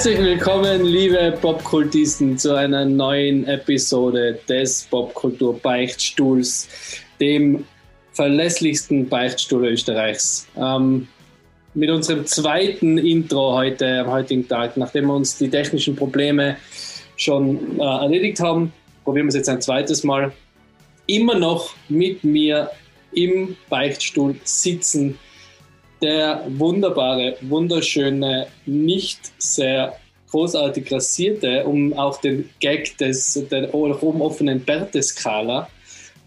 Herzlich willkommen, liebe Popkultisten, zu einer neuen Episode des Popkultur Beichtstuhls, dem verlässlichsten Beichtstuhl Österreichs. Ähm, mit unserem zweiten Intro heute am heutigen Tag, nachdem wir uns die technischen Probleme schon äh, erledigt haben, probieren wir es jetzt ein zweites Mal. Immer noch mit mir im Beichtstuhl sitzen der wunderbare, wunderschöne, nicht sehr großartig rasierte, um auch den Gag des, der oben offenen Bärte-Skala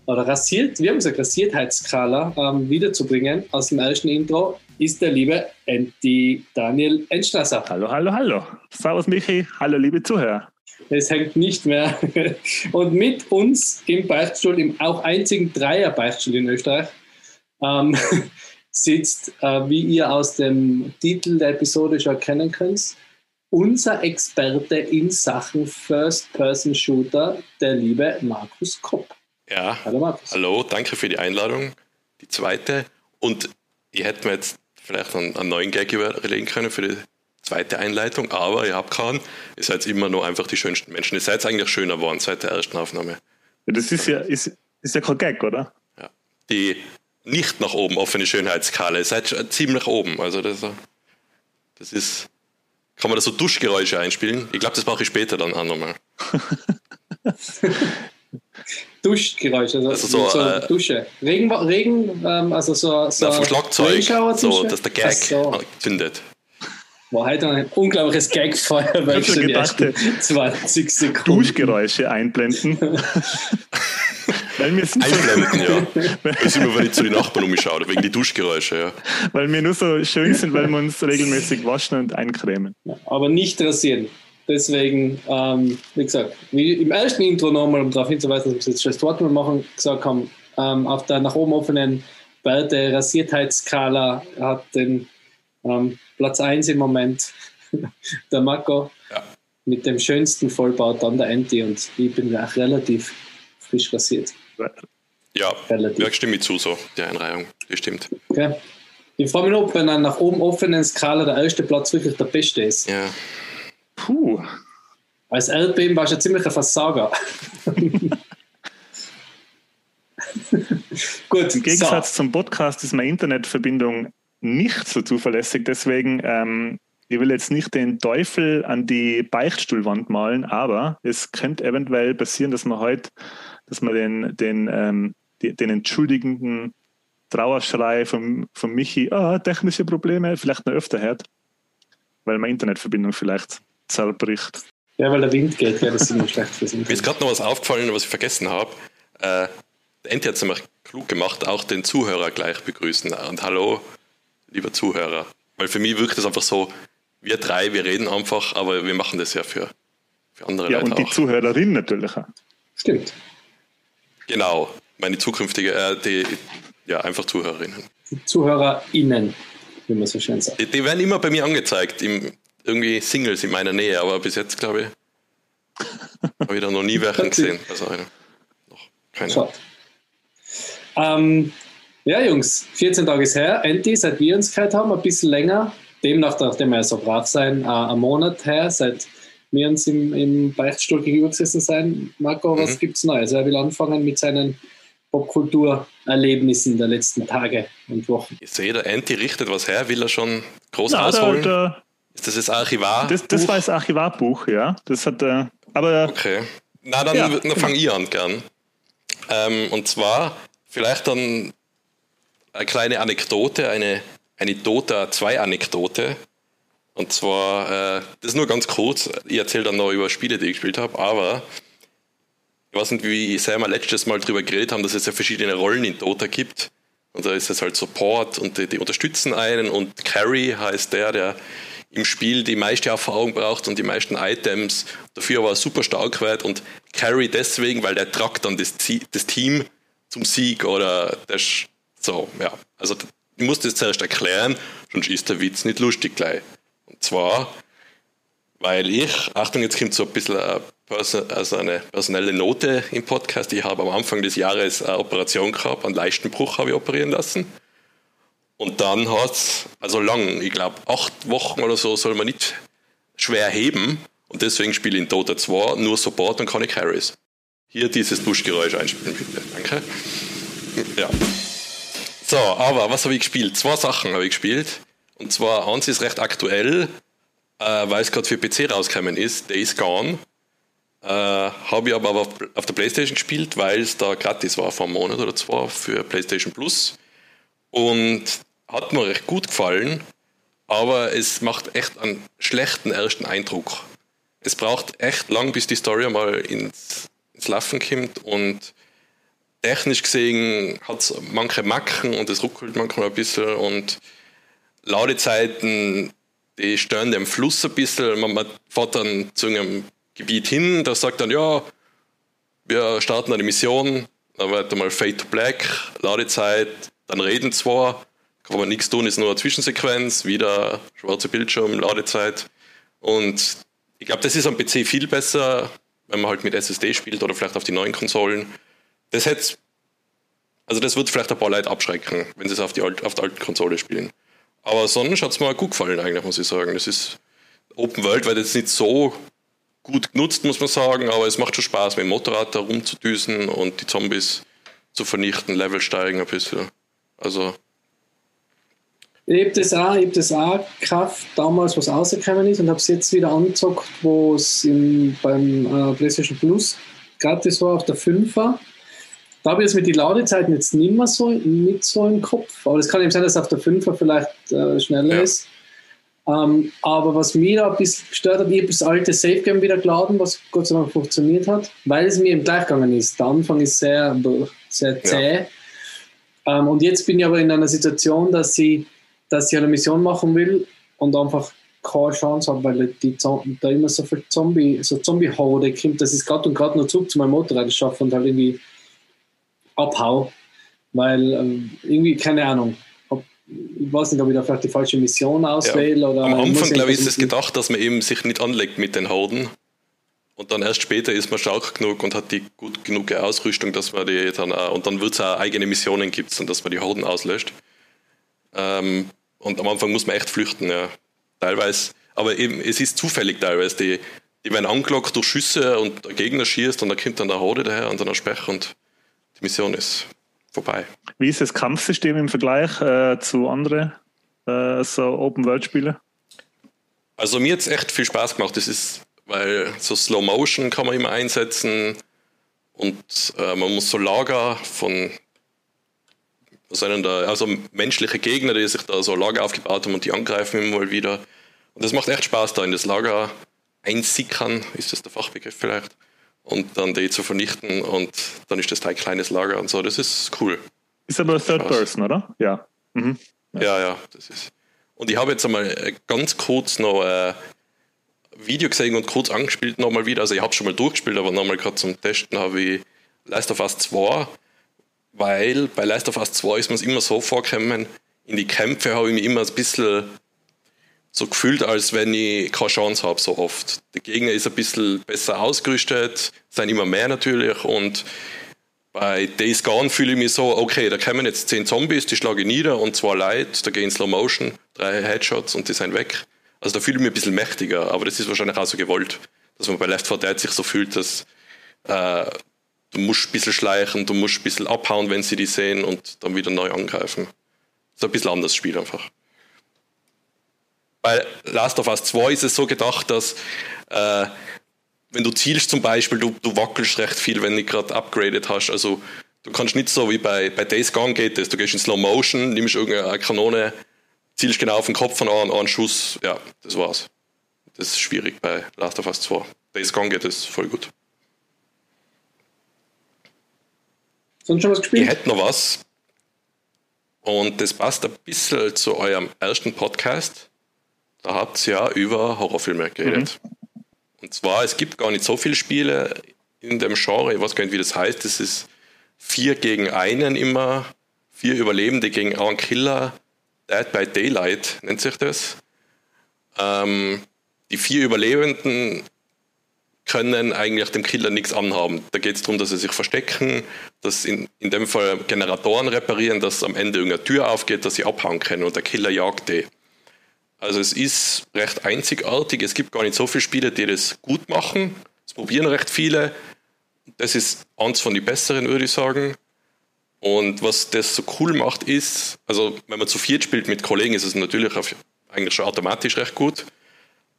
oder rasiert, wir haben gesagt Rasiertheitsskala ähm, wiederzubringen aus dem ersten Intro, ist der liebe Andy Daniel Enstrasser. Hallo, hallo, hallo. Servus Michi, hallo liebe Zuhörer. Es hängt nicht mehr. Und mit uns im Beichtstuhl, im auch einzigen Dreier-Beichtstuhl in Österreich, ähm, sitzt, äh, wie ihr aus dem Titel der Episode schon erkennen könnt, unser Experte in Sachen First-Person-Shooter, der liebe Markus Kopp. Ja, hallo Markus. Hallo, danke für die Einladung. Die zweite. Und ihr hättet mir jetzt vielleicht einen, einen neuen Gag überlegen können für die zweite Einleitung, aber ihr habt keinen. Ihr seid immer nur einfach die schönsten Menschen. Ihr seid eigentlich schöner geworden seit der ersten Aufnahme. Ja, das ist ja, ist, ist ja kein Gag, oder? Ja. Die nicht nach oben offene Schönheitskala. Ihr seid ziemlich oben. Also das, das ist. Kann man da so Duschgeräusche einspielen? Ich glaube, das brauche ich später dann auch nochmal. Duschgeräusche, also, also so, so äh, Dusche. Regen, Regen ähm, also so, so na, vom Schlagzeug, so, dass der Gag so. zündet. War heute ein unglaubliches Gagfeuer, weil ich schon gedacht, 20 Sekunden. Duschgeräusche einblenden. Weil wir sind Einblenden, ja. Das immer, wenn ich zu den Nachbarn umschaue, wegen die Duschgeräusche, ja. Weil wir nur so schön sind, weil wir uns regelmäßig waschen und eincremen. aber nicht rasieren. Deswegen, ähm, wie gesagt, wie im ersten Intro nochmal, um darauf hinzuweisen, dass wir es jetzt schon das Wort machen, gesagt haben, ähm, auf der nach oben offenen Werte Rasiertheitsskala hat den ähm, Platz 1 im Moment der Marco ja. mit dem schönsten Vollbau dann der Anti und ich bin auch relativ frisch rasiert. Ja, Relativ. stimme ich zu, so, die Einreihung, die stimmt. Okay. Ich frage mich, ob bei einer nach oben offenen Skala der erste Platz wirklich der beste ist. Ja. Puh. Als Erdbeben warst du ein ziemlicher Versager. Gut, Im Gegensatz so. zum Podcast ist meine Internetverbindung nicht so zuverlässig. Deswegen, ähm, ich will jetzt nicht den Teufel an die Beichtstuhlwand malen, aber es könnte eventuell passieren, dass man heute dass man den, den, ähm, die, den entschuldigenden Trauerschrei von, von Michi, ah, technische Probleme, vielleicht noch öfter hört, weil meine Internetverbindung vielleicht zerbricht. Ja, weil der Wind geht, ja, das ist immer schlecht für Mir ist gerade noch was aufgefallen, was ich vergessen habe. Äh, der Enti hat es nämlich klug gemacht, auch den Zuhörer gleich begrüßen. Und hallo, lieber Zuhörer. Weil für mich wirkt es einfach so, wir drei, wir reden einfach, aber wir machen das ja für, für andere ja, Leute. Ja, und die auch. Zuhörerin natürlich auch. Stimmt. Genau, meine zukünftige, äh, die, ja, einfach Zuhörerinnen. ZuhörerInnen, wie man so schön sagt. Die, die werden immer bei mir angezeigt, im, irgendwie Singles in meiner Nähe, aber bis jetzt, glaube ich, habe ich da noch nie welchen gesehen. Also eine, noch keine. Ähm, ja, Jungs, 14 Tage ist her. Anti, seit wir uns gehört haben, ein bisschen länger. Demnach, nachdem wir so brav sein, äh, ein Monat her, seit wir uns im, im Beichtstuhl gegenüber gesessen sein. Marco, was mhm. gibt es Neues? Er will anfangen mit seinen Popkulturerlebnissen der letzten Tage und Wochen. Ich sehe, der Anti richtet was her, will er schon groß Na, ausholen? Der, der, ist das das Archivar? Das, das war das Archivarbuch, ja. Das hat er. aber. Okay. Na, dann, ja, dann fange ich an gern. Ähm, und zwar vielleicht dann eine kleine Anekdote, eine, eine Dota 2 Anekdote. Und zwar, äh, das ist nur ganz kurz, ich erzähle dann noch über Spiele, die ich gespielt habe, aber ich weiß nicht, wie wir letztes Mal darüber geredet haben, dass es ja verschiedene Rollen in Dota gibt. Und da ist es halt Support und die, die unterstützen einen und Carry heißt der, der im Spiel die meiste Erfahrung braucht und die meisten Items, dafür aber super stark wird und Carry deswegen, weil der tragt dann das, das Team zum Sieg oder das, so, ja. Also ich muss das zuerst erklären, sonst ist der Witz nicht lustig gleich. Und zwar, weil ich, Achtung, jetzt kommt so ein bisschen eine, also eine personelle Note im Podcast. Ich habe am Anfang des Jahres eine Operation gehabt, einen Leistenbruch habe ich operieren lassen. Und dann hat es, also lang, ich glaube acht Wochen oder so, soll man nicht schwer heben und deswegen spiele ich in Dota 2 nur Support und keine Carries. Hier dieses Duschgeräusch einspielen, bitte. Danke. Ja. So, aber was habe ich gespielt? Zwei Sachen habe ich gespielt. Und zwar, eins ist recht aktuell, äh, weil es gerade für PC rausgekommen ist, Days Gone. Äh, habe ich aber auf, auf, der Playstation gespielt, weil es da gratis war vor einem Monat oder zwei für Playstation Plus. Und hat mir recht gut gefallen, aber es macht echt einen schlechten ersten Eindruck. Es braucht echt lang, bis die Story mal ins, ins Laufen kommt und technisch gesehen hat es manche Macken und es ruckelt manchmal ein bisschen und Ladezeiten, die stören dem Fluss ein bisschen. Man, man fährt dann zu einem Gebiet hin, da sagt dann, ja, wir starten eine Mission, dann wird mal Fade to Black, Ladezeit, dann reden zwar, kann man nichts tun, ist nur eine Zwischensequenz, wieder schwarzer Bildschirm, Ladezeit. Und ich glaube, das ist am PC viel besser, wenn man halt mit SSD spielt oder vielleicht auf die neuen Konsolen. Das hätte, also das wird vielleicht ein paar Leute abschrecken, wenn sie es auf, die alt, auf der alten Konsole spielen. Aber sonst hat es mir gut gefallen, eigentlich, muss ich sagen. Das ist Open World, weil jetzt nicht so gut genutzt, muss man sagen, aber es macht schon Spaß, mit dem Motorrad da rumzudüsen und die Zombies zu vernichten, Level steigen ein bisschen. Also. Ich habe das auch, ich hab das auch gekauft, damals, was rausgekommen ist, und habe es jetzt wieder angezockt, wo es beim äh, PlayStation Plus gratis war auf der 5er. Da habe ich jetzt mit den Ladezeiten jetzt nicht mehr so, nicht so im Kopf. Aber es kann eben sein, dass auf der 5er vielleicht äh, schneller ja. ist. Ähm, aber was mir ein bisschen gestört hat, ich habe das alte Safe Game wieder geladen, was Gott sei Dank funktioniert hat, weil es mir im Gleichgegangen ist. Der Anfang ist sehr, sehr zäh. Ja. Ähm, und jetzt bin ich aber in einer Situation, dass ich, dass ich eine Mission machen will und einfach keine Chance habe, weil die, da immer so viel Zombie, so Zombie-Horde kommt, dass ich gerade und gerade noch zurück zu meinem Motorrad schaffe und halt irgendwie abhau, weil ähm, irgendwie, keine Ahnung, ob, ich weiß nicht, ob ich da vielleicht die falsche Mission auswähle. Ja. Oder Am Anfang, glaube ich, ist es gedacht, dass man eben sich nicht anlegt mit den Horden. Und dann erst später ist man stark genug und hat die gut genug Ausrüstung, dass man die dann auch, und dann wird es auch eigene Missionen gibt und dass man die Horden auslöscht. Ähm, und am Anfang muss man echt flüchten, ja. Teilweise. Aber eben, es ist zufällig teilweise. Die, die werden angelockt durch Schüsse und der Gegner schießt und dann kommt dann der Horde daher und dann ein Spech und Mission ist vorbei. Wie ist das Kampfsystem im Vergleich äh, zu anderen äh, so Open-World-Spielen? Also mir hat es echt viel Spaß gemacht. Das ist, weil so Slow Motion kann man immer einsetzen und äh, man muss so Lager von da, also menschliche Gegner, die sich da so Lager aufgebaut haben und die angreifen immer mal wieder. Und das macht echt Spaß, da in das Lager einsickern, ist das der Fachbegriff vielleicht und dann die zu vernichten und dann ist das ein kleines Lager und so. Das ist cool. Ist aber Third Person, oder? Ja. Mhm. Ja, ja, das ist. Und ich habe jetzt einmal äh, ganz kurz noch ein äh, Video gesehen und kurz angespielt nochmal wieder. Also ich habe schon mal durchgespielt, aber nochmal gerade zum Testen habe ich Last of Us 2, weil bei Last of Us 2 ist mir es immer so vorgekommen, in die Kämpfe habe ich mich immer ein bisschen so gefühlt, als wenn ich keine Chance habe, so oft. Der Gegner ist ein bisschen besser ausgerüstet, sind immer mehr natürlich und bei Days Gone fühle ich mich so, okay, da kommen jetzt zehn Zombies, die schlage ich nieder und zwei Leute, da gehen Slow Motion, drei Headshots und die sind weg. Also da fühle ich mich ein bisschen mächtiger, aber das ist wahrscheinlich auch so gewollt, dass man bei Left 4 Dead sich so fühlt, dass äh, du musst ein bisschen schleichen, du musst ein bisschen abhauen, wenn sie die sehen und dann wieder neu angreifen. Ist ein bisschen anderes Spiel einfach. Bei Last of Us 2 ist es so gedacht, dass äh, wenn du zielst zum Beispiel, du, du wackelst recht viel, wenn du gerade upgraded hast. Also du kannst nicht so wie bei, bei Days Gone geht das. Du gehst in Slow Motion, nimmst irgendeine Kanone, zielst genau auf den Kopf von einem, einen Schuss. Ja, das war's. Das ist schwierig bei Last of Us 2. Days Gone geht das voll gut. Sonst schon was gespielt? Ich hätte noch was. Und das passt ein bisschen zu eurem ersten Podcast. Da habt ihr ja über Horrorfilme geredet. Mhm. Und zwar, es gibt gar nicht so viele Spiele in dem Genre, ich weiß gar nicht, wie das heißt, das ist vier gegen einen immer, vier Überlebende gegen einen Killer, Dead by Daylight nennt sich das. Ähm, die vier Überlebenden können eigentlich dem Killer nichts anhaben. Da geht es darum, dass sie sich verstecken, dass in, in dem Fall Generatoren reparieren, dass am Ende irgendeine Tür aufgeht, dass sie abhauen können und der Killer jagt die. Also es ist recht einzigartig. Es gibt gar nicht so viele Spiele, die das gut machen. Es probieren recht viele. Das ist eins von den besseren, würde ich sagen. Und was das so cool macht, ist, also wenn man zu viert spielt mit Kollegen, ist es natürlich auf, eigentlich schon automatisch recht gut.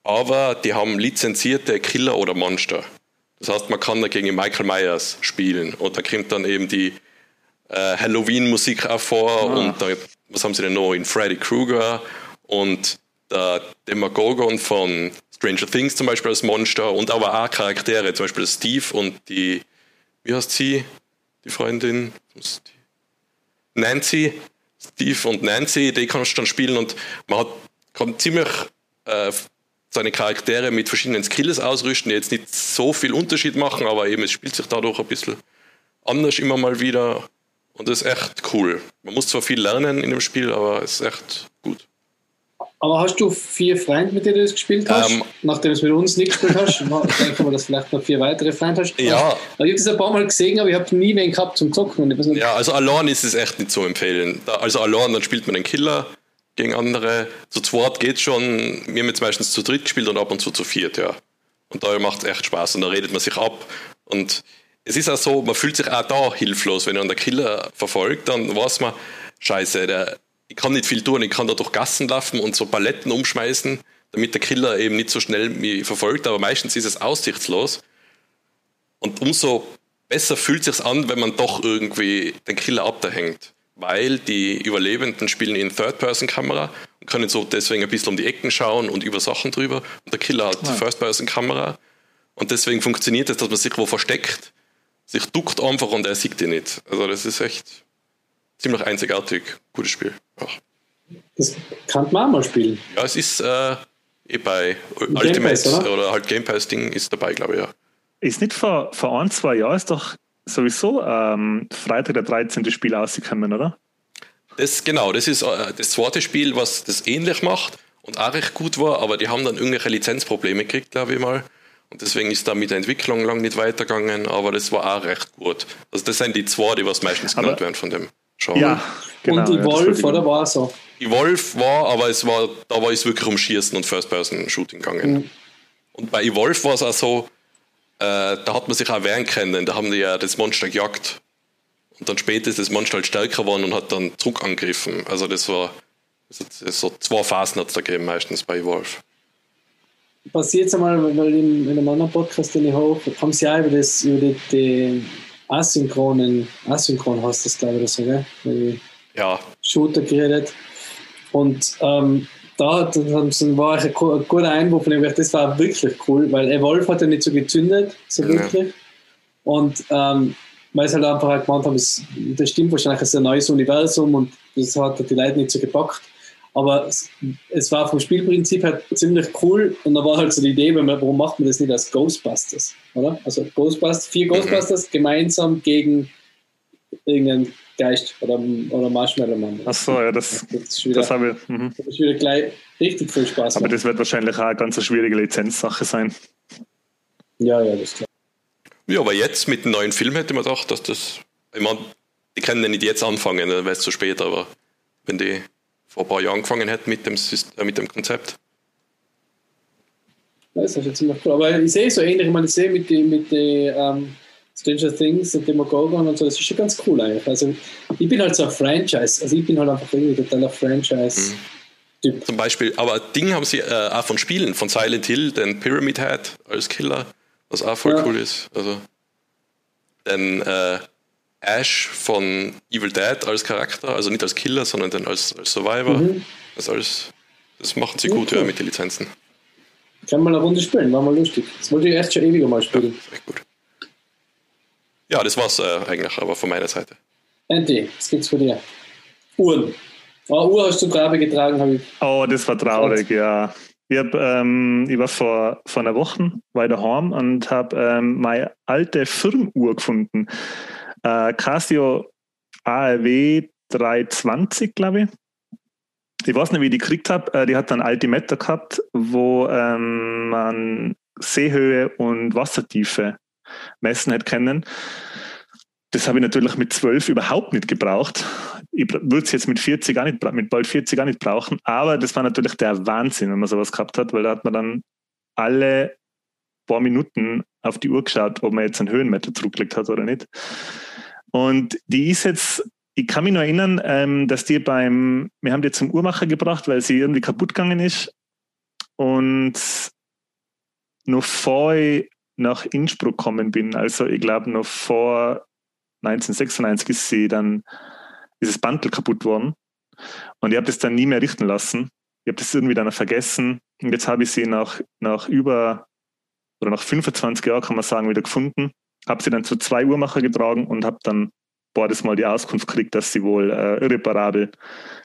Aber die haben lizenzierte Killer oder Monster. Das heißt, man kann da gegen Michael Myers spielen. Und da kommt dann eben die äh, Halloween-Musik auch vor. Ah. Und da, was haben sie denn noch? In Freddy Krueger und der Demagogon von Stranger Things zum Beispiel als Monster und aber auch Charaktere, zum Beispiel Steve und die, wie heißt sie? Die Freundin? Nancy. Steve und Nancy, die kannst du dann spielen und man hat, kann ziemlich äh, seine Charaktere mit verschiedenen Skills ausrüsten, die jetzt nicht so viel Unterschied machen, aber eben es spielt sich dadurch ein bisschen anders immer mal wieder und das ist echt cool. Man muss zwar viel lernen in dem Spiel, aber es ist echt gut. Aber hast du vier Freunde, mit denen du das gespielt hast? Ähm, Nachdem du es mit uns nicht gespielt hast, denke mal, dass du vielleicht noch vier weitere Freunde hast. Ja. Also, ich habe das ein paar Mal gesehen, aber ich habe nie wen gehabt zum Zocken. Ja, also allein ist es echt nicht zu empfehlen. Also allein, dann spielt man den Killer gegen andere. Zu zweit geht schon. Wir haben jetzt meistens zu dritt gespielt und ab und zu zu viert, ja. Und da macht es echt Spaß und da redet man sich ab. Und es ist auch so, man fühlt sich auch da hilflos, wenn man der Killer verfolgt, dann weiß man, scheiße, der, ich kann nicht viel tun, ich kann da durch Gassen laufen und so Paletten umschmeißen, damit der Killer eben nicht so schnell mich verfolgt, aber meistens ist es aussichtslos. Und umso besser fühlt es sich an, wenn man doch irgendwie den Killer abhängt. Weil die Überlebenden spielen in Third-Person-Kamera und können so deswegen ein bisschen um die Ecken schauen und über Sachen drüber. Und der Killer hat ja. First-Person-Kamera. Und deswegen funktioniert es, dass man sich wo versteckt, sich duckt einfach und er sieht die nicht. Also das ist echt ziemlich einzigartig. Gutes Spiel. Ach. Das kann man auch mal spielen. Ja, es ist äh, eh bei Game Ultimate Pass, oder? oder? halt Game Pass Ding ist dabei, glaube ich, ja. Ist nicht vor, vor ein, zwei Jahren ist doch sowieso ähm, Freitag der 13. Spiel ausgekommen, oder? Das, genau, das ist äh, das zweite Spiel, was das ähnlich macht und auch recht gut war, aber die haben dann irgendwelche Lizenzprobleme gekriegt, glaube ich mal. Und deswegen ist da mit der Entwicklung lang nicht weitergegangen, aber das war auch recht gut. Also das sind die zwei, die was meistens genannt werden von dem. Genre. Ja, genau, und die ja, Wolf, oder war so? Die Wolf war, aber es war, da war es wirklich um Schießen und First-Person-Shooting gegangen. Mhm. Und bei Evolve war es auch so, äh, da hat man sich auch wehren können. Da haben die ja das Monster gejagt. Und dann später ist das Monster halt stärker geworden und hat dann zurück angegriffen. Also das war so zwei Phasen hat es da gegeben, meistens bei Evolve. Passiert es einmal, weil in, in einem anderen Podcast, den ich habe, haben sie ja über, das, über die, die asynchronen, asynchron heißt das glaube ich oder so, gell? Ja. Shooter geredet. Und ähm, da war ein, ein guter Einwurf, nämlich das war wirklich cool, weil Evolve hat ja nicht so gezündet, so wirklich. Und ähm, weil sie halt einfach halt gemeint haben, das, das stimmt wahrscheinlich, es ist ein neues Universum und das hat die Leute nicht so gepackt. Aber es, es, war vom Spielprinzip her ziemlich cool und da war halt so die Idee, warum macht man das nicht als Ghostbusters, oder? Also Ghostbusters, vier Ghostbusters gemeinsam gegen irgendeinen Geist oder, oder Marshmallow Mann. Ach so, ja, das, das, wieder, das habe ich. Mhm. Das ist wieder gleich richtig viel Spaß. Aber machen. das wird wahrscheinlich auch eine ganz schwierige Lizenzsache sein. Ja, ja, das ist klar. Ja, aber jetzt mit dem neuen Film hätte man gedacht, dass das. Ich meine, die können ja nicht jetzt anfangen, dann wäre es zu spät, aber wenn die vor ein paar Jahren angefangen hätten mit dem, äh, mit dem Konzept. Das ist ja ziemlich cool. Aber ich sehe so ähnlich, ich meine, ich sehe mit den mit die, ähm, Stranger Things und Demogorgon und so, das ist schon ganz cool eigentlich. Also ich bin halt so ein Franchise, also ich bin halt einfach irgendwie totaler Franchise. Mhm. Typ. Zum Beispiel, aber Ding haben sie äh, auch von Spielen, von Silent Hill, den Pyramid Head als Killer, was auch voll ja. cool ist. Also, den äh, Ash von Evil Dead als Charakter, also nicht als Killer, sondern dann als, als Survivor. Mhm. Das, als, das machen sie ja, gut ja, mit den Lizenzen. Kann mal eine Runde spielen, war mal lustig. Das wollte ich echt schon ewig mal spielen. Ja, echt gut. Ja, das war's äh, eigentlich, aber von meiner Seite. Andy, was gibt's für dir? Uhren. Oh, Uhr hast du Grabe getragen, habe ich. Oh, das war traurig, ja. Ich, hab, ähm, ich war vor, vor einer Woche bei daheim und habe ähm, meine alte Firmenuhr gefunden. Äh, Casio ARW 320, glaube ich. Ich weiß nicht, wie ich die gekriegt habe. Äh, die hat einen Altimeter gehabt, wo ähm, man Seehöhe und Wassertiefe messen hätte können. das habe ich natürlich mit zwölf überhaupt nicht gebraucht. Ich würde es jetzt mit 40 gar nicht, mit bald 40 gar nicht brauchen, aber das war natürlich der Wahnsinn, wenn man sowas gehabt hat, weil da hat man dann alle paar Minuten auf die Uhr geschaut, ob man jetzt einen Höhenmeter zurückgelegt hat oder nicht. Und die ist jetzt, ich kann mich noch erinnern, ähm, dass die beim, wir haben die zum Uhrmacher gebracht, weil sie irgendwie kaputt gegangen ist. Und noch vor ich nach Innsbruck gekommen bin, also ich glaube noch vor 1996 ist sie dann, ist das Bandel kaputt worden. Und ich habe das dann nie mehr richten lassen. Ich habe das irgendwie dann vergessen. Und jetzt habe ich sie nach, nach über oder nach 25 Jahren, kann man sagen, wieder gefunden. Habe sie dann zu zwei Uhrmacher getragen und habe dann beides Mal die Auskunft gekriegt, dass sie wohl äh, irreparabel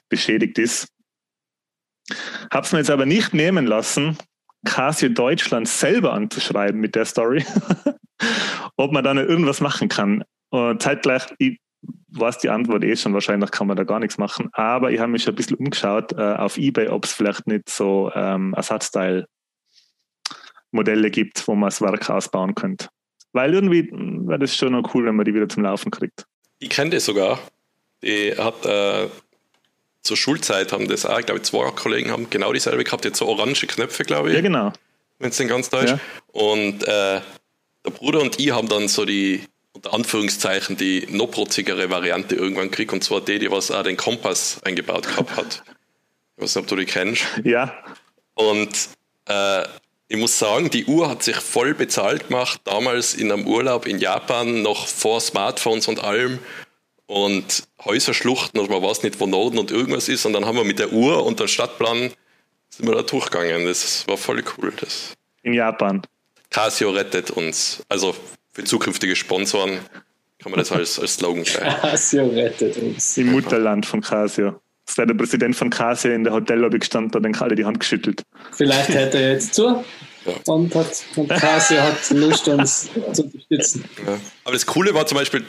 beschädigt ist. Habe es mir jetzt aber nicht nehmen lassen, Casio Deutschland selber anzuschreiben mit der Story, ob man da noch irgendwas machen kann. Und zeitgleich, ich weiß die Antwort eh schon, wahrscheinlich kann man da gar nichts machen, aber ich habe mich schon ein bisschen umgeschaut äh, auf Ebay, ob es vielleicht nicht so ähm, Ersatzteil Modelle gibt, wo man das Werk ausbauen könnte. Weil irgendwie wäre das schon noch cool, wenn man die wieder zum Laufen kriegt. Ich kenne das sogar. Die hat äh, zur Schulzeit haben das auch, ich glaube, zwei Kollegen haben genau dieselbe gehabt, jetzt so orange Knöpfe, glaube ich. Ja, genau. Wenn es den ganz deutsch. Ja. Und äh, der Bruder und ich haben dann so die, unter Anführungszeichen, die noch protzigere Variante irgendwann gekriegt, und zwar die, die was auch den Kompass eingebaut gehabt hat. Ich weiß nicht, ob du die kennst. Ja. Und äh, ich muss sagen, die Uhr hat sich voll bezahlt gemacht, damals in einem Urlaub in Japan, noch vor Smartphones und allem. Und Häuserschluchten, also man weiß nicht, wo Norden und irgendwas ist. Und dann haben wir mit der Uhr und dem Stadtplan sind wir da durchgegangen. Das war voll cool. Das in Japan. Casio rettet uns. Also für zukünftige Sponsoren kann man das als, als Slogan schreiben. Casio rettet uns. Im Mutterland von Casio ist der Präsident von Casio in der Hotellobby gestanden, hat dann alle die Hand geschüttelt. Vielleicht hätte er jetzt zu ja. und, hat, und Casio hat Lust, uns zu unterstützen. Ja. Aber das Coole war zum Beispiel,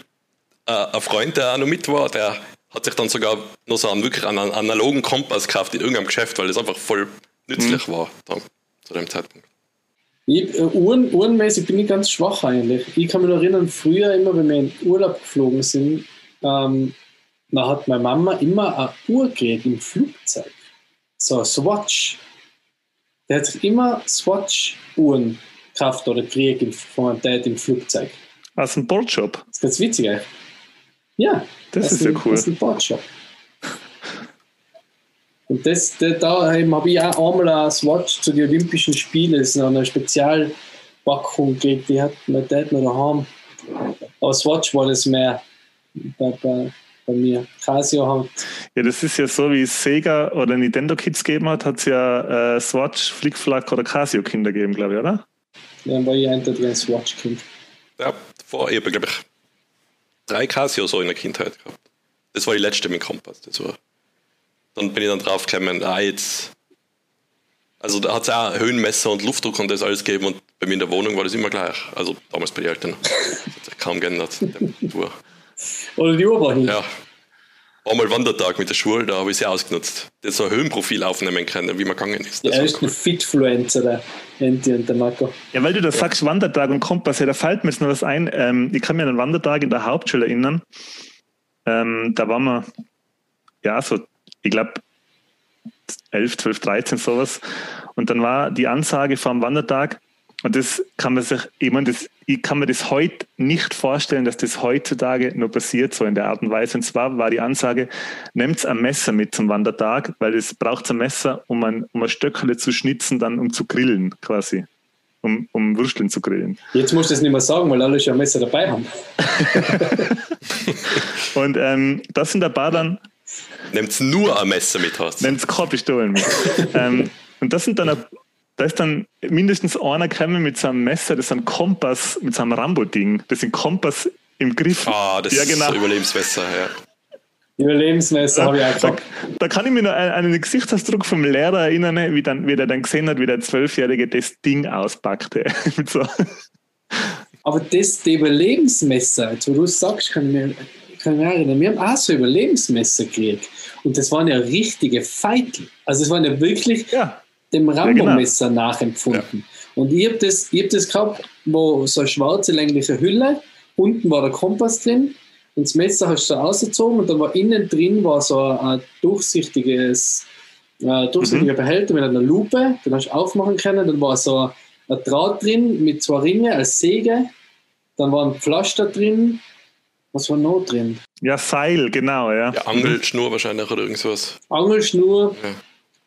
äh, ein Freund, der auch noch mit war, der hat sich dann sogar noch so einen wirklich einen analogen Kompass gekauft in irgendeinem Geschäft, weil das einfach voll nützlich mhm. war dann, zu dem Zeitpunkt. Ich, äh, Uhren, uhrenmäßig bin ich ganz schwach eigentlich. Ich kann mich noch erinnern, früher immer, wenn wir in Urlaub geflogen sind, ähm, da hat meine Mama immer eine Uhr gekriegt im Flugzeug. So ein Swatch. Der hat sich immer Swatch-Uhren gekauft oder gekriegt von meinem Dad im Flugzeug. Aus dem Boardshop? Das ist ganz witzig, ey. Ja. Das ist ja cool. Das ist ein Boardshop. Und das, das da habe ich auch einmal ein Swatch zu den Olympischen Spielen, so eine Spezialpackung gekriegt, die hat mein Dad noch daheim. Aber Swatch war das mehr bei, bei, bei mir. Casio halt. Ja, das ist ja so, wie es Sega oder Nintendo Kids gegeben hat, hat es ja äh, Swatch, Flickflack oder Casio Kinder gegeben, glaube ich, oder? Ja, war ich eindeutig ein Swatch-Kind. Ja, vor, ich glaube ich, drei Casio so in der Kindheit gehabt. Das war die letzte mit Kompass. Das war. Dann bin ich dann drauf gekommen, ah, jetzt. Also da hat es auch Höhenmesser und Luftdruck und das alles gegeben und bei mir in der Wohnung war das immer gleich. Also damals bei den Eltern. Das hat sich kaum geändert. Oder die hin. Ja. Einmal Wandertag mit der Schule, da habe ich sie ausgenutzt. Das so ein Höhenprofil aufnehmen können, wie man gegangen ist. Das ja, ist cool. ein Fitfluencer, der Enti und der Marco. Ja, weil du da ja. sagst, Wandertag und Kompass, ja, da fällt mir jetzt noch was ein. Ähm, ich kann mich an einen Wandertag in der Hauptschule erinnern. Ähm, da waren wir, ja, so, ich glaube, 11, 12, 13, sowas. Und dann war die Ansage vom Wandertag, und das kann man sich, ich meine, das, ich kann mir das heute nicht vorstellen, dass das heutzutage nur passiert, so in der Art und Weise. Und zwar war die Ansage, nehmt ein Messer mit zum Wandertag, weil es braucht ein Messer, um ein, um ein Stöckle zu schnitzen, dann um zu grillen, quasi. Um, um Würsteln zu grillen. Jetzt musst du es nicht mehr sagen, weil alle schon ein Messer dabei haben. und ähm, das sind ein paar dann. Nehmt nur ein Messer mit hast. Nehmt keine Pistolen mit. ähm, und das sind dann ein da ist dann mindestens einer gekommen mit so einem Messer, das ist ein Kompass, mit so einem Rambo-Ding. Das ist ein Kompass im Griff. Ah, das ja, genau. ist Überlebensmesser, ja. Überlebensmesser habe ich auch da, da, kann ich mich noch an einen Gesichtsausdruck vom Lehrer erinnern, wie, dann, wie der dann gesehen hat, wie der Zwölfjährige das Ding auspackte. so. Aber das die Überlebensmesser, jetzt wo du es sagst, kann ich mich, kann ich mich erinnern, wir haben auch so Überlebensmesser gekriegt. Und das waren ja richtige Feitel. Also es waren ja wirklich ja dem Rambo-Messer ja, genau. nachempfunden. Ja. Und ich habe das, hab das gehabt, wo so eine schwarze längliche Hülle, unten war der Kompass drin Und das Messer hast du rausgezogen und dann war innen drin war so ein durchsichtiges, äh, durchsichtiger mhm. Behälter mit einer Lupe. Den hast du aufmachen können. Dann war so ein Draht drin mit zwei Ringen als Säge. Dann war ein Pflaster drin. Was war noch drin? Ja, Seil, genau, ja. ja Angelschnur wahrscheinlich oder irgendwas. Angelschnur. Ja.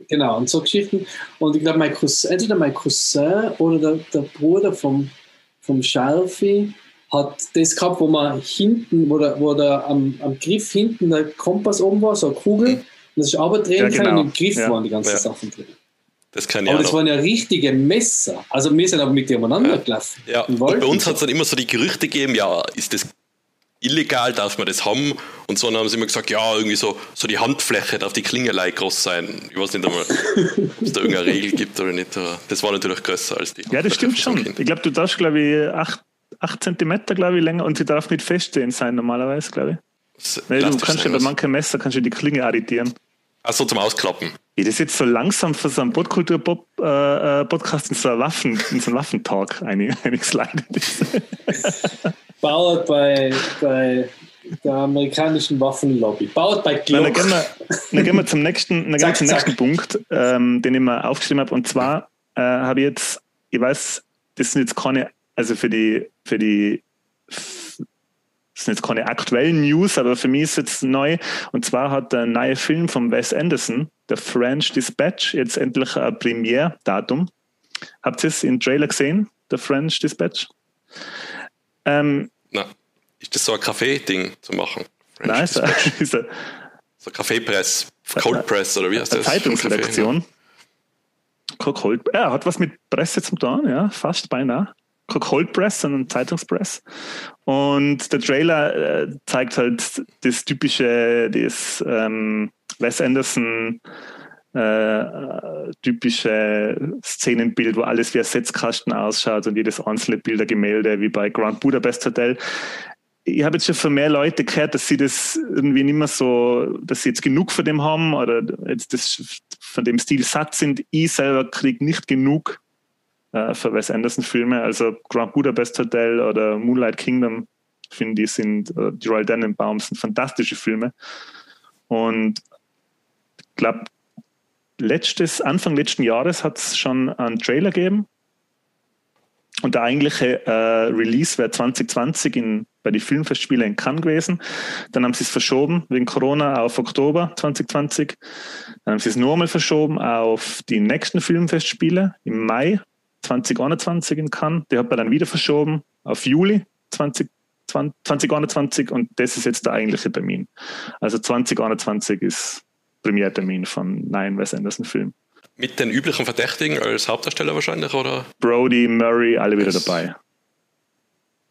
Genau, und so Geschichten. Und ich glaube, mein Cousin, entweder mein Cousin oder der, der Bruder vom, vom Schalfi hat das gehabt, wo man hinten, wo der, wo der am, am Griff hinten der Kompass oben war, so eine Kugel, und das ist aber drehen ja, genau. können und im Griff ja. waren die ganzen ja. Sachen drin. Das kann ich aber das waren ja richtige Messer. Also wir sind aber mit dem umeinander gelaufen. Ja, und bei uns hat es dann immer so die Gerüchte gegeben, ja, ist das illegal, darf man das haben? Und so dann haben sie immer gesagt, ja, irgendwie so, so die Handfläche darf die Klinge groß sein. Ich weiß nicht einmal, ob es da irgendeine Regel gibt oder nicht, aber das war natürlich größer als die Ja, das stimmt schon. Ich glaube, du darfst, glaube ich, 8, 8 cm, glaube ich, länger und sie darf nicht feststehen sein normalerweise, glaube ich. Weil du kannst ja bei manchen Messer kannst du die Klinge arretieren. Achso, zum Ausklappen. Wie das jetzt so langsam für so einen Bootkultur-Podcast äh, in so einen Waffen, in so einen Waffentalk eingeslidet ist. Bauert bei, bei der amerikanischen Waffenlobby. Bauert bei Glock. dann, gehen wir, dann gehen wir zum nächsten, dann zack, zum nächsten Punkt, ähm, den ich mir aufgeschrieben habe. Und zwar äh, habe ich jetzt, ich weiß, das sind jetzt keine, also für die, für die das sind jetzt keine aktuellen News, aber für mich ist es jetzt neu. Und zwar hat der neue Film von Wes Anderson, The French Dispatch, jetzt endlich ein Premiere-Datum. Habt ihr es im Trailer gesehen, The French Dispatch? Ähm, Na, ist das so ein Kaffee-Ding zu machen? French Nein, ist, ist ein, so Kaffeepress, Cold Press oder wie heißt das? Zeitungsredaktion. Cold, ja, hat was mit Presse zu tun, ja, fast beinahe. Cold Press, sondern Zeitungspress. Und der Trailer äh, zeigt halt das typische, das ähm, Wes Anderson äh, typische Szenenbild, wo alles wie ein Setzkasten ausschaut und jedes einzelne Bildergemälde wie bei Grand Budapest Hotel. Ich habe jetzt schon von mehr Leute gehört, dass sie das irgendwie nicht mehr so, dass sie jetzt genug von dem haben oder jetzt das von dem Stil satt sind. Ich selber kriege nicht genug äh, für Wes Anderson Filme. Also Grand Budapest Hotel oder Moonlight Kingdom, finde ich, sind, äh, die Royal Tenenbaums sind fantastische Filme. Und ich glaube, Anfang letzten Jahres hat es schon einen Trailer gegeben. Und der eigentliche äh, Release wäre 2020 in, bei den Filmfestspielen in Cannes gewesen. Dann haben sie es verschoben wegen Corona auf Oktober 2020. Dann haben sie es nochmal verschoben auf die nächsten Filmfestspiele im Mai 2021 in Cannes. Die hat man dann wieder verschoben auf Juli 20, 2021 und das ist jetzt der eigentliche Termin. Also 2021 ist Premiertermin von Nein Wes Anderson Film. Mit den üblichen Verdächtigen als Hauptdarsteller wahrscheinlich, oder? Brody, Murray, alle wieder dabei.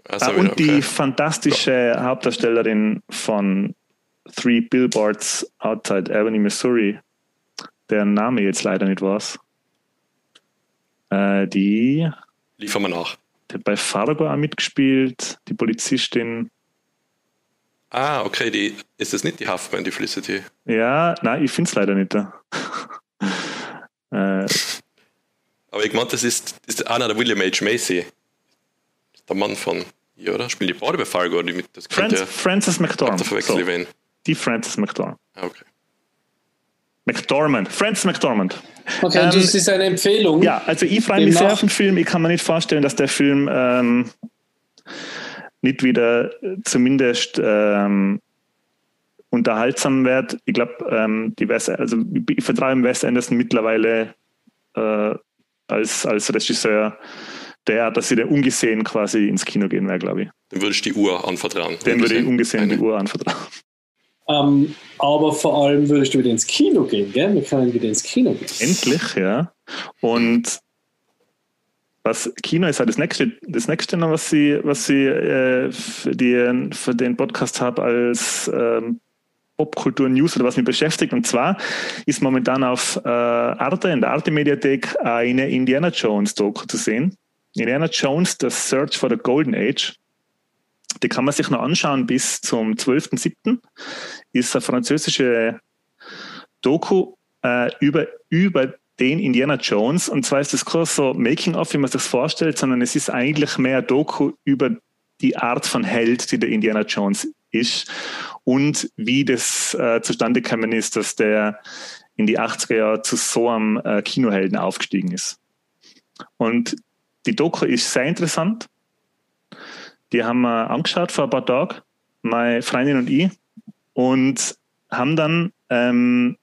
Also ah, und okay. die fantastische ja. Hauptdarstellerin von Three Billboards Outside Avenue, Missouri, deren Name jetzt leider nicht war. Äh, die. Liefern wir nach. Die hat bei Fargo auch mitgespielt, die Polizistin. Ah, okay, die, ist das nicht die Huffman, die Felicity? Ja, nein, ich finde es leider nicht. Da. äh, Aber ich meinte, das ist, ist einer der William H. Macy. Der Mann von, ja, oder? Spielen die beide bei Fargo? Die mit, das Franz, Francis McDormand. So, die Francis McDormand. Ah, okay. McDormand, Francis McDormand. Okay, ähm, das ist eine Empfehlung. Ja, also ich freue mich sehr auf den Film. Ich kann mir nicht vorstellen, dass der Film ähm, nicht wieder zumindest ähm, unterhaltsam wird. Ich glaube, ähm, die West, also ich vertraue Wes Anderson mittlerweile äh, als, als Regisseur, der, dass sie der ungesehen quasi ins Kino gehen wäre, glaube ich. Dem würde ich die Uhr anvertrauen. Den würde ich ungesehen die Uhr anvertrauen. Ähm, aber vor allem würdest du wieder ins Kino gehen, gell? Wir können wieder ins Kino gehen. Endlich, ja. Und was Kino ist halt das nächste, das nächste noch, was sie, was sie äh, für, die, für den Podcast habe als ähm, Popkultur News oder was mich beschäftigt. Und zwar ist momentan auf äh, Arte, in der Arte Mediathek, eine Indiana Jones Doku zu sehen. Indiana Jones, The Search for the Golden Age. Die kann man sich noch anschauen bis zum 12.07. Ist eine französische Doku äh, über, über den Indiana Jones. Und zwar ist das kurz so Making-of, wie man sich das vorstellt, sondern es ist eigentlich mehr Doku über die Art von Held, die der Indiana Jones ist und wie das äh, zustande gekommen ist, dass der in die 80er Jahre zu so einem äh, Kinohelden aufgestiegen ist. Und die Doku ist sehr interessant. Die haben wir angeschaut vor ein paar Tagen, meine Freundin und ich, und haben dann ähm,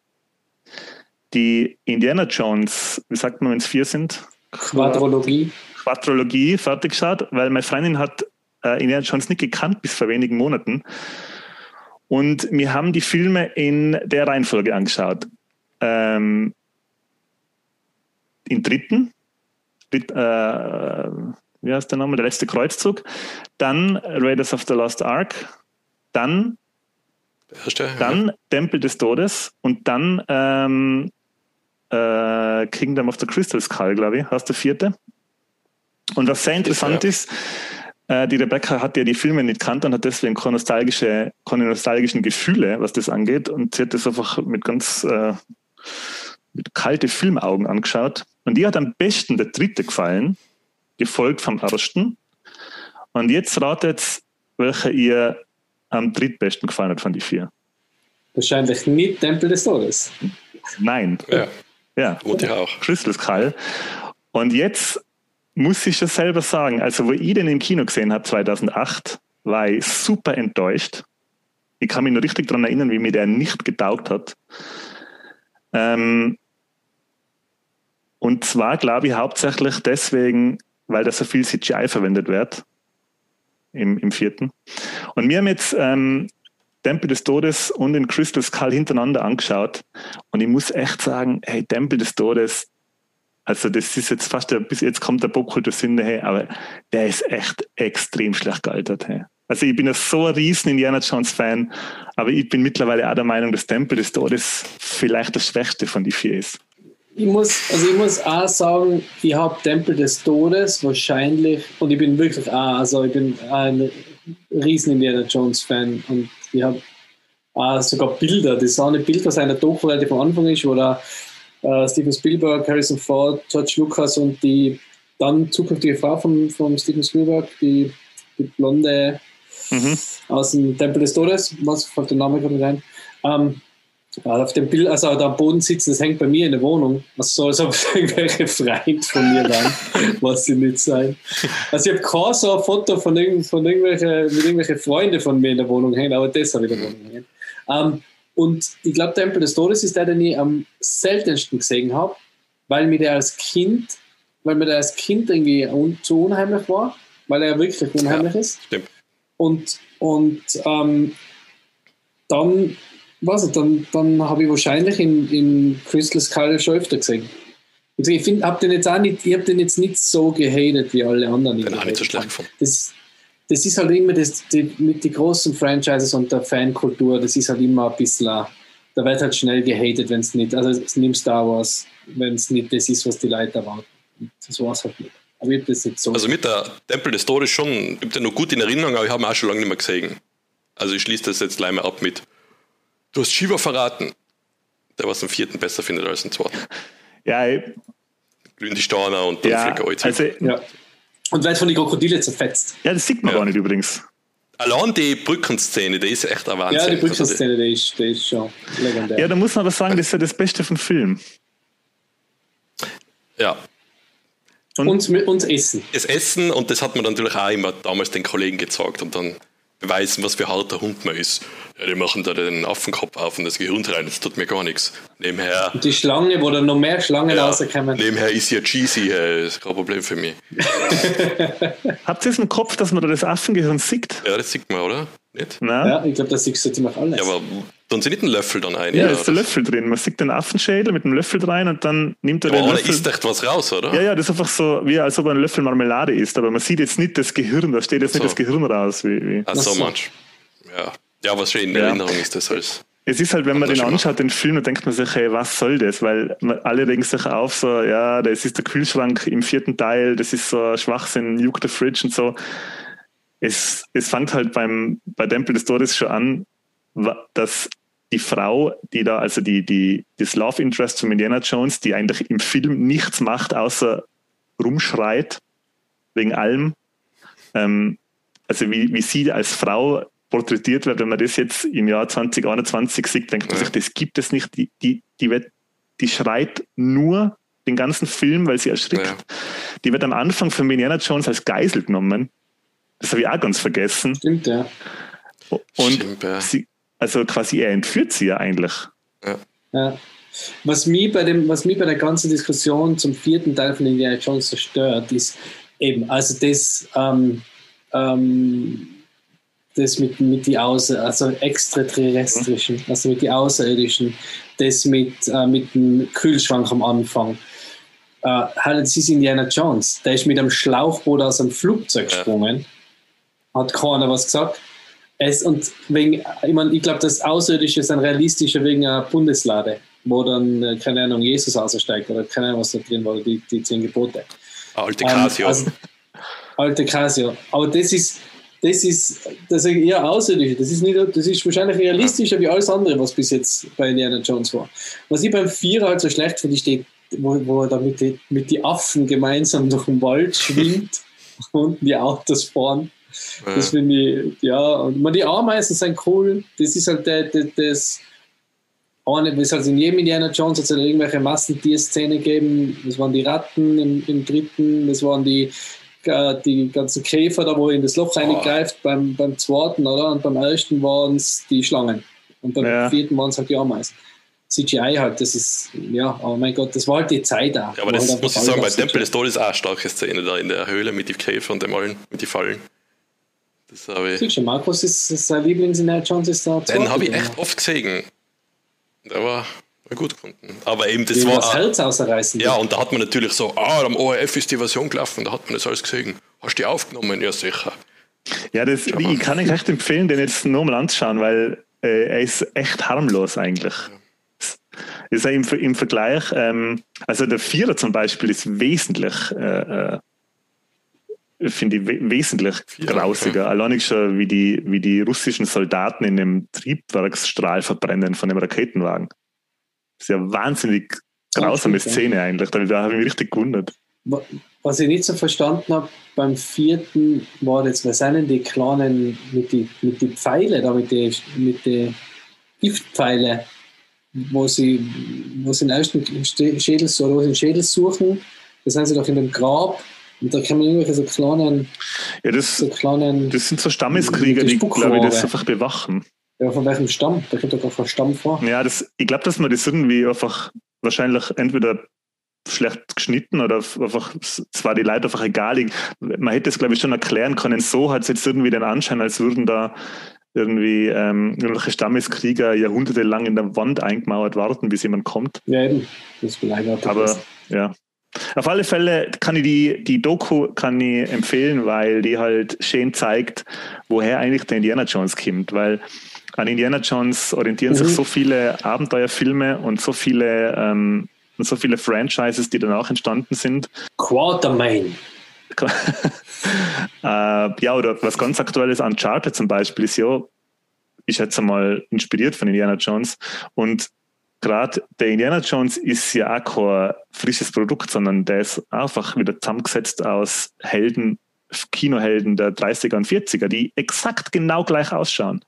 die Indiana Jones, wie sagt man, wenn es vier sind? Quadrologie. Quadrologie fertig geschaut, weil meine Freundin hat äh, Indiana Jones nicht gekannt bis vor wenigen Monaten. Und wir haben die Filme in der Reihenfolge angeschaut. Ähm, Im dritten, dritt, äh, wie heißt der Name, der letzte Kreuzzug, dann Raiders of the Lost Ark, dann, Erste, dann ja. Tempel des Todes und dann ähm, äh, Kingdom of the Crystal Skull, glaube ich, heißt der vierte. Und was sehr interessant ja. ist, äh, die Rebecca hat ja die Filme nicht kannt und hat deswegen keine, nostalgische, keine nostalgischen Gefühle, was das angeht. Und sie hat das einfach mit ganz äh, mit kalte Filmaugen angeschaut. Und die hat am besten der dritte gefallen, gefolgt vom ersten. Und jetzt ratet, welcher ihr am drittbesten gefallen hat von die vier. Wahrscheinlich nicht Tempel des Todes. Nein. Ja. Ja. Und ich auch. Crystal Skull. Und jetzt muss ich das selber sagen, also wo ich den im Kino gesehen habe, 2008, war ich super enttäuscht. Ich kann mich noch richtig daran erinnern, wie mir der nicht getaugt hat. Ähm, und zwar glaube ich hauptsächlich deswegen, weil da so viel CGI verwendet wird im, im vierten. Und wir haben jetzt ähm, Tempel des Todes und den Crystal Skull hintereinander angeschaut. Und ich muss echt sagen, hey, Tempel des Todes, also das ist jetzt fast, der, bis jetzt kommt der Bockholter Sünde, hey, aber der ist echt extrem schlecht gealtert. Hey. Also ich bin ja so ein riesen Indiana Jones Fan, aber ich bin mittlerweile auch der Meinung, dass Tempel des Todes vielleicht das Schwächste von die vier ist. Ich muss, also ich muss auch sagen, ich habe Tempel des Todes wahrscheinlich, und ich bin wirklich auch, also ich bin ein riesen Indiana Jones Fan und ich habe auch sogar Bilder, das ist auch eine Bild aus einer Doku, die vom Anfang ist, wo da äh, Steven Spielberg, Harrison Ford, George Lucas und die dann zukünftige Frau von, von Steven Spielberg, die, die blonde mhm. aus dem Tempel des Todes, was fällt der Name gerade rein, ähm, auf dem Bild, also da am Boden sitzen, das hängt bei mir in der Wohnung. Das soll so irgendwelche Freund von mir sein, was sie nicht sein. Also ich habe kein so ein Foto von, irgend, von irgendwelchen, mit irgendwelchen Freunden von mir in der Wohnung hängen, aber das habe ich in der Wohnung hängen. Ähm, und ich glaube, Tempel des Todes ist der, den ich am seltensten gesehen habe, weil mir der als Kind, weil mir der als Kind irgendwie un zu unheimlich war, weil er wirklich unheimlich ja, ist. Stimmt. Und, und ähm, dann, was ich, dann, dann habe ich wahrscheinlich in, in Crystal Skull schon öfter gesehen. Also ich finde, hab den jetzt auch nicht, ich habe den jetzt nicht so gehatet wie alle anderen. Den auch nicht so schlecht gefunden. Das, das ist halt immer das, die, mit den großen Franchises und der Fankultur, das ist halt immer ein bisschen, da wird halt schnell gehatet, wenn es nicht, also nimm Star Wars, wenn es nicht das ist, was die Leute erwarten. Das war es halt nicht. Aber ich das nicht so. Also mit der Tempel des Todes schon, ich habe den noch gut in Erinnerung, aber ich habe ihn auch schon lange nicht mehr gesehen. Also ich schließe das jetzt gleich mal ab mit, du hast Shiva verraten, der was im vierten besser findet als im zweiten. Ja, ich, Glühende Steiner und dann ja, Flicker also, ja. Und wird von den Krokodile zerfetzt. Ja, das sieht man Ja. gar nicht übrigens. Allein die Brückenszene, die ist echt ein Wahnsinn. Ja, die Also Brückenszene, die ist, die ist schon legendär. Ja, da muss man aber sagen, das ist ja das Beste vom Film. die- ja, und, und Essen. das Essen und das hat man natürlich auch immer damals den Kollegen gezeigt und dann beweisen, was für ein harter Hund man ist. Ja, die machen da den Affenkopf auf und das Gehirn rein, das tut mir gar nichts. Nebenher, Und die Schlange, wo dann noch mehr Schlangen ja, rauskommen. nebenher ist ja cheesy, äh, ist kein Problem für mich. Habt ihr es im Kopf, dass man da das Affengehirn sieht? Ja, das sieht man, oder? Nicht? Na? Ja, ich glaube, das siehst du ziemlich alles. Ja, aber tun sie nicht einen Löffel dann ein? Ja, oder? ist der Löffel drin. Man sieht den Affenschädel mit dem Löffel rein und dann nimmt er den einer Löffel. isst echt was raus, oder? Ja, ja, das ist einfach so, wie als ob er ein Löffel Marmelade isst, aber man sieht jetzt nicht das Gehirn, da steht jetzt nicht So. das Gehirn raus. Wie, wie. Ach so, Ach so. manch. Ja. ja, was schön in Ja. Erinnerung ist das als. Es ist halt, wenn man den anschaut, den Film, dann denkt man sich, hey, was soll das? Weil alle regen sich auf, so, ja, das ist der Kühlschrank im vierten Teil, das ist so ein Schwachsinn, Juke the Fridge und so. Es, es fängt halt beim, bei Tempel des Todes schon an, dass die Frau, die da, also die, die, das Love Interest von Indiana Jones, die eigentlich im Film nichts macht, außer rumschreit, wegen allem, ähm, also wie, wie sie als Frau porträtiert wird, wenn man das jetzt im Jahr 2021 sieht, denkt man sich, das gibt es nicht. Die, die, die, wird, die schreit nur den ganzen Film, weil sie erschrickt. Ja. Die wird am Anfang von Indiana Jones als Geisel genommen. Das habe ich auch ganz vergessen. Stimmt, ja. Und Stimmt, ja. sie, also quasi er entführt sie ja eigentlich. Ja. ja. Was mich, bei dem, was mich bei der ganzen Diskussion zum vierten Teil von Indiana Jones zerstört, ist eben, also das, ähm, ähm, das mit, mit die Außer, also extraterrestrischen, mhm. also mit die Außerirdischen, das mit, äh, mit dem Kühlschrank am Anfang. Äh, das ist Indiana Jones. Der ist mit einem Schlauchboot aus einem Flugzeug gesprungen. Ja. Hat keiner was gesagt. Es, und wegen, ich, mein, ich glaube, das Außerirdische ist ein realistischer wegen einer Bundeslade, wo dann, äh, keine Ahnung, Jesus aussteigt oder keine Ahnung, was da drin war, die, die zehn Gebote. Alte Casio. Ähm, also, alte Casio. Aber das ist, das ist, das ist eher außerirdisch. Das ist, nicht, das ist wahrscheinlich realistischer wie alles andere, was bis jetzt bei Indiana Jones war. Was ich beim Vierer halt so schlecht finde, steht, wo, wo er da mit den mit die Affen gemeinsam durch den Wald schwimmt und die Autos fahren. Das finde ich, ja, und man, die Ameisen sind cool. Das ist halt der, der, das, eine, es halt in jedem Indiana Jones hat es halt irgendwelche Massentierszene gegeben. Das waren die Ratten im, im dritten, das waren die, äh, die ganzen Käfer da, wo er in das Loch oh. reingreift, beim, beim zweiten, oder? Und beim ersten waren es die Schlangen. Und beim ja. vierten waren es halt die Ameisen. CGI halt, das ist, ja, oh mein Gott, das war halt die Zeit auch. Ja, aber das halt muss ich sagen, bei Tempel des Todes auch eine starke Szene da in der Höhle mit den Käfer und dem allen, mit den Fallen. Das habe ich. Siehst du, Markus ist sein Lieblings in der Jones ist da. Den habe ich echt oft gesehen. Der war gut gefunden. Aber eben, das war. Das Herz außerreißen. Ja, und da hat man natürlich so, ah, am ORF ist die Version gelaufen, da hat man das alles gesehen. Hast du die aufgenommen? Ja, sicher. Ja, das, ich kann euch echt empfehlen, den jetzt nochmal anzuschauen, weil äh, er ist echt harmlos eigentlich. Ja. Ist er im, im Vergleich, ähm, also der Vierer zum Beispiel ist wesentlich, äh, äh finde ich wesentlich Vierer, grausiger. Okay. Allein schon, wie die, wie die russischen Soldaten in dem Triebwerksstrahl verbrennen von dem Raketenwagen. Das ist ja eine wahnsinnig grausame okay, Szene ja. eigentlich. Da habe ich mich richtig gewundert. Was ich nicht so verstanden habe, beim vierten war jetzt, was sind denn die kleinen mit den mit die Pfeile, da mit den mit die Giftpfeile, wo sie, wo sie den ersten Schädel, oder wo sie den Schädel suchen, das sind sie doch in dem Grab und da kann man irgendwelche so kleinen. Ja, das, so kleinen, das sind so Stammeskrieger, die, glaube ich, das einfach bewachen. Ja, von welchem Stamm? Da kommt doch einfach Stamm vor. Ja, das, ich glaube, dass man das irgendwie einfach wahrscheinlich entweder schlecht geschnitten oder einfach, es war die Leute einfach egal. Man hätte es, glaube ich, schon erklären können. So hat es jetzt irgendwie den Anschein, als würden da irgendwie ähm, irgendwelche Stammeskrieger jahrhundertelang in der Wand eingemauert warten, bis jemand kommt. Ja, eben. Das ist Aber, ja. Auf alle Fälle kann ich die, die Doku kann ich empfehlen, weil die halt schön zeigt, woher eigentlich der Indiana Jones kommt, weil an Indiana Jones orientieren mhm. sich so viele Abenteuerfilme und so viele, ähm, und so viele Franchises, die danach entstanden sind. Quartermain. äh, ja, oder was ganz aktuelles, Uncharted zum Beispiel, ist ja, ich schätze mal, inspiriert von Indiana Jones. Und gerade der Indiana Jones ist ja auch kein frisches Produkt, sondern der ist einfach wieder zusammengesetzt aus Helden, Kinohelden der 30er und 40er, die exakt genau gleich ausschauen.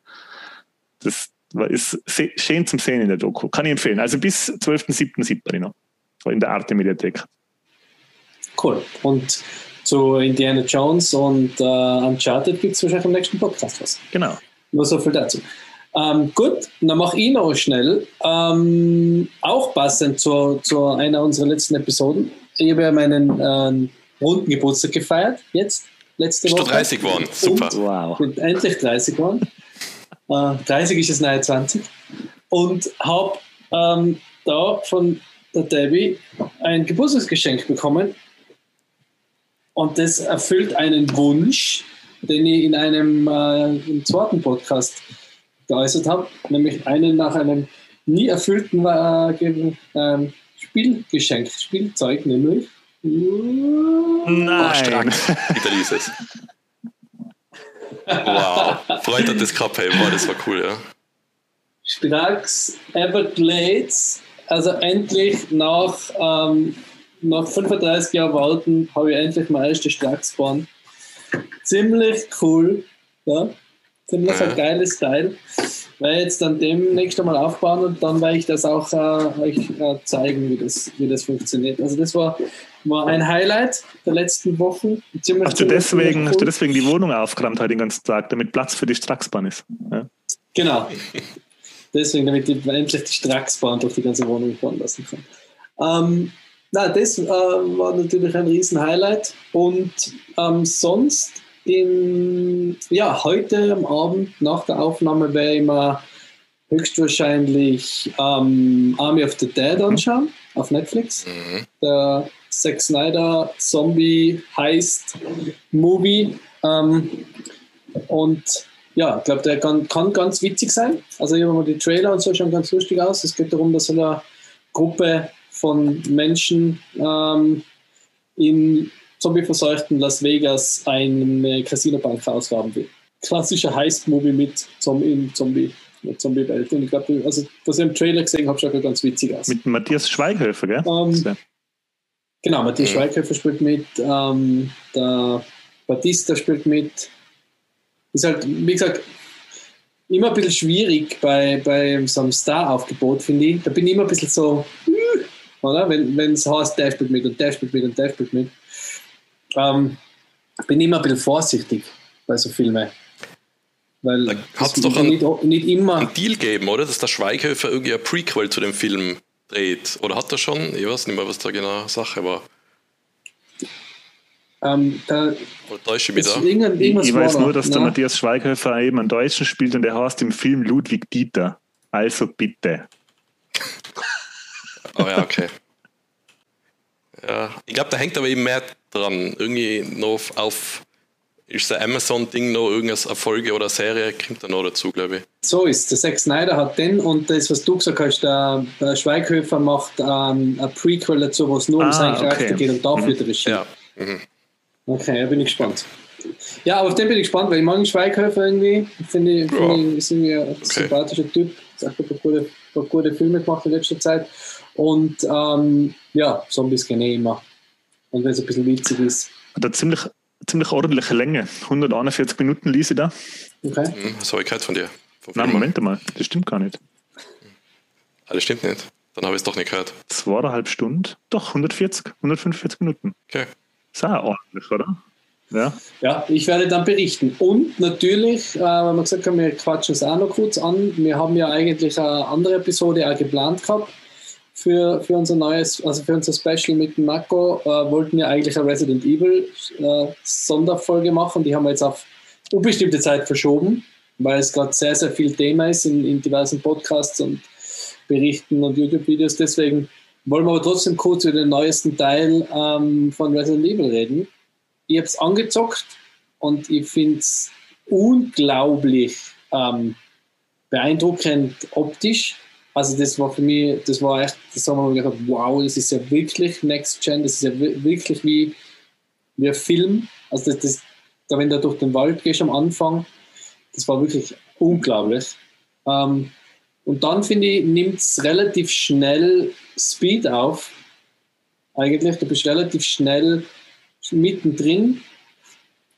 Das ist schön zum Sehen in der Doku. Kann ich empfehlen. Also bis 12.07. sieht man ihn noch. In der Arte Mediathek. Cool. Und zu Indiana Jones und äh, Uncharted gibt es wahrscheinlich im nächsten Podcast was. Genau. Nur so viel dazu. Ähm, gut, dann mache ich noch schnell. Ähm, auch passend zu, zu einer unserer letzten Episoden. Ich habe ja meinen äh, runden Geburtstag gefeiert, jetzt, letzte Woche. Bist du 30 geworden, super. Und wow. Bin endlich 30 geworden. 30 äh, ist es neue 20. Und habe ähm, da von der Debbie ein Geburtstagsgeschenk bekommen. Und das erfüllt einen Wunsch, den ich in einem äh, im zweiten Podcast geäußert habe, nämlich einen nach einem nie erfüllten äh, äh, Spielgeschenk, Spielzeug, nämlich. Nein. Oh, stark. Wieder dieses. Wow, freut hat das gehabt, hey, wow, das war cool, ja. Strax Everglades, also endlich nach, ähm, nach 35 Jahren warten, habe ich endlich meine erste Strax-Bahn. Ziemlich cool, ja. Ziemlich ja. ein geiles Teil. Werde jetzt dann demnächst einmal aufbauen und dann werde ich das auch äh, euch äh, zeigen, wie das, wie das funktioniert. Also das war, war ein Highlight der letzten Wochen. Ziemlich, hast, du deswegen, hast du deswegen die Wohnung aufgeräumt heute den ganzen Tag, damit Platz für die Straxbahn ist? Ja? Genau. Deswegen, damit ich endlich die Straxbahn durch die ganze Wohnung fahren lassen kann. Ähm, na, das äh, war natürlich ein riesen Highlight. Und ähm, sonst, in, ja, heute am Abend nach der Aufnahme werde ich mir höchstwahrscheinlich ähm, Army of the Dead mhm. anschauen auf Netflix. Mhm. Der Zack Snyder Zombie heißt Movie. Ähm, und ja, ich glaube, der kann, kann ganz witzig sein. Also, ich habe mal die Trailer und so schon ganz lustig aus. Es geht darum, dass eine Gruppe von Menschen ähm, in zombieverseuchten Las Vegas eine Casino-Bank ausgraben will. Klassischer Heist-Movie mit Zombie, Zombie, mit Zombie-Welt. Und ich glaube, also, was ich im Trailer gesehen habe, schaut ganz witzig aus. Mit Matthias Schweighöfer, gell? Ähm, genau, Matthias ja. Schweighöfer spielt mit, ähm, der Batista spielt mit. Ist halt, wie gesagt, immer ein bisschen schwierig bei, bei so einem Star-Aufgebot, finde ich. Da bin ich immer ein bisschen so, oder? Wenn es heißt, der spielt mit und der spielt mit und der spielt mit. Ähm, bin immer ein bisschen vorsichtig bei so Filmen. Weil da hat es doch einen, nicht, nicht immer einen Deal geben, oder? Dass der Schweighöfer irgendwie ein Prequel zu dem Film dreht. Oder hat er schon? Ich weiß nicht mehr, was da genau Sache war. Ähm, da, täusche ich, ich, ich weiß nur, dass der ne? Matthias Schweighöfer eben einen Deutschen spielt und der heißt im Film Ludwig Dieter. Also bitte. Oh ja, okay. ja, ich glaube, da hängt aber eben mehr dran. Irgendwie noch auf, ist der Amazon-Ding noch irgendeine Erfolge oder Serie, kommt da noch dazu, glaube ich. So ist Der Zack Snyder hat den und das, was du gesagt hast, der, der Schweighöfer macht ähm, ein Prequel dazu, wo es nur ah, um seinen Charakter okay. geht und dafür mhm. Regie. Ja. Mhm. Okay, da bin ich gespannt. Ja, auf den bin ich gespannt, weil ich mag den Schweighöfer irgendwie. Finde ich, find ja. ich, ist irgendwie ein okay. sympathischer Typ. Hat ein paar gute, paar gute Filme gemacht in letzter Zeit. Und ähm, ja, Zombies gerne eh immer. Und wenn es ein bisschen witzig ist. Hat eine ziemlich, ziemlich ordentliche Länge. 141 Minuten ließ ich da. Okay. Hm, das habe ich gehört von dir. Nein, Moment mal, das stimmt gar nicht. Ah, das stimmt nicht. Dann habe ich es doch nicht gehört. Zweieinhalb Stunden? Doch, 140, 145 Minuten. Okay. Ist auch ordentlich, oder? Ja. ja, ich werde dann berichten. Und natürlich, äh, wenn wir gesagt haben, wir quatschen es auch noch kurz an. Wir haben ja eigentlich eine andere Episode auch geplant gehabt für, für unser neues, also für unser Special mit Marco, äh, wollten wir eigentlich eine Resident Evil äh, Sonderfolge machen. Die haben wir jetzt auf unbestimmte Zeit verschoben, weil es gerade sehr, sehr viel Thema ist in, in diversen Podcasts und Berichten und YouTube-Videos. Deswegen wollen wir aber trotzdem kurz über den neuesten Teil ähm, von Resident Evil reden. Ich habe es angezockt und ich finde es unglaublich ähm, beeindruckend optisch. Also das war für mich, das war echt, das haben wir gedacht, wow, das ist ja wirklich Next Gen, das ist ja wirklich wie, wie ein Film. Also das, das, da wenn du durch den Wald gehst am Anfang, das war wirklich unglaublich. Ähm, und dann finde ich, nimmt es relativ schnell Speed auf. Eigentlich, du bist relativ schnell mittendrin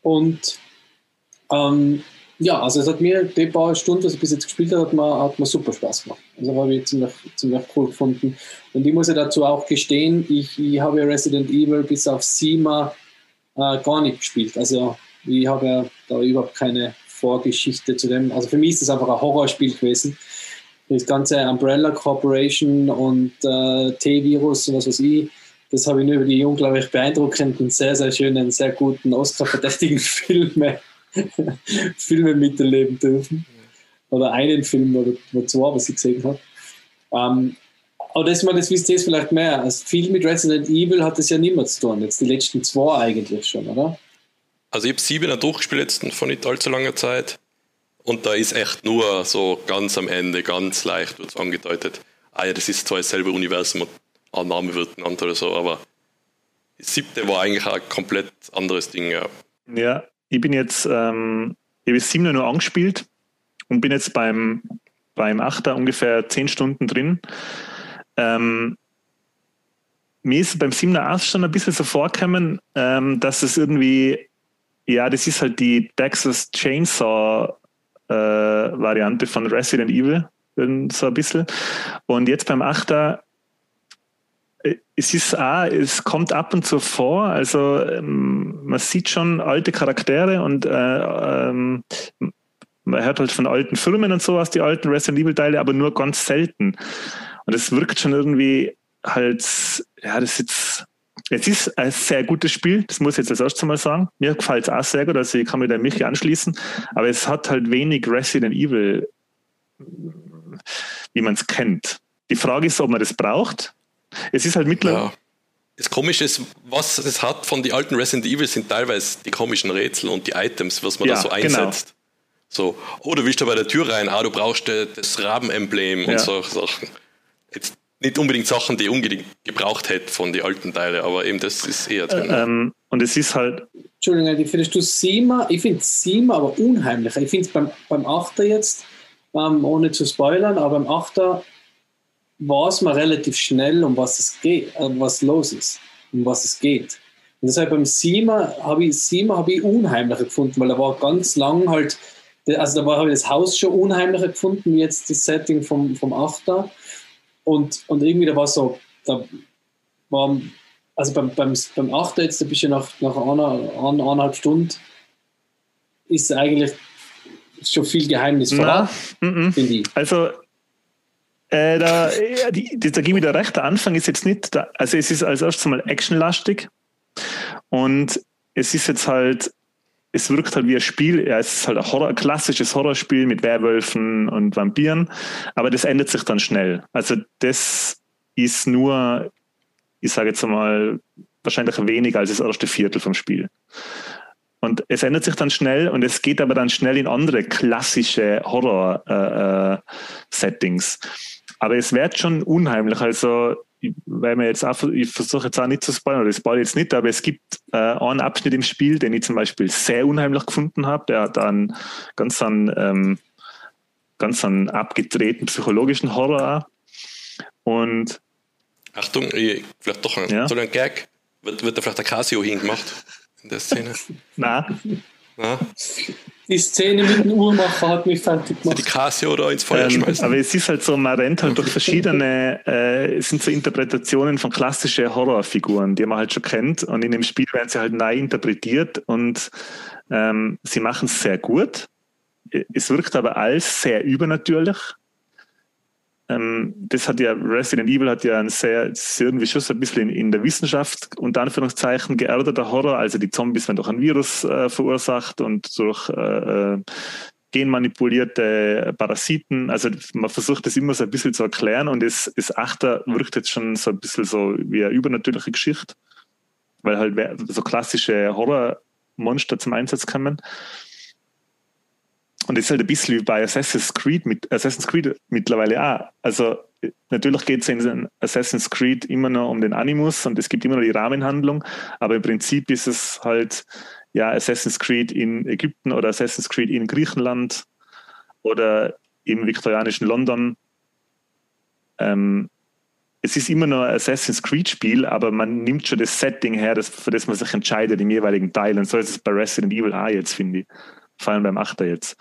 und ähm, ja, also es hat mir die paar Stunden, die ich bis jetzt gespielt habe, hat mir, hat mir super Spaß gemacht. Also habe ich ziemlich, ziemlich cool gefunden. Und ich muss ja dazu auch gestehen, ich, ich habe Resident Evil bis auf Sima äh, gar nicht gespielt. Also ich habe ja da überhaupt keine Vorgeschichte zu dem. Also für mich ist das einfach ein Horrorspiel gewesen. Das ganze Umbrella Corporation und äh, T-Virus und was weiß ich, das habe ich nur über die unglaublich beeindruckenden, sehr, sehr schönen, sehr guten, Oscar-verdächtigen Filme Filme miterleben dürfen. Oder einen Film oder, oder zwei, was ich gesehen habe. Ähm, aber das, man, das wisst ihr jetzt vielleicht mehr. Also viel mit Resident Evil hat das ja niemand zu tun. Jetzt die letzten zwei eigentlich schon, oder? Also ich habe Siebener durchgespielt jetzt von nicht allzu langer Zeit. Und da ist echt nur so ganz am Ende, ganz leicht wird es angedeutet. Ah ja, das ist zwar dasselbe Universum und ein Name wird genannt oder so, aber das siebte war eigentlich ein komplett anderes Ding, ja. Ja, ich bin jetzt, ähm, ich habe sieben nur angespielt und bin jetzt beim, beim Achter ungefähr zehn Stunden drin. Ähm, mir ist beim Siebener auch schon ein bisschen so vorgekommen, ähm, dass es irgendwie, ja, das ist halt die Texas Chainsaw Variante von Resident Evil, so ein bisschen. Und jetzt beim Achter es ist auch, es kommt ab und zu vor, also ähm, man sieht schon alte Charaktere und äh, ähm, man hört halt von alten Filmen und sowas, die alten Resident Evil Teile, aber nur ganz selten. Und es wirkt schon irgendwie halt, ja, das ist jetzt, es ist ein sehr gutes Spiel, das muss ich jetzt als erstes mal sagen. Mir gefällt es auch sehr gut, also ich kann mich da mich anschließen, aber es hat halt wenig Resident Evil, wie man es kennt. Die Frage ist, ob man das braucht, es ist halt mittlerweile. Ja. Das Komische ist, was es hat von den alten Resident Evil sind teilweise die komischen Rätsel und die Items, was man ja, da so einsetzt. Genau. So, oh, du willst da bei der Tür rein, ah, du brauchst das Rabenemblem ja. und so Sachen. Jetzt nicht unbedingt Sachen, die unbedingt gebraucht hätte von den alten Teilen, aber eben das ist eher drin. Ähm, und es ist halt. Entschuldigung, ich finde du Sima, ich finde Sima aber unheimlich. Ich finde es beim, beim Achter jetzt, ähm, ohne zu spoilern, aber beim Achter weiß man relativ schnell, um was es geht, äh, was los ist, um was es geht. Und deshalb beim Sima habe ich, Sima habe ich unheimlicher gefunden, weil er war ganz lang halt, also da habe ich das Haus schon unheimlicher gefunden, wie jetzt das Setting vom, vom Achter. Und, und irgendwie da war so, da war, also beim, beim, beim Achter jetzt, da bist du nach, nach einer, einer, eineinhalb Stunden, ist eigentlich schon viel Geheimnis finde ich. Also äh, da, die, da gebe ich dir recht, der Anfang ist jetzt nicht, da, also es ist als erstes mal actionlastig und es ist jetzt halt, es wirkt halt wie ein Spiel, ja, es ist halt ein, Horror, ein klassisches Horrorspiel mit Werwölfen und Vampiren, aber das ändert sich dann schnell. Also das ist nur, ich sage jetzt mal, wahrscheinlich weniger als das erste Viertel vom Spiel. Und es ändert sich dann schnell und es geht aber dann schnell in andere klassische Horror-Settings. Äh, äh, aber es wird schon unheimlich. Also, weil man jetzt auch, ich versuche jetzt auch nicht zu spoilern, oder ich spoilere jetzt nicht, aber es gibt äh, einen Abschnitt im Spiel, den ich zum Beispiel sehr unheimlich gefunden habe. Der hat einen ganz einen, ähm, ganz einen abgedrehten psychologischen Horror auch. Und Achtung, vielleicht doch ein, ja? so ein Gag. Wird, wird da vielleicht der Casio hingemacht in der Szene? Nein. Na? Die Szene mit dem Uhrmacher hat mich fertig gemacht. Die Casio oder ins Feuer ähm, schmeißen. Aber es ist halt so, man rennt halt durch verschiedene, äh, es sind so Interpretationen von klassischen Horrorfiguren, die man halt schon kennt. Und in dem Spiel werden sie halt neu interpretiert und ähm, sie machen es sehr gut. Es wirkt aber alles sehr übernatürlich. Ähm, das hat ja, Resident Evil hat ja ein sehr, irgendwie schon so ein bisschen in, in der Wissenschaft, unter Anführungszeichen, geerdeter Horror. Also die Zombies werden durch ein Virus äh, verursacht und durch äh, äh, genmanipulierte Parasiten. Also man versucht das immer so ein bisschen zu erklären und das, das Achter wirkt jetzt schon so ein bisschen so wie eine übernatürliche Geschichte, weil halt so klassische Horrormonster zum Einsatz kommen. Und das ist halt ein bisschen wie bei Assassin's Creed, mit, Assassin's Creed mittlerweile auch. Also natürlich geht es in Assassin's Creed immer noch um den Animus und es gibt immer noch die Rahmenhandlung, aber im Prinzip ist es halt ja Assassin's Creed in Ägypten oder Assassin's Creed in Griechenland oder im viktorianischen London. Ähm, es ist immer noch ein Assassin's Creed-Spiel, aber man nimmt schon das Setting her, das, für das man sich entscheidet im jeweiligen Teil. Und so ist es bei Resident Evil auch jetzt, finde ich vor allem beim Achter jetzt.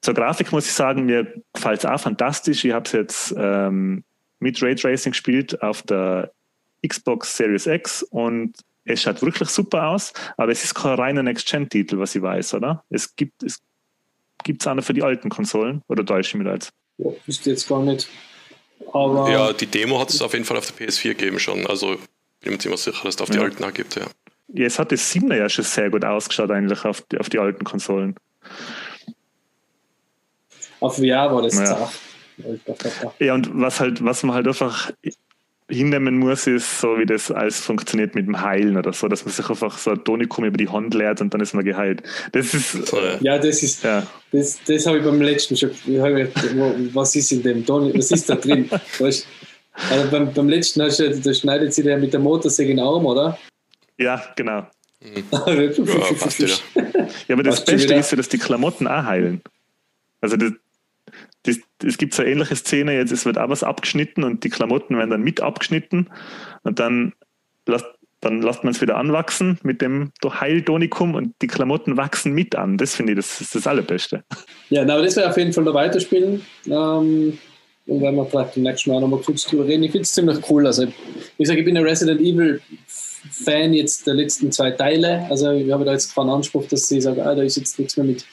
Zur Grafik muss ich sagen, mir gefällt es auch fantastisch. Ich habe es jetzt ähm, mit Raytracing gespielt auf der Xbox Series X und es schaut wirklich super aus, aber es ist kein reiner Next-Gen-Titel, was ich weiß, oder? Es gibt es gibt's auch noch für die alten Konsolen oder täusche ich mich jetzt? Ja, wüsste jetzt gar nicht. Aber ja, die Demo hat es auf jeden Fall auf der PS4 gegeben schon. Also bin mir ziemlich sicher, dass es auf die ja. alten auch gibt, ja. Jetzt hat das 7er ja schon sehr gut ausgeschaut, eigentlich auf die, auf die alten Konsolen. Auf VR war das ja. Ja, und was halt, was man halt einfach hinnehmen muss, ist so, wie das alles funktioniert mit dem Heilen oder so, dass man sich einfach so ein Tonikum über die Hand leert und dann ist man geheilt. Das ist. Ja, das ist. Ja. Das, das habe ich beim letzten schon. Was ist in dem Tonikum? Was ist da drin? Weißt, also beim, beim letzten hast du, da schneidet sie der mit der Motorsäge in den Arm, oder? Ja, genau. Mhm. ja, passt wieder. ja, aber das passt Beste ist ja, dass die Klamotten auch heilen. Also das, das, es gibt so eine ähnliche Szene, jetzt es wird auch was abgeschnitten und die Klamotten werden dann mit abgeschnitten und dann lässt, dann lässt man es wieder anwachsen mit dem Heiltonikum und die Klamotten wachsen mit an. Das finde ich das ist das Allerbeste. Ja, aber das wäre auf jeden Fall noch weiterspielen. Ähm, und wenn wir vielleicht im nächsten Mal nochmal kurz drüber reden. Ich finde es ziemlich cool. Also, ich sage, ich bin ein Resident Evil Fan jetzt der letzten zwei Teile. Also, ich habe da jetzt keinen Anspruch, dass ich sage, ah, da ist jetzt nichts mehr mit,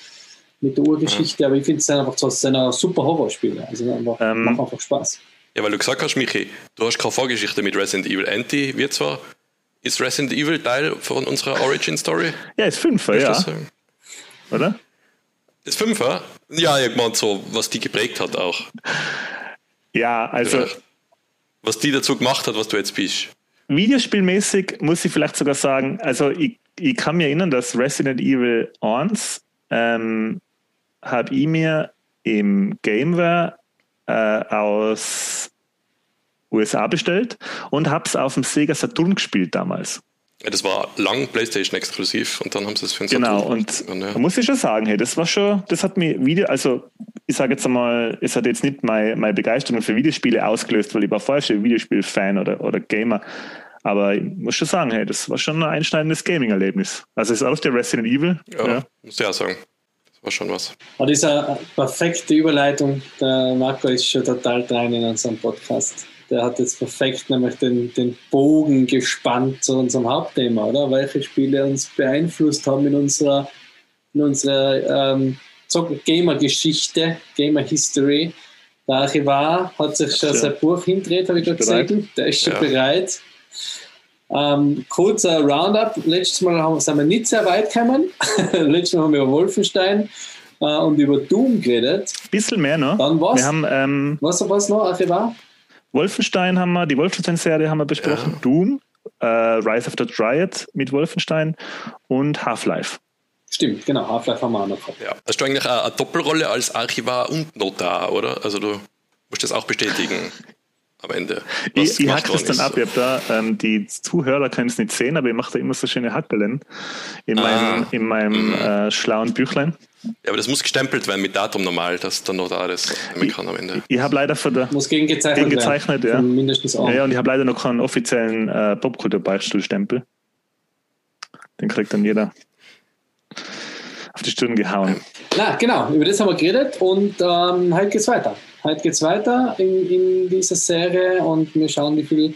mit der Urgeschichte, ja. aber ich finde es einfach so, es sind super Horrorspiele. Also, einfach, ähm, macht einfach Spaß. Ja, weil du gesagt hast, Michi, du hast keine Vorgeschichte mit Resident Evil. Anti wird zwar ist Resident Evil Teil von unserer Origin Story? Ja, ist Fünfer, ja. Oder? Ist Fünfer? Ja, ich meine so, was die geprägt hat auch. Ja, also. Was die dazu gemacht hat, was du jetzt bist. Videospielmäßig muss ich vielleicht sogar sagen, also ich, ich kann mir erinnern, dass Resident Evil 1 ähm, habe ich mir im Gameware äh, aus USA bestellt und habe es auf dem Sega Saturn gespielt damals. Ja, das war lang PlayStation exklusiv und dann haben sie es für den Genau, Saturn und ja. da muss ich schon sagen, hey, das war schon, das hat mir Video, also ich sage jetzt einmal, es hat jetzt nicht meine, meine Begeisterung für Videospiele ausgelöst, weil ich war vorher schon Videospiel-Fan oder, oder Gamer. Aber ich muss schon sagen, hey, das war schon ein einschneidendes Gaming-Erlebnis. Also es ist auch der Resident Evil. Ja, ja. muss ich auch sagen. Das war schon was. Und das ist eine perfekte Überleitung. Der Marco ist schon total dran in unserem Podcast der hat jetzt perfekt nämlich den, den Bogen gespannt zu unserem Hauptthema, oder? Welche Spiele uns beeinflusst haben in unserer, in unserer ähm, Gamer-Geschichte, Gamer-History. Der Archivar hat sich schon ja. sein Buch hindreht, habe ich gerade gesagt. Der ist schon ja. bereit. Ähm, kurzer Roundup. Letztes Mal haben, sind wir nicht sehr weit gekommen. Letztes Mal haben wir über Wolfenstein äh, und über Doom geredet. Bisschen mehr noch. Dann was? Wir haben, ähm, was, was noch, Archivar? Wolfenstein haben wir, die Wolfenstein-Serie haben wir besprochen, ja. Doom, äh, Rise of the Dryad mit Wolfenstein und Half-Life. Stimmt, genau, Half-Life haben wir auch noch gehabt. Ja. Hast du eigentlich eine, eine Doppelrolle als Archivar und Notar, oder? Also du musst das auch bestätigen am Ende. Ich, ich hack das dann ab. Ich da, ähm, die Zuhörer können es nicht sehen, aber ich mache da immer so schöne Hackelen in ah. meinem, in meinem mhm. äh, schlauen Büchlein. Ja, aber das muss gestempelt werden mit Datum normal, dass dann noch da das nehmen kann am Ende. Ich, ich habe leider für der, muss gegengezeichnet, gegengezeichnet ja. Mindestens auch. Ja, und ich habe leider noch keinen offiziellen äh, Popkultur-Beichtstuhlstempel. Den kriegt dann jeder auf die Stirn gehauen. Na, genau, über das haben wir geredet und ähm, heute geht's weiter. Heute geht's weiter in, in dieser Serie und wir schauen, wie viele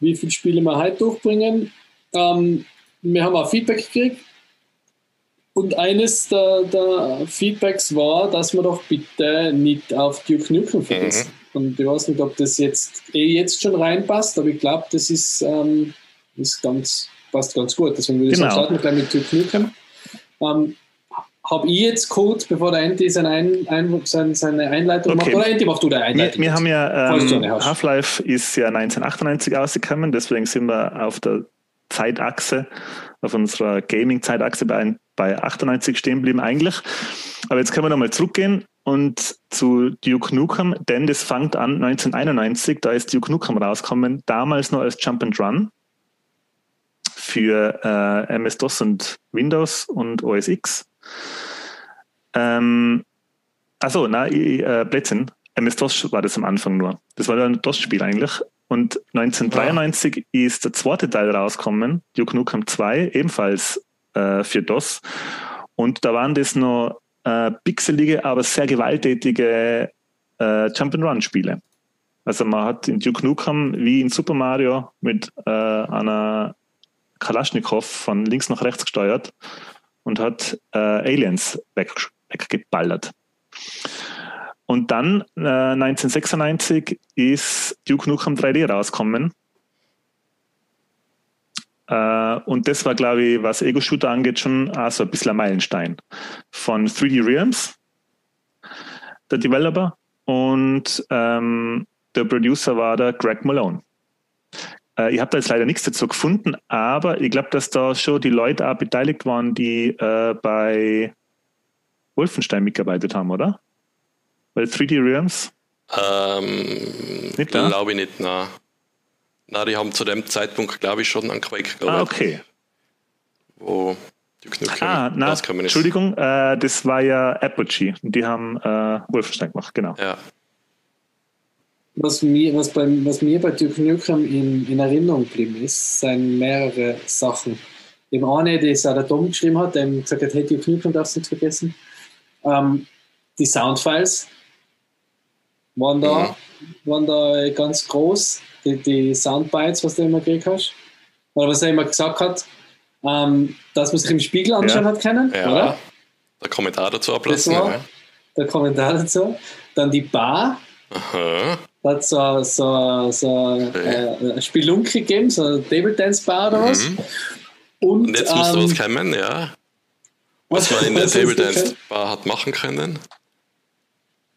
wie viel Spiele wir heute durchbringen. Ähm, wir haben auch Feedback gekriegt und eines der, der, Feedbacks war, dass man doch bitte nicht auf Duke Nukem vergisst. Mhm. Und ich weiß nicht, ob das jetzt eh jetzt schon reinpasst, aber ich glaube, das ist, ähm, ist ganz, passt ganz gut. Deswegen würde ich genau. sagen, starten gleich mit Duke Nukem. Ähm, habe ich jetzt kurz, bevor der Andy seine, Ein Ein seine, seine Einleitung okay. macht, oder Andy machst du der Einleitung? Wir, wir haben ja, ähm, Half-Life ist ja 1998 ausgekommen, deswegen sind wir auf der Zeitachse, auf unserer Gaming-Zeitachse bei, bei 98 stehen geblieben eigentlich. Aber jetzt können wir nochmal zurückgehen und zu Duke Nukem, denn das fängt an 1991, da ist Duke Nukem rausgekommen, damals noch als Jump and Run für äh, MS-DOS und Windows und OS X. Ähm, achso, na, äh, Blödsinn. MS-DOS war das am Anfang nur. Das war ein DOS-Spiel eigentlich. Und 1993 ja. ist der zweite Teil rausgekommen, Duke Nukem 2, ebenfalls äh, für DOS. Und da waren das noch äh, pixelige, aber sehr gewalttätige äh, Jump-and-Run-Spiele. Also man hat in Duke Nukem wie in Super Mario mit äh, einer Kalaschnikow von links nach rechts gesteuert und hat äh, Aliens weg, weggeballert. Und dann äh, 1996 ist Duke Nukem 3D rausgekommen. Äh, und das war, glaube ich, was Ego-Shooter angeht, schon also ein bisschen ein Meilenstein. Von 3D Realms, der Developer, und ähm, der Producer war der Greg Malone. Äh, ich habe da jetzt leider nichts dazu gefunden, aber ich glaube, dass da schon die Leute auch beteiligt waren, die äh, bei Wolfenstein mitgearbeitet haben, oder? Weil 3D Realms? Ähm, nicht glaube ich nicht, na. Na, die haben zu dem Zeitpunkt, glaube ich, schon an Quake gearbeitet. Ah, okay. Wo die Knöpfe ah, na, Entschuldigung, äh, das war ja Apogee. Die haben äh, Wolfenstein gemacht, genau. Ja. was mir, was beim, was mir bei Duke Nukem in, in Erinnerung geblieben ist, sind mehrere Sachen. Dem eine, das auch der Tom geschrieben hat, der gesagt hat, hey, Duke Nukem darfst du nicht vergessen. Ähm, die Soundfiles waren da, mhm. waren da ganz groß. Die, die Soundbites, was du immer gekriegt hast. Oder was er immer gesagt hat, ähm, dass man sich im Spiegel anschauen ja. hat können. Ja. Oder? Der Kommentar dazu ablassen. Ja. Der Kommentar dazu. Dann die Bar. Aha. Da hat so, so, so okay. äh, Spelunke gegeben, so eine Table Dance Bar oder was. Mhm. Und, Und, jetzt musst ähm, du was kommen, ja. Was, was man in der Table Dance Bar hat machen können.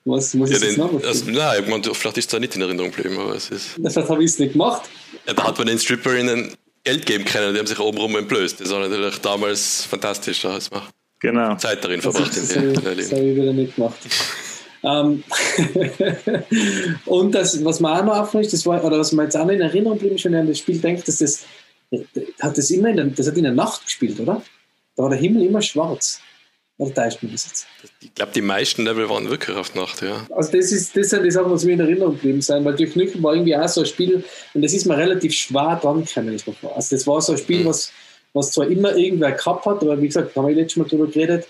Was muss ja, ich den, noch also, Nein, ich meine, vielleicht ist es da nicht in Erinnerung geblieben, aber es ist. Vielleicht habe ich es nicht gemacht. Ja, da hat man den Stripperinnen Geld geben können, die haben sich obenrum entblößt. Das war natürlich damals fantastisch, da hat man genau. Zeit darin verbracht. Das, das, das habe ich wieder nicht gemacht. Ähm, und das, was man auch noch aufrichtet, das war, oder was man jetzt auch noch in Erinnerung blieb, wenn ich an das Spiel denkt, dass das, hat das immer in der, das hat in der Nacht gespielt, oder? Da war der Himmel immer schwarz. Oder täuscht man das jetzt? Ich glaube, die meisten Level waren wirklich auf Nacht, ja. Also das ist das sind die Sachen, was mir in Erinnerung geblieben sind, weil durch Nukem war irgendwie auch so ein Spiel, und das ist mir relativ schwer dran gekommen, ich mir vor. Also das war so ein Spiel, mhm. was, was zwar immer irgendwer gehabt hat, aber wie gesagt, da haben wir letztes Mal drüber geredet,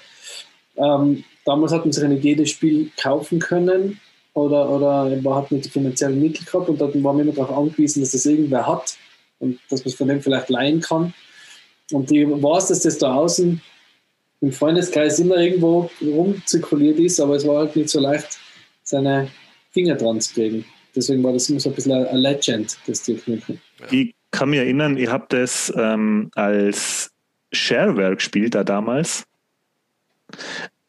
ähm, damals hat man sich nicht jedes Spiel kaufen können oder, oder man hat nicht die finanziellen Mittel gehabt und dann war man immer darauf angewiesen, dass das irgendwer hat und dass man es von dem vielleicht leihen kann. Und ich weiß, dass das da außen im Freundeskreis immer irgendwo rumzirkuliert ist, aber es war halt nicht so leicht, seine Finger dran zu kriegen. Deswegen war das immer so ein bisschen ein Legend, das Tierknüppel. Ich kann mich erinnern, ich habe das ähm, als Shareware gespielt da damals.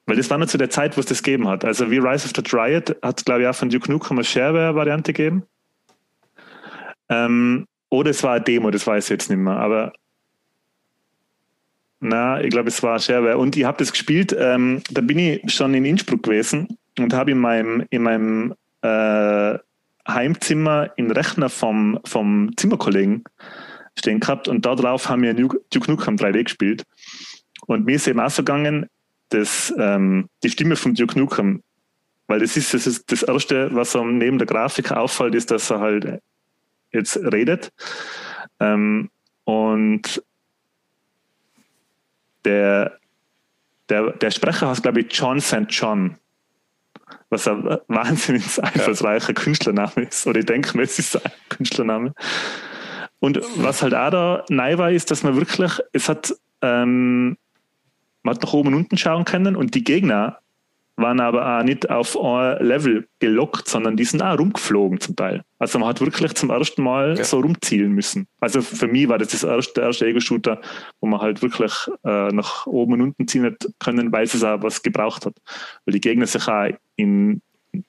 Weil das war nur zu der Zeit, wo es das gegeben hat. Also wie Rise of the Triad hat, glaube ich, auch von Duke Nukem eine Shareware-Variante gegeben. Ähm, oder es war eine Demo, das weiß ich jetzt nicht mehr. Aber na, ich glaube, es war Shareware. Und ich habe das gespielt, ähm, da bin ich schon in Innsbruck gewesen und habe in meinem, in meinem äh, Heimzimmer den Rechner vom, vom Zimmerkollegen stehen gehabt und darauf haben wir Duke Nukem 3D gespielt. Und mir ist eben auch so gegangen, das, ähm, die Stimme von Duke Nukem, weil das ist, das ist das Erste, was ihm neben der Grafik auffällt, ist, dass er halt jetzt redet. Ähm, und der, der, der Sprecher heißt, glaube ich, John St. John, was ein wahnsinnig einfallsreicher ja. Künstlername ist. Oder ich denke mir, es ist ein Künstlername. Und was halt auch da neu war, ist, dass man wirklich, es hat ähm, man hat nach oben und unten schauen können und die Gegner waren aber auch nicht auf ein Level gelockt, sondern die sind auch rumgeflogen zum Teil. Also man hat wirklich zum ersten Mal ja. so rumzielen müssen. Also für mich war das, das erste, der erste Ego-Shooter, wo man halt wirklich äh, nach oben und unten ziehen hat können, weil es auch was gebraucht hat. Weil die Gegner sich auch in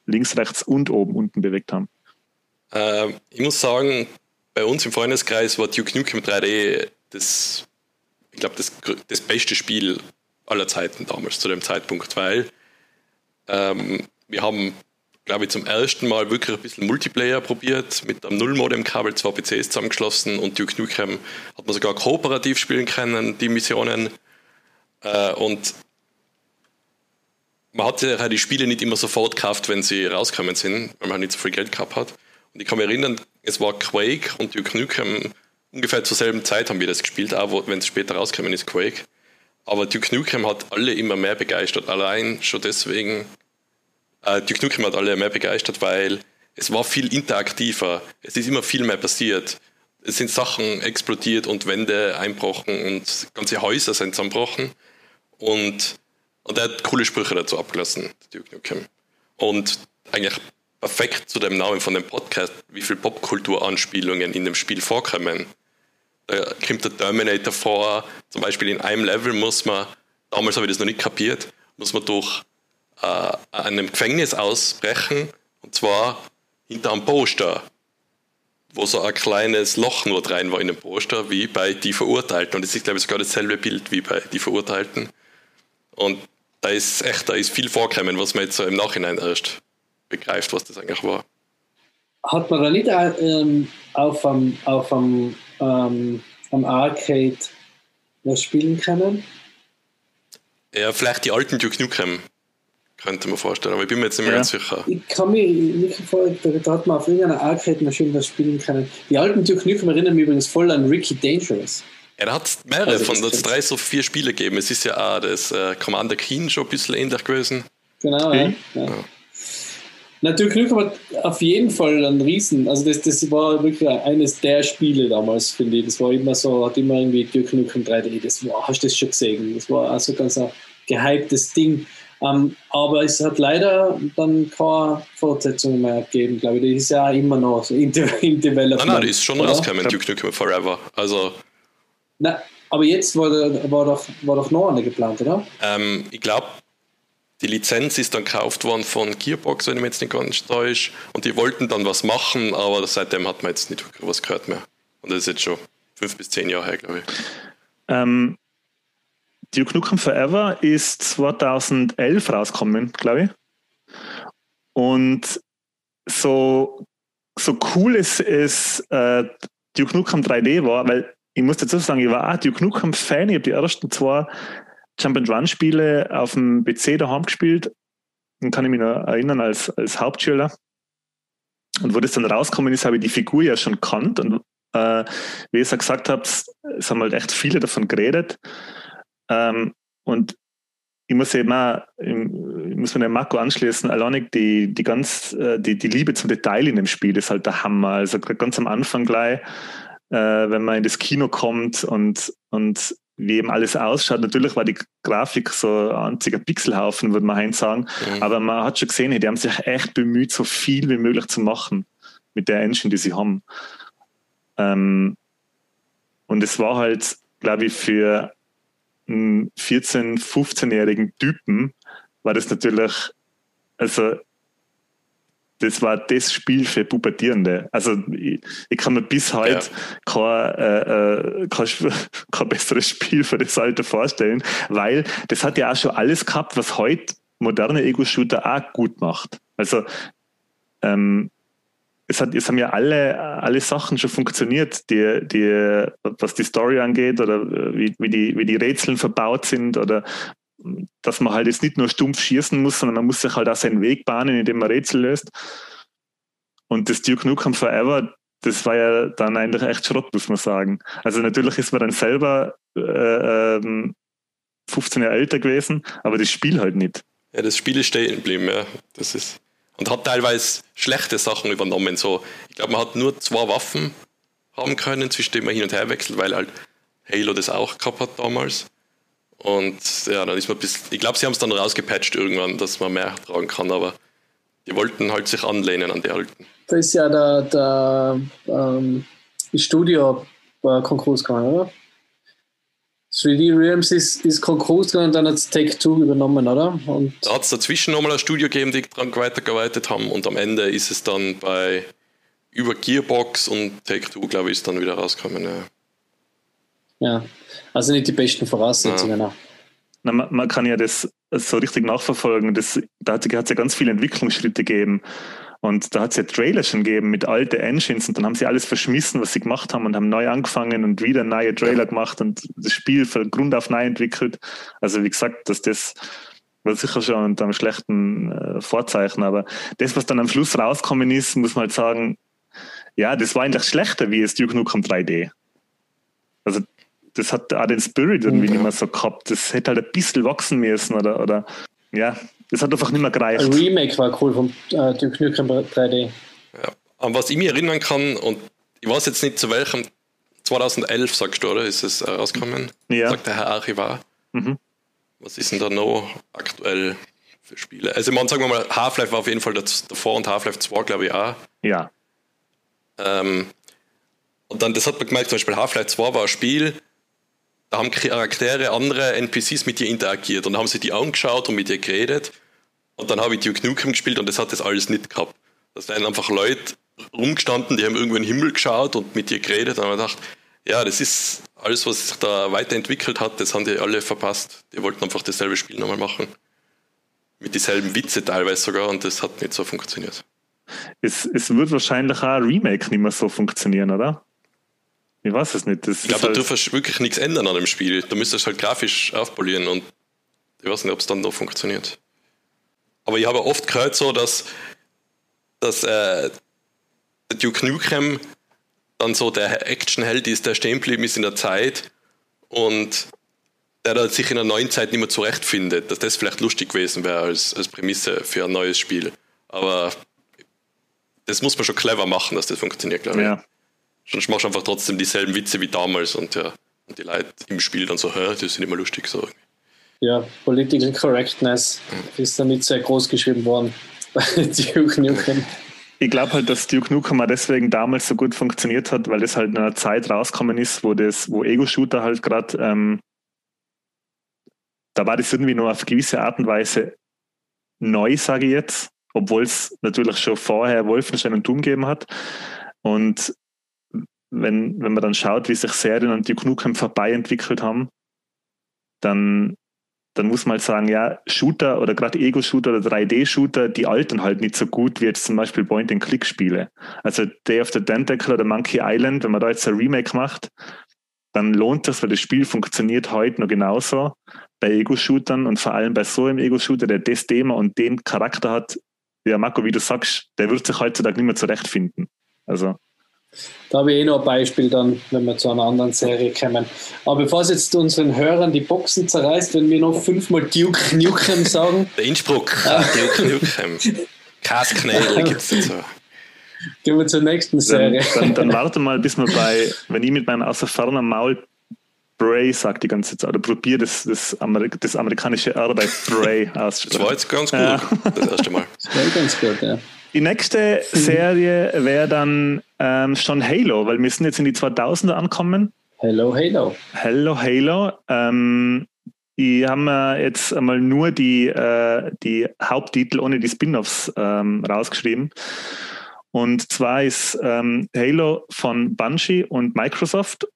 links, rechts und oben, unten bewegt haben. Äh, ich muss sagen, bei uns im Freundeskreis war Duke Nukem 3D das, ich glaube, das, das beste Spiel aller Zeiten damals zu dem Zeitpunkt, weil ähm, wir haben, glaube ich, zum ersten Mal wirklich ein bisschen Multiplayer probiert, mit einem Null-Modem-Kabel zwei PCs zusammengeschlossen und Duke Nukem hat man sogar kooperativ spielen können, die Missionen. Äh, und man hat ja die Spiele nicht immer sofort gekauft, wenn sie rausgekommen sind, weil man halt nicht so viel Geld gehabt hat. Und ich kann mich erinnern, es war Quake und Duke Nukem ungefähr zur selben Zeit haben wir das gespielt, auch wenn es später rausgekommen ist, Quake. Aber Duke Nukem hat alle immer mehr begeistert. Allein schon deswegen, äh, Duke Nukem hat alle mehr begeistert, weil es war viel interaktiver. Es ist immer viel mehr passiert. Es sind Sachen explodiert und Wände einbrochen und ganze Häuser sind zusammenbrochen. Und, und er hat coole Sprüche dazu abgelassen, Duke Nukem. Und eigentlich perfekt zu dem Namen von dem Podcast, wie viele Popkultur-Anspielungen in dem Spiel vorkommen. Da kommt der Terminator vor. Zum Beispiel in einem Level muss man, damals habe ich das noch nicht kapiert, muss man durch äh, einem Gefängnis ausbrechen und zwar hinter einem Poster, wo so ein kleines Loch nur rein war in dem Poster, wie bei Die Verurteilten. Und es ist, glaube ich, sogar dasselbe Bild wie bei Die Verurteilten. Und da ist echt, da ist viel vorgekommen, was man jetzt so im Nachhinein erst begreift, was das eigentlich war. Hat man da nicht ähm, auf einem, auf einem ähm, am Arcade was spielen können. Ja, vielleicht die alten Duke Nukem könnte man vorstellen, aber ich bin mir jetzt nicht mehr ja. ganz sicher. Ich kann mich nicht vorstellen, da hat man auf irgendeiner Arcade-Maschine das spielen können. Die alten Duke Nukem erinnern mich übrigens voll an Ricky Dangerous. Ja, da hat es mehrere also von, das drei so vier Spiele gegeben. Es ist ja auch das äh, Commander Keen schon ein bisschen ähnlich gewesen. Genau, ja. ja. ja. Natürlich Nukem hat auf jeden Fall einen Riesen, also das, das war wirklich eines der Spiele damals, finde ich. Das war immer so, hat immer irgendwie Duke Nukem 3D, das war, hast du das schon gesehen? Das war also ganz ein gehyptes Ding. Um, ähm, aber es hat leider dann keine Fortsetzung mehr gegeben, glaube ich. Die ist ja immer noch so in, de in Development. Nein, nein, die ist schon rausgekommen, Duke Nukem Forever. Also. Na, aber jetzt war, war, doch, war doch noch eine geplant, oder? Ähm, ich glaube, die Lizenz ist dann gekauft worden von Gearbox, wenn ich mich jetzt nicht ganz täusche. Und die wollten dann was machen, aber seitdem hat man jetzt nicht was gehört mehr. Und das ist jetzt schon fünf bis zehn Jahre her, glaube ich. Ähm, Duke Nukem Forever ist 2011 rausgekommen, glaube ich. Und so, so cool es, es äh, Duke Nukem 3D war, weil ich muss dazu sagen, ich war auch Duke Nukem Fan, ich habe die ersten zwei Jump-and-Run-Spiele auf dem PC daheim gespielt. Dann kann ich mich noch erinnern als, als Hauptschüler. Und wo das dann rausgekommen ist, habe ich die Figur ja schon kannt. Und äh, wie ich es gesagt habe, es haben halt echt viele davon geredet. Ähm, und ich muss eben auch, ich muss mir den Marco anschließen, allein die, die ganz, äh, die, die Liebe zum Detail in dem Spiel ist halt der Hammer. Also ganz am Anfang gleich, äh, wenn man in das Kino kommt und, und wie eben alles ausschaut. Natürlich war die Grafik so ein einziger Pixelhaufen, würde man heim sagen. Mhm. Aber man hat schon gesehen, die haben sich echt bemüht, so viel wie möglich zu machen mit der Engine, die sie haben. Ähm, und es war halt, glaube ich, für einen 14-, 15-jährigen Typen war das natürlich, also das war das Spiel für Pubertierende. Also ich, ich kann mir bis heute ja. kein, äh, äh kein, kein, besseres Spiel für das Alter vorstellen, weil das hat ja auch schon alles gehabt, was heute moderne Ego-Shooter auch gut macht. Also ähm, es, hat, es haben ja alle, alle Sachen schon funktioniert, die, die, was die Story angeht oder wie, wie, die, wie die Rätseln verbaut sind oder dass man halt jetzt nicht nur stumpf schießen muss, sondern man muss sich halt auch seinen Weg bahnen, indem man Rätsel löst. Und das Duke Nukem Forever, das war ja dann eigentlich echt Schrott, muss man sagen. Also natürlich ist man dann selber äh, ähm, 15 Jahre älter gewesen, aber das Spiel halt nicht. Ja, das Spiel ist stehen geblieben, ja. Das ist und hat teilweise schlechte Sachen übernommen. So, ich glaube, man hat nur zwei Waffen haben können, zwischen denen man hin und her wechselt, weil halt Halo das auch gehabt hat damals. Und ja, dann ist man bis, ich glaube, sie haben es dann rausgepatcht irgendwann, dass man mehr tragen kann, aber die wollten halt sich anlehnen an die alten. Da ist ja der, der ähm, Studio bei Konkurs gegangen, oder? 3D Realms ist, ist Konkurs gegangen und dann hat es Take-Two übernommen, oder? Und da hat es dazwischen nochmal ein Studio gegeben, die daran weitergearbeitet haben und am Ende ist es dann bei über Gearbox und Take-Two, glaube ich, ist dann wieder rausgekommen. Ja. Ja. Also nicht die besten Voraussetzungen. Ja. Na, man, man, kann ja das so richtig nachverfolgen. Das, da hat es ja ganz viele Entwicklungsschritte gegeben. Und da hat es ja Trailer schon gegeben mit alten Engines und dann haben sie alles verschmissen, was sie gemacht haben und haben neu angefangen und wieder neue Trailer gemacht und das Spiel von Grund auf neu entwickelt. Also wie gesagt, dass das war sicher schon unter einem schlechten äh, Vorzeichen, aber das, was dann am Schluss rausgekommen ist, muss man halt sagen, ja, das war eigentlich schlechter wie es Duke Nukem 3D. Also das hat auch den Spirit irgendwie mhm. nicht mehr so gehabt. Das hätte halt ein bisschen wachsen müssen oder, oder ja, das hat einfach nicht mehr gereicht. Ein Remake war cool vom äh, Duke Nukem 3D. Ja. An was ich mich erinnern kann, und ich weiß jetzt nicht zu welchem, 2011 sagst du, oder? Ist es äh, rausgekommen? Ja. Sagt der Herr Archivar. Mhm. Was ist denn da noch aktuell für Spiele? Also, man sagen wir mal, Half-Life war auf jeden Fall davor und Half-Life 2, glaube ich, auch. Ja. Ähm, und dann, das hat man gemerkt, zum Beispiel Half-Life 2 war ein Spiel, da haben Charaktere, andere NPCs mit dir interagiert und haben sie die angeschaut und mit dir geredet. Und dann habe ich Duke Nukem gespielt und das hat das alles nicht gehabt. Da sind einfach Leute rumgestanden, die haben irgendwo in den Himmel geschaut und mit dir geredet und haben gedacht, ja, das ist alles, was sich da weiterentwickelt hat, das haben die alle verpasst. Die wollten einfach dasselbe Spiel nochmal machen. Mit dieselben Witze teilweise sogar und das hat nicht so funktioniert. Es, es wird wahrscheinlich auch ein Remake nicht mehr so funktionieren, oder? Ich weiß es nicht. Das ich glaube, halt du darfst wirklich nichts ändern an dem Spiel. Du müsstest halt grafisch aufpolieren und ich weiß nicht, ob es dann noch funktioniert. Aber ich habe oft gehört so, dass, dass äh, Duke Nukem dann so der Actionheld ist, der stehen geblieben ist in der Zeit und der da sich in der neuen Zeit nicht mehr zurechtfindet, dass das vielleicht lustig gewesen wäre als, als Prämisse für ein neues Spiel. Aber das muss man schon clever machen, dass das funktioniert, glaube ich. Ja. Sonst machst du einfach trotzdem dieselben Witze wie damals und ja, und die Leute im Spiel dann so, hä, das sind immer lustig so. Ja, Political Correctness mhm. ist damit sehr groß geschrieben worden bei Duke Nukem. Ich glaube halt, dass Duke Nukem deswegen damals so gut funktioniert hat, weil es halt in einer Zeit rausgekommen ist, wo das, wo Ego-Shooter halt gerade, ähm, da war das irgendwie nur auf gewisse Art und Weise neu, sage ich jetzt, obwohl es natürlich schon vorher Wolfenstein und Doom gegeben hat. Und wenn, wenn man dann schaut, wie sich Serien und Duke Nukem vorbei entwickelt haben, dann dann muss man halt sagen, ja, Shooter oder gerade Ego-Shooter oder 3D-Shooter, die altern halt nicht so gut wie jetzt zum Beispiel Point-and-Click-Spiele. Also Day of the Tentacle oder Monkey Island, wenn man da jetzt ein Remake macht, dann lohnt das, weil das Spiel funktioniert heute noch genauso bei Ego-Shootern und vor allem bei so einem Ego-Shooter, der das Thema und den Charakter hat, ja, Marco, wie du sagst, der wird sich heutzutage nicht mehr zurechtfinden. Also da habe ich eh noch ein Beispiel dann, wenn wir zu einer anderen Serie kommen. Aber bevor es jetzt unseren Hörern die Boxen zerreißt, wenn wir noch fünfmal Duke Nukem sagen. Der Innsbruck, ah. Duke Nukem. Kasknädel gibt es dazu. Gehen wir zur nächsten Serie. Dann, dann, dann warte mal, bis wir bei, wenn ich mit meinem außer ferner Maul Bray sagt die ganze Zeit, oder probier das, das, Amerik das amerikanische R bei Bray aussprechen. Das war jetzt ganz gut, ja. das erste Mal. Das war ganz gut, ja. Die nächste Serie wäre dann ähm, schon Halo, weil wir sind jetzt in die 2000er ankommen. Hello, Halo. Hello, Halo. Ähm, ich habe mir jetzt einmal nur die, äh, die Haupttitel ohne die Spin-offs ähm, rausgeschrieben. Und zwar ist ähm, Halo von Bungie und Microsoft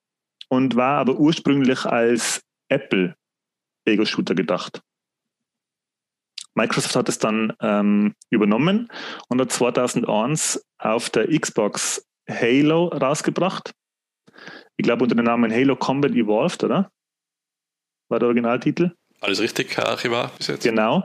und war aber ursprünglich als Apple Ego-Shooter gedacht. Microsoft hat es dann ähm, übernommen und hat 2001 auf der Xbox Halo rausgebracht. Ich glaube unter dem Namen Halo Combat Evolved, oder? War der Originaltitel? Alles richtig, Herr Archivar bis jetzt. Genau.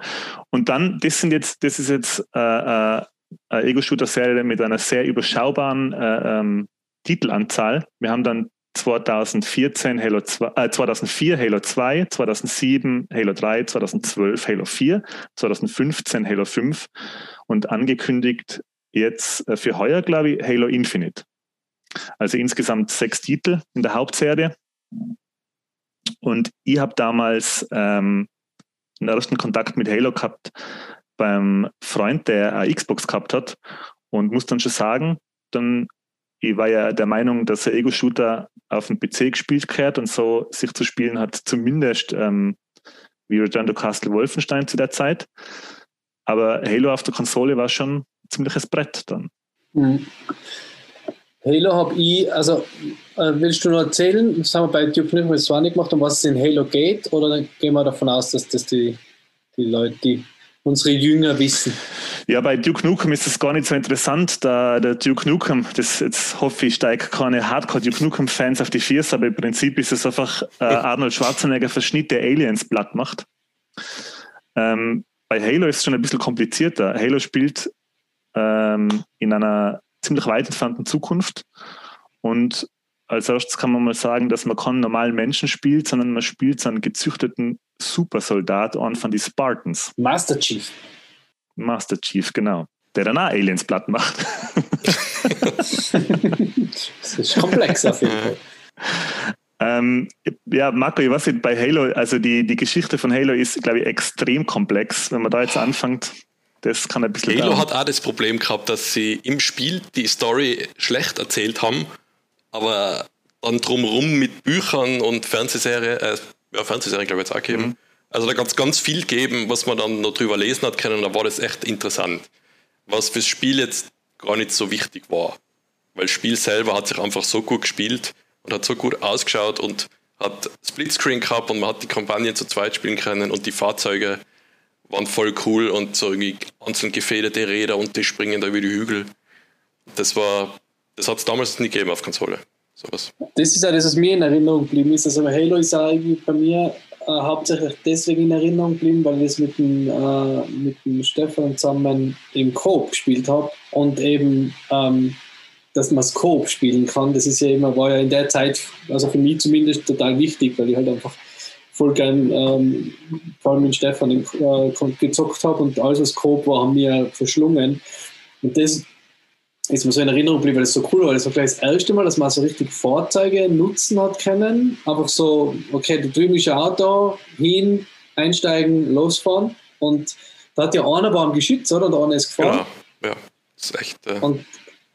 Und dann, das sind jetzt, das ist jetzt äh, äh, eine Ego-Shooter-Serie mit einer sehr überschaubaren äh, ähm, Titelanzahl. Wir haben dann 2014 Halo 2, äh, 2004 Halo 2, 2007 Halo 3, 2012 Halo 4, 2015 Halo 5 und angekündigt jetzt äh, für heuer, glaube ich, Halo Infinite. Also insgesamt sechs Titel in der Hauptserie. Und ich habe damals ähm, einen ersten Kontakt mit Halo gehabt beim Freund, der eine Xbox gehabt hat und muss dann schon sagen, dann ich war ja der Meinung, dass der Ego-Shooter auf dem PC gespielt gehört und so sich zu spielen hat, zumindest ähm, wie to Castle Wolfenstein zu der Zeit. Aber Halo auf der Konsole war schon ein ziemliches Brett dann. Mhm. Halo habe ich, also äh, willst du noch erzählen, das haben wir bei Duke Nukem 20 gemacht, um was es in Halo geht, oder gehen wir davon aus, dass das die, die Leute, die unsere Jünger wissen. Ja, bei Duke Nukem ist es gar nicht so interessant, da der Duke Nukem, das jetzt hoffe ich, steigt keine Hardcore Duke Nukem-Fans auf die Füße, aber im Prinzip ist es einfach äh, Arnold Schwarzenegger Verschnitt, der Aliens platt macht. Ähm, bei Halo ist es schon ein bisschen komplizierter. Halo spielt ähm, in einer ziemlich weit entfernten Zukunft und als erstes kann man mal sagen, dass man keinen normalen Menschen spielt, sondern man spielt so einen gezüchteten Supersoldat an von die Spartans. Master Chief. Master Chief, genau. Der dann auch Aliens platt macht. das ist komplex auf jeden Fall. Ähm, ja, Marco, ich weiß nicht, bei Halo, also die, die Geschichte von Halo ist, glaube ich, extrem komplex. Wenn man da jetzt anfängt, das kann ein bisschen. Halo dauern. hat auch das Problem gehabt, dass sie im Spiel die Story schlecht erzählt haben, aber dann drumherum mit Büchern und Fernsehserie, äh, ja, Fernsehserie, glaube ich, jetzt auch geben. Mhm. Also da gab es ganz viel geben, was man dann noch drüber lesen hat können, da war das echt interessant. Was fürs Spiel jetzt gar nicht so wichtig war. Weil das Spiel selber hat sich einfach so gut gespielt und hat so gut ausgeschaut und hat Splitscreen gehabt und man hat die Kampagne zu zweit spielen können und die Fahrzeuge waren voll cool und so irgendwie einzeln gefederte Räder und die springen da über die Hügel. Das war, das hat es damals nicht gegeben auf Konsole. Sowas. Das ist ja das, was mir in Erinnerung geblieben ist. Also Halo ist irgendwie bei mir äh, hauptsächlich deswegen in Erinnerung geblieben, weil ich es mit dem, äh, mit dem Stefan zusammen im Coop gespielt habe und eben, ähm, dass man es Coop spielen kann. Das ist ja immer, war ja in der Zeit, also für mich zumindest total wichtig, weil ich halt einfach voll gern ähm, vor allem mit Stefan im, äh, gezockt habe und alles was Coop war, haben wir verschlungen. Und das ist mir so in Erinnerung geblieben, weil es so cool war. Das war gleich das erste Mal, dass man so richtig Fahrzeuge nutzen hat können. Einfach so, okay, du drüben ist ein Auto, hin, einsteigen, losfahren. Und da hat ja einer beim Geschütz, oder? Der einer ist gefahren. Ja, ja. Das ist echt. Äh, und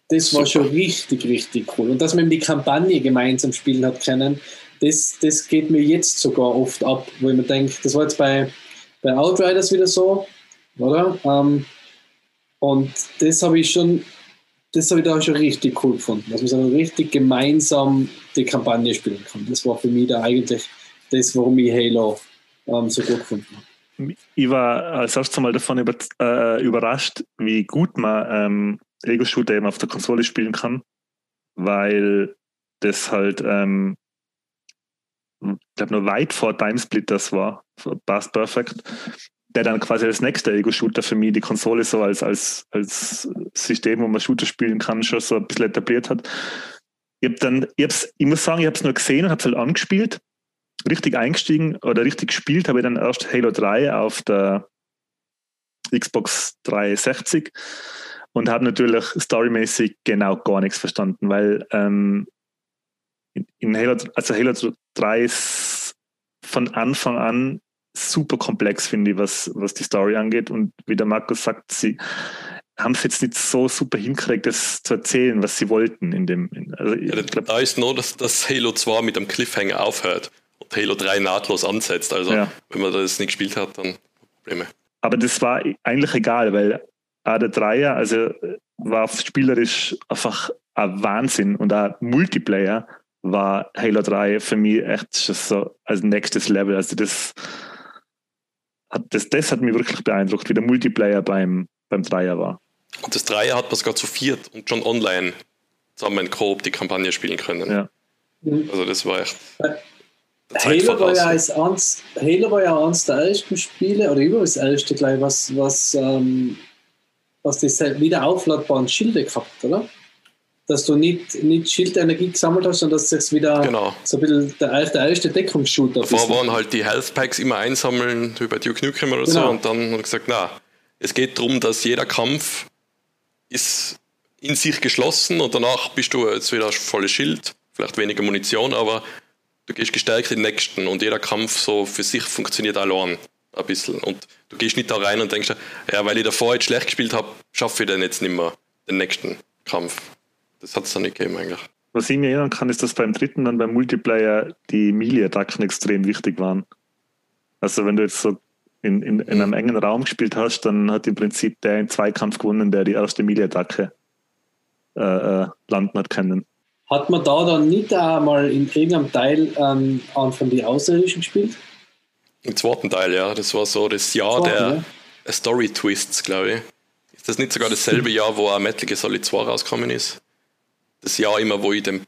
das super. war schon richtig, richtig cool. Und dass man die Kampagne gemeinsam spielen hat können, das, das geht mir jetzt sogar oft ab, wo ich mir denke, das war jetzt bei, bei Outriders wieder so, oder? Ähm, und das habe ich schon das habe ich da schon richtig cool gefunden, dass man so richtig gemeinsam die Kampagne spielen kann. Das war für mich da eigentlich das, warum ich Halo ähm, so gut gefunden habe. Ich war als erstes Mal davon über, äh, überrascht, wie gut man ähm, Ego-Shooter eben auf der Konsole spielen kann, weil das halt, ähm, ich glaube, nur weit vor Timesplit das war, Past Perfect der dann quasi als nächster Ego-Shooter für mich die Konsole so als, als, als System, wo man Shooter spielen kann, schon so ein bisschen etabliert hat. Ich, hab dann, ich, hab's, ich muss sagen, ich habe es nur gesehen und habe es halt angespielt. Richtig eingestiegen oder richtig gespielt habe ich dann erst Halo 3 auf der Xbox 360 und habe natürlich storymäßig genau gar nichts verstanden, weil ähm, in Halo, also Halo 3 ist von Anfang an super komplex, finde ich, was, was die Story angeht. Und wie der Markus sagt, sie haben es jetzt nicht so super hinkriegt, das zu erzählen, was sie wollten in dem. Also ja, glaub, da ist nur, dass das Halo 2 mit einem Cliffhanger aufhört und Halo 3 nahtlos ansetzt. Also ja. wenn man das nicht gespielt hat, dann Probleme. Aber das war eigentlich egal, weil auch der Dreier, also war spielerisch einfach ein Wahnsinn und auch Multiplayer war Halo 3 für mich echt so als nächstes Level. Also das hat, das, das hat mich wirklich beeindruckt, wie der Multiplayer beim, beim Dreier war. Und das Dreier hat man sogar zu viert und schon online zusammen grob die Kampagne spielen können. Ja. Also das war echt. Halo war, ja als eins, Halo war ja eines der ersten Spiele, oder über das erste gleich, was, was, ähm, was die wieder aufladbaren Schilde gehabt, oder? Dass du nicht, nicht Schildenergie gesammelt hast, sondern dass es wieder genau. so ein bisschen der, der erste Deckungsshooter Davor waren halt die Health Packs immer einsammeln, wie bei Duke Nukem oder genau. so, und dann hat gesagt, na, es geht darum, dass jeder Kampf ist in sich geschlossen und danach bist du jetzt wieder volles Schild, vielleicht weniger Munition, aber du gehst gestärkt in den nächsten und jeder Kampf so für sich funktioniert allein ein bisschen. Und du gehst nicht da rein und denkst, ja, weil ich davor jetzt schlecht gespielt habe, schaffe ich dann jetzt nicht mehr den nächsten Kampf. Das hat es dann nicht gegeben eigentlich. Was ich mir erinnern kann, ist, dass beim dritten dann beim Multiplayer die Melee-Attacken extrem wichtig waren. Also wenn du jetzt so in, in, in einem engen Raum gespielt hast, dann hat im Prinzip der in Zweikampf gewonnen, der die erste Melee-Attacke äh, äh, landen hat können. Hat man da dann nicht einmal in irgendeinem Teil ähm, von die Außerirdischen gespielt? Im zweiten Teil, ja. Das war so das Jahr Zweite, der ja. Story-Twists, glaube ich. Ist das nicht sogar dasselbe Jahr, wo Metal Gear Solid 2 rausgekommen ist? Das Jahr immer, wo ich den,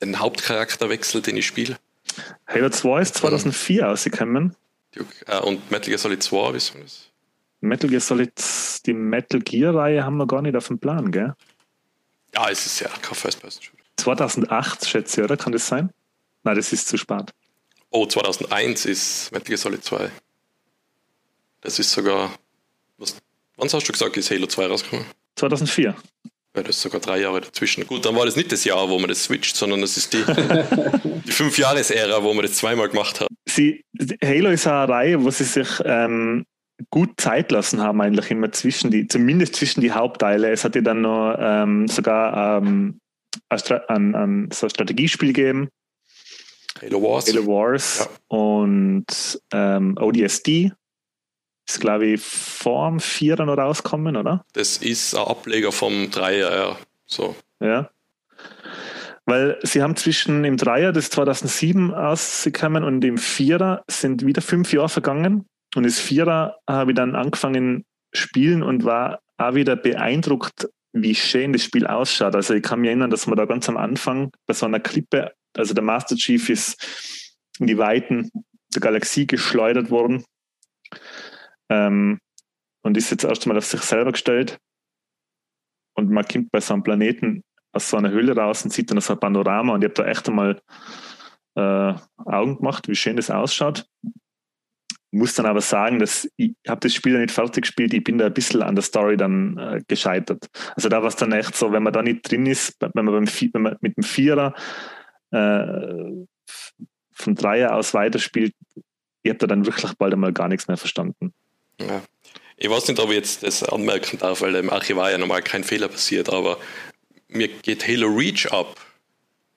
den Hauptcharakter wechsle, den ich spiele. Halo 2 ist 2004 mhm. ausgekommen. Äh, und Metal Gear Solid 2, wie soll das? Metal Gear Solid, die Metal Gear-Reihe haben wir gar nicht auf dem Plan, gell? Ja, es ist ja kein First-Person-Shooter. 2008, schätze ich, oder? Kann das sein? Nein, das ist zu spät. Oh, 2001 ist Metal Gear Solid 2. Das ist sogar. Was, wann hast du gesagt, ist Halo 2 rausgekommen? 2004. Ja, das ist sogar drei Jahre dazwischen. Gut, dann war das nicht das Jahr, wo man das switcht, sondern das ist die, die Fünf-Jahres-Ära, wo man das zweimal gemacht hat. Sie, Halo ist eine Reihe, wo sie sich ähm, gut Zeit lassen haben, eigentlich immer zwischen die, zumindest zwischen die Hauptteile. Es hat ja dann noch ähm, sogar ähm, ein, ein, so ein Strategiespiel gegeben. Halo Wars. Halo Wars ja. und ähm, ODST ist, glaube ich, vor dem Vierer noch rauskommen, oder? Das ist ein Ableger vom Dreier, ja. So. Ja. Weil sie haben zwischen im Dreier, das 2007 ausgekommen, und im Vierer sind wieder fünf Jahre vergangen. Und das Vierer habe ich dann angefangen spielen und war auch wieder beeindruckt, wie schön das Spiel ausschaut. Also ich kann mich erinnern, dass man da ganz am Anfang bei so einer Klippe, also der Master Chief ist in die Weiten der Galaxie geschleudert worden ähm, und ist jetzt erst einmal auf sich selber gestellt. Und man kommt bei so einem Planeten aus so einer Höhle raus und sieht dann so ein Panorama und ich habe da echt einmal äh, Augen gemacht, wie schön das ausschaut. Muss dann aber sagen, dass ich habe das Spiel nicht fertig gespielt, ich bin da ein bisschen an der Story dann äh, gescheitert. Also da war es dann echt so, wenn man da nicht drin ist, wenn man, beim, wenn man mit dem Vierer äh, vom Dreier aus weiterspielt, ich habe da dann wirklich bald einmal gar nichts mehr verstanden. Ja. Ich weiß nicht, ob ich jetzt das anmerken darf, weil im Archivar ja normal kein Fehler passiert, aber mir geht Halo Reach ab,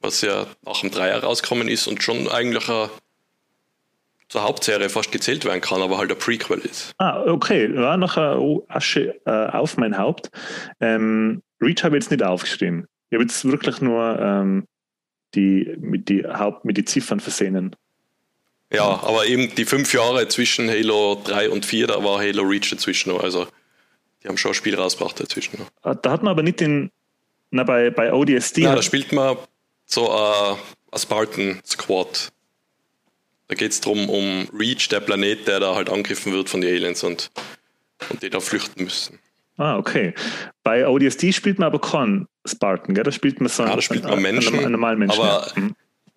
was ja nach dem Dreier rausgekommen ist und schon eigentlich eine, zur Hauptserie fast gezählt werden kann, aber halt ein Prequel ist. Ah, okay. Ja, nachher oh, Asche äh, auf mein Haupt. Ähm, Reach habe ich jetzt nicht aufgeschrieben. Ich habe jetzt wirklich nur ähm, die, mit die Haupt, mit die Ziffern versehen. Ja, aber eben die fünf Jahre zwischen Halo 3 und 4, da war Halo Reach dazwischen noch. Also die haben schon ein Spiel rausgebracht dazwischen noch. Ah, da hat man aber nicht den, na bei, bei ODSD. Ja, da spielt man so ein, ein Spartan Squad. Da geht es darum, um Reach, der Planet, der da halt angegriffen wird von den Aliens und, und die da flüchten müssen. Ah, okay. Bei ODSD spielt man aber keinen Spartan, gell? Da spielt man so ja, da spielt man Menschen, einen, einen normalen Menschen. Aber ja.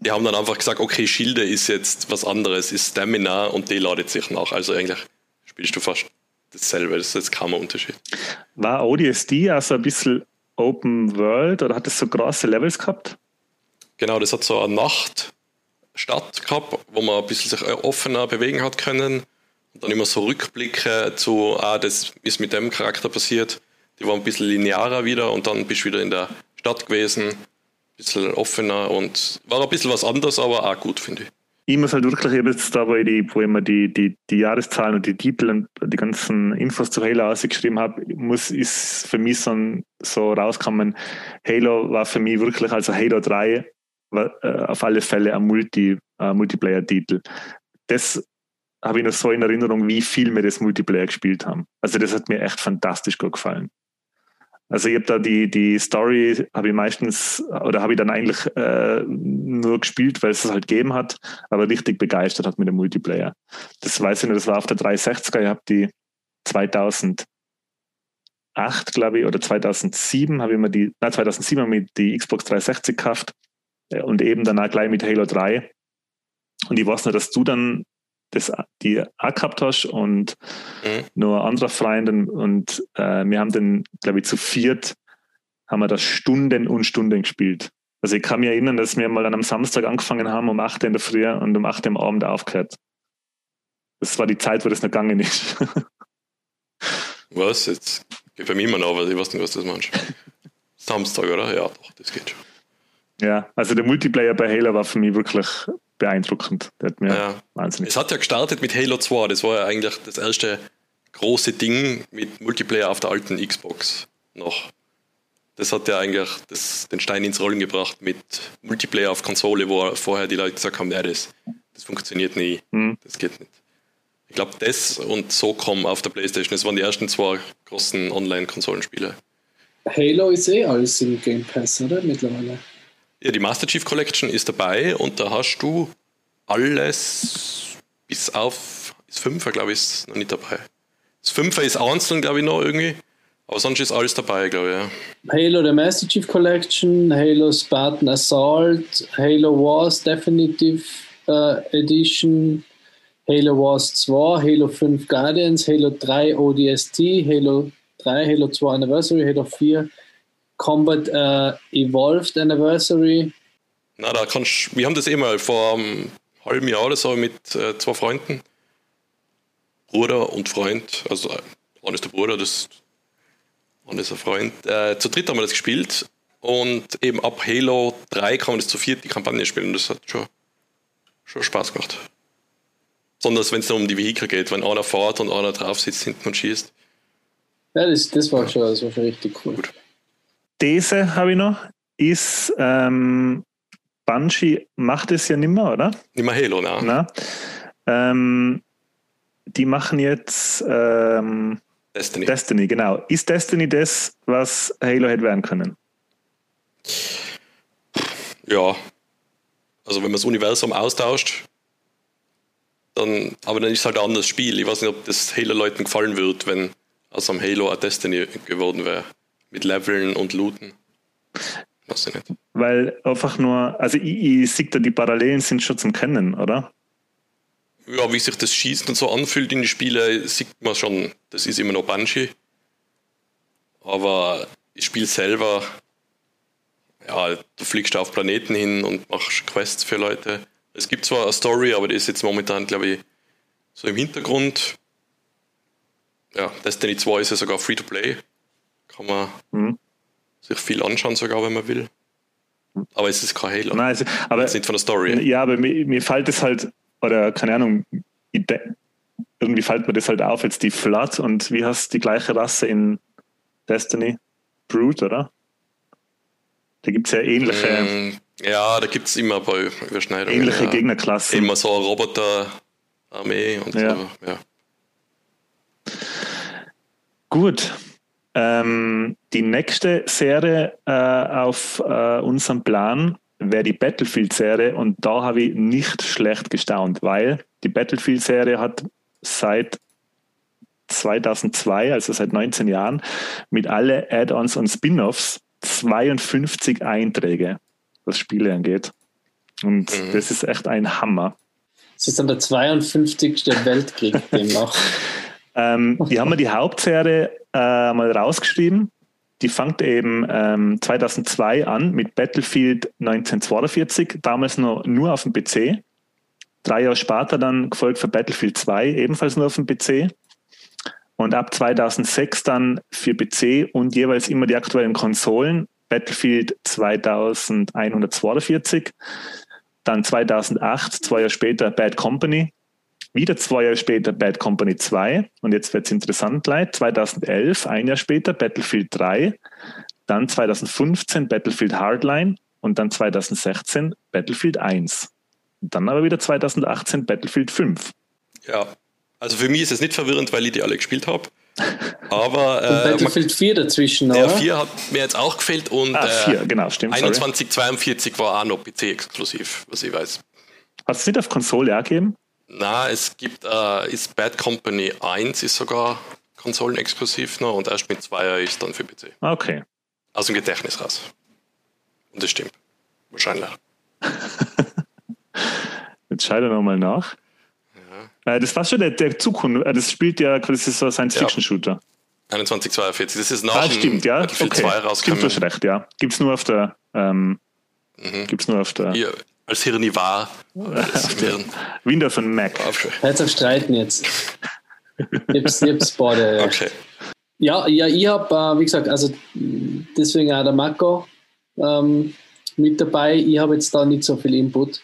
Die haben dann einfach gesagt, okay, Schilde ist jetzt was anderes, ist Stamina und die ladet sich nach. Also eigentlich spielst du fast dasselbe, das ist jetzt kaum ein Unterschied. War ODSD also ein bisschen Open World oder hat es so große Levels gehabt? Genau, das hat so eine Nachtstadt gehabt, wo man ein bisschen sich offener bewegen hat können. Und dann immer so Rückblicke zu, ah, das ist mit dem Charakter passiert. Die waren ein bisschen linearer wieder und dann bist du wieder in der Stadt gewesen bisschen offener und war ein bisschen was anderes, aber auch gut, finde ich. Ich muss halt wirklich jetzt da, wo ich, die, wo ich mir die, die, die Jahreszahlen und die Titel und die ganzen Infos zu Halo ausgeschrieben habe, muss, ist für mich so, so rauskommen, Halo war für mich wirklich, also Halo 3 war äh, auf alle Fälle ein Multi, äh, Multiplayer-Titel. Das habe ich noch so in Erinnerung, wie viel wir das Multiplayer gespielt haben. Also das hat mir echt fantastisch gut gefallen. Also ich habe da die, die Story, habe ich meistens, oder habe ich dann eigentlich äh, nur gespielt, weil es es halt gegeben hat, aber richtig begeistert hat mit dem Multiplayer. Das weiß ich nicht, das war auf der 360er, ich habe die 2008, glaube ich, oder 2007 habe ich mir die, nein, 2007 habe ich die Xbox 360 gekauft äh, und eben danach gleich mit Halo 3. Und ich weiß nur, dass du dann das, die hast und mhm. nur andere Freunde und äh, wir haben dann, glaube ich, zu viert haben wir das Stunden und Stunden gespielt. Also ich kann mich erinnern, dass wir mal an einem Samstag angefangen haben um 8 Uhr in der Früh und um 8 Uhr am Abend aufgehört. Das war die Zeit, wo das noch gegangen ist. was? Jetzt geht bei mir noch, weil ich weiß nicht, was das meinst. Samstag, oder? Ja, doch, das geht schon. Ja, also der Multiplayer bei Halo war für mich wirklich beeindruckend. Der hat mir ja. wahnsinnig. Es hat ja gestartet mit Halo 2, das war ja eigentlich das erste große Ding mit Multiplayer auf der alten Xbox noch. Das hat ja eigentlich das, den Stein ins Rollen gebracht mit Multiplayer auf Konsole, wo vorher die Leute gesagt haben, ja, das, das funktioniert nie, mhm. das geht nicht. Ich glaube, das und so kommen auf der Playstation, das waren die ersten zwei großen Online-Konsolenspiele. Halo ist eh alles im Game Pass, oder? Mittlerweile. Ja, die Master Chief Collection ist dabei und da hast du alles bis auf das Fünfer, glaube ich, ist noch nicht dabei. Das Fünfer ist einzeln, glaube ich, noch irgendwie. Aber sonst ist alles dabei, glaube ich. Halo, der Master Chief Collection, Halo Spartan Assault, Halo Wars Definitive uh, Edition, Halo Wars 2, Halo 5 Guardians, Halo 3 ODST, Halo 3, Halo 2 Anniversary, Halo 4 Combat uh, Evolved Anniversary. Na, da kannst wir haben das eh mal vor einem halben Jahr oder so mit äh, zwei Freunden, Bruder und Freund, also äh, einer ist der Bruder, das einer ist ein Freund. Äh, zu dritt haben wir das gespielt und eben ab Halo 3 kann man das zu viert die Kampagne spielen und das hat schon, schon Spaß gemacht. Besonders wenn es um die Vehikel geht, wenn einer fährt und einer drauf sitzt hinten und schießt. Ja, das, das, war, schon, das war schon richtig cool. Gut. These habe ich noch, ist, ähm, Bungie macht es ja nicht mehr, oder? Nicht mehr Halo, ne? Na? Ähm, die machen jetzt ähm, Destiny. Destiny, genau. Ist Destiny das, was Halo hätte werden können? Ja. Also wenn man das Universum austauscht, dann, aber dann ist es halt ein anderes Spiel. Ich weiß nicht, ob das Halo-Leuten gefallen wird, wenn aus am Halo ein Destiny geworden wäre. Mit Leveln und Looten. Weiß ich nicht. Weil einfach nur, also ich, ich sehe da, die Parallelen sind schon zum Kennen, oder? Ja, wie sich das Schießen und so anfühlt in den Spielen, sieht man schon, das ist immer noch Banshee. Aber das Spiel selber, ja, du fliegst auf Planeten hin und machst Quests für Leute. Es gibt zwar eine Story, aber die ist jetzt momentan, glaube ich, so im Hintergrund. Ja, Destiny 2 ist ja sogar free to play. Kann man mhm. sich viel anschauen, sogar wenn man will. Aber es ist kein Halo. Nein, es, aber, es ist nicht von der Story. Ja, aber mir, mir fällt es halt, oder keine Ahnung, irgendwie fällt mir das halt auf, jetzt die Flood und wie heißt die gleiche Rasse in Destiny? Brute, oder? Da gibt es ja ähnliche. Mm, ja, da gibt es immer bei Überschneidungen. Ähnliche ja. Gegnerklassen. Immer so eine Roboter-Armee und ja. so. Ja. Gut. Ähm, die nächste Serie äh, auf äh, unserem Plan wäre die Battlefield-Serie und da habe ich nicht schlecht gestaunt, weil die Battlefield-Serie hat seit 2002, also seit 19 Jahren, mit alle Add-ons und Spin-offs 52 Einträge, was Spiele angeht. Und mhm. das ist echt ein Hammer. Das ist dann der 52. Weltkrieg demnach. ähm, die haben wir die Hauptserie äh, mal rausgeschrieben. Die fängt eben ähm, 2002 an mit Battlefield 1942, damals noch nur auf dem PC. Drei Jahre später dann gefolgt für Battlefield 2, ebenfalls nur auf dem PC. Und ab 2006 dann für PC und jeweils immer die aktuellen Konsolen. Battlefield 2142, dann 2008, zwei Jahre später Bad Company, wieder zwei Jahre später Bad Company 2 und jetzt wird es interessant leid. 2011, ein Jahr später Battlefield 3, dann 2015 Battlefield Hardline und dann 2016 Battlefield 1. Und dann aber wieder 2018 Battlefield 5. Ja, also für mich ist es nicht verwirrend, weil ich die alle gespielt habe. Aber äh, Battlefield 4 dazwischen, oder? Ja, 4 hat mir jetzt auch gefällt und ah, 4, äh, genau, stimmt, 2142 war auch noch PC-exklusiv, was ich weiß. Hat es nicht auf Konsole auch gegeben? Na, es gibt, äh, ist Bad Company 1 ist sogar konsolenexklusiv noch und erst mit 2 ist dann für PC. Okay. Aus dem Gedächtnis raus. Und das stimmt. Wahrscheinlich. Jetzt schaue ich nochmal nach. Äh, das war schon der, der Zukunft. Äh, das spielt ja, das ist so ein Science-Fiction-Shooter. 2142, das ist nach ah, stimmt, ja. okay. 2 rausgekommen. Stimmt, du recht, ja. Gibt's nur auf der, ähm, mhm. gibt's nur auf der. Hier, als Hirni war. Windows und Mac. Jetzt auf Streiten jetzt. Jetzt, jetzt beide. Okay. Ja, ja, ich habe, äh, wie gesagt, also deswegen auch der Marco ähm, mit dabei. Ich habe jetzt da nicht so viel Input.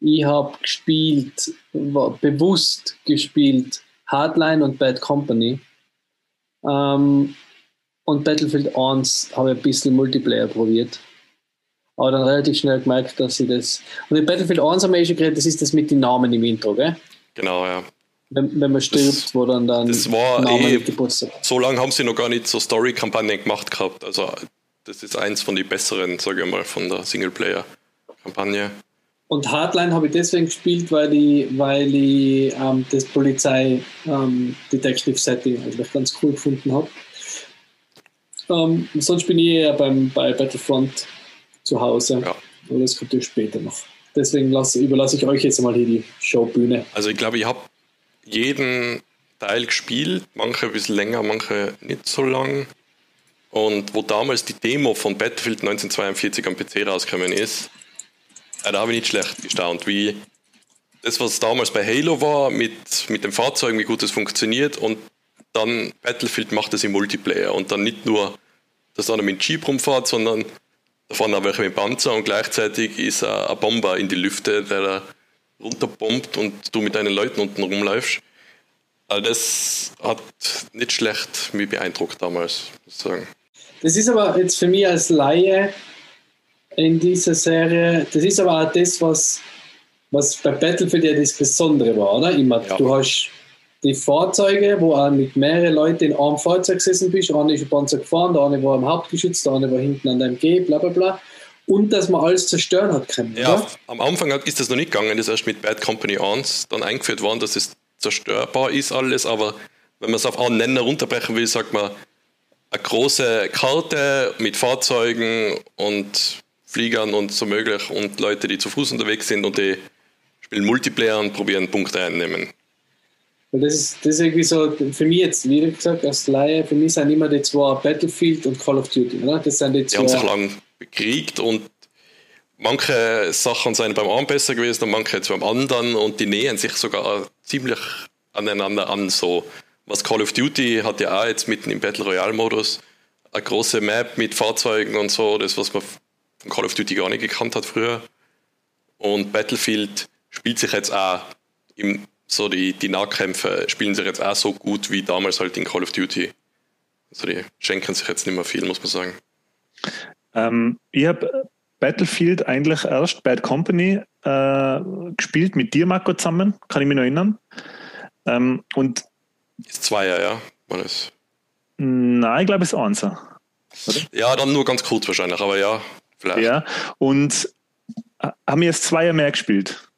Ich habe gespielt, bewusst gespielt, Hardline und Bad Company. Ähm, und Battlefield 1 habe ich ein bisschen Multiplayer probiert. Aber dann relativ schnell gemerkt, dass sie das. Und in Battlefield 1 haben wir eh schon geredet, das ist das mit den Namen im Intro, gell? Genau, ja. Wenn, wenn man stirbt, das, wo dann dann das war Namen eh, So lange haben sie noch gar nicht so Story-Kampagnen gemacht gehabt. Also das ist eins von den besseren, sage ich mal, von der Singleplayer-Kampagne. Und Hardline habe ich deswegen gespielt, weil ich, weil ich ähm, das Polizei-Detective-Setting ähm, eigentlich ganz cool gefunden habe. Ähm, sonst bin ich eher beim, bei Battlefront zu Hause. Ja. Aber das kommt ja später noch. Deswegen lasse, überlasse ich euch jetzt mal hier die Showbühne. Also ich glaube, ich habe jeden Teil gespielt, manche ein bisschen länger, manche nicht so lang. Und wo damals die Demo von Battlefield 1942 am PC rausgekommen ist, ja, da habe ich nicht schlecht gestaunt, wie das, was damals bei Halo war, mit, mit dem Fahrzeug, wie gut es funktioniert und dann Battlefield macht es im Multiplayer und dann nicht nur, dass einer mit dem Jeep rumfährt, sondern fahren auch welche mit Panzer und gleichzeitig ist ein Bomber in die Lüfte, der da runterbombt und du mit deinen Leuten unten rumläufst. Also das hat nicht schlecht mich beeindruckt damals, muss ich sagen. Das ist aber jetzt für mich als Laie in dieser Serie. Das ist aber auch das, was, was bei Battlefield ja das Besondere war, oder? Immer, ja. Du hast die Fahrzeuge, wo auch mit mehreren Leuten in einem Fahrzeug gesessen bist. Einer ist ein Panzer gefahren, der eine war am Hauptgeschütz, der eine war hinten an deinem G, bla bla bla. und dass man alles zerstören hat können. Ja, oder? am Anfang ist das noch nicht gegangen, das ist erst mit Bad Company 1 dann eingeführt worden, dass es zerstörbar ist alles, aber wenn man es auf einen Nenner runterbrechen will, sagt man, eine große Karte mit Fahrzeugen und Fliegern und so möglich und Leute, die zu Fuß unterwegs sind und die spielen Multiplayer und probieren Punkte einnehmen. Das ist, das ist irgendwie so, für mich jetzt, wie gesagt, als Laie, für mich sind immer die zwei Battlefield und Call of Duty, oder? Das sind die zwei. Die haben sich lang bekriegt und manche Sachen sind beim einen besser gewesen und manche jetzt beim anderen und die nähern sich sogar ziemlich aneinander an. So. Was Call of Duty hat ja auch jetzt mitten im Battle Royale Modus eine große Map mit Fahrzeugen und so, das was man von Call of Duty gar nicht gekannt hat früher. Und Battlefield spielt sich jetzt auch im, so die, die Nahkämpfe spielen sich jetzt auch so gut wie damals halt in Call of Duty. Also die schenken sich jetzt nicht mehr viel, muss man sagen. Ähm, ich habe Battlefield eigentlich erst Bad Company äh, gespielt mit dir, Marco, zusammen, kann ich mich noch erinnern. Ähm, und ist Zweier, ja, war das? Nein, ich glaube, es ist Einser. Ja, dann nur ganz kurz wahrscheinlich, aber ja, vielleicht. Ja, und äh, haben wir jetzt Zweier mehr gespielt?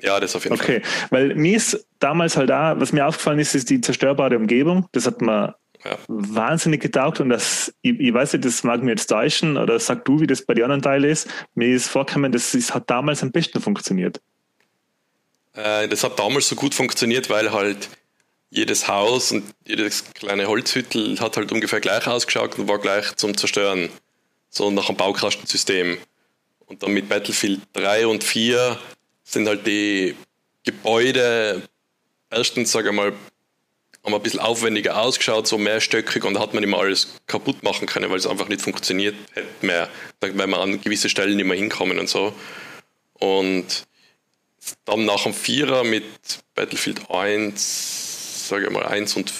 Ja, das auf jeden okay. Fall. Okay, weil mir ist damals halt da, was mir aufgefallen ist, ist die zerstörbare Umgebung. Das hat man ja. wahnsinnig getaugt und das, ich, ich, weiß nicht, das mag mir jetzt täuschen oder sag du, wie das bei den anderen Teilen ist. Mir ist vorgekommen, das ist, hat damals am besten funktioniert. Äh, das hat damals so gut funktioniert, weil halt jedes Haus und jedes kleine Holzhüttel hat halt ungefähr gleich ausgeschaut und war gleich zum Zerstören. So nach einem Baukastensystem. Und dann mit Battlefield 3 und 4 sind halt die Gebäude erstens, sage ich mal, haben ein bisschen aufwendiger ausgeschaut, so mehrstöckig und da hat man immer alles kaputt machen können, weil es einfach nicht funktioniert hätte mehr, weil man an gewisse Stellen nicht mehr hinkommen und so. Und dann nach dem Vierer mit Battlefield 1, sage ich mal 1 und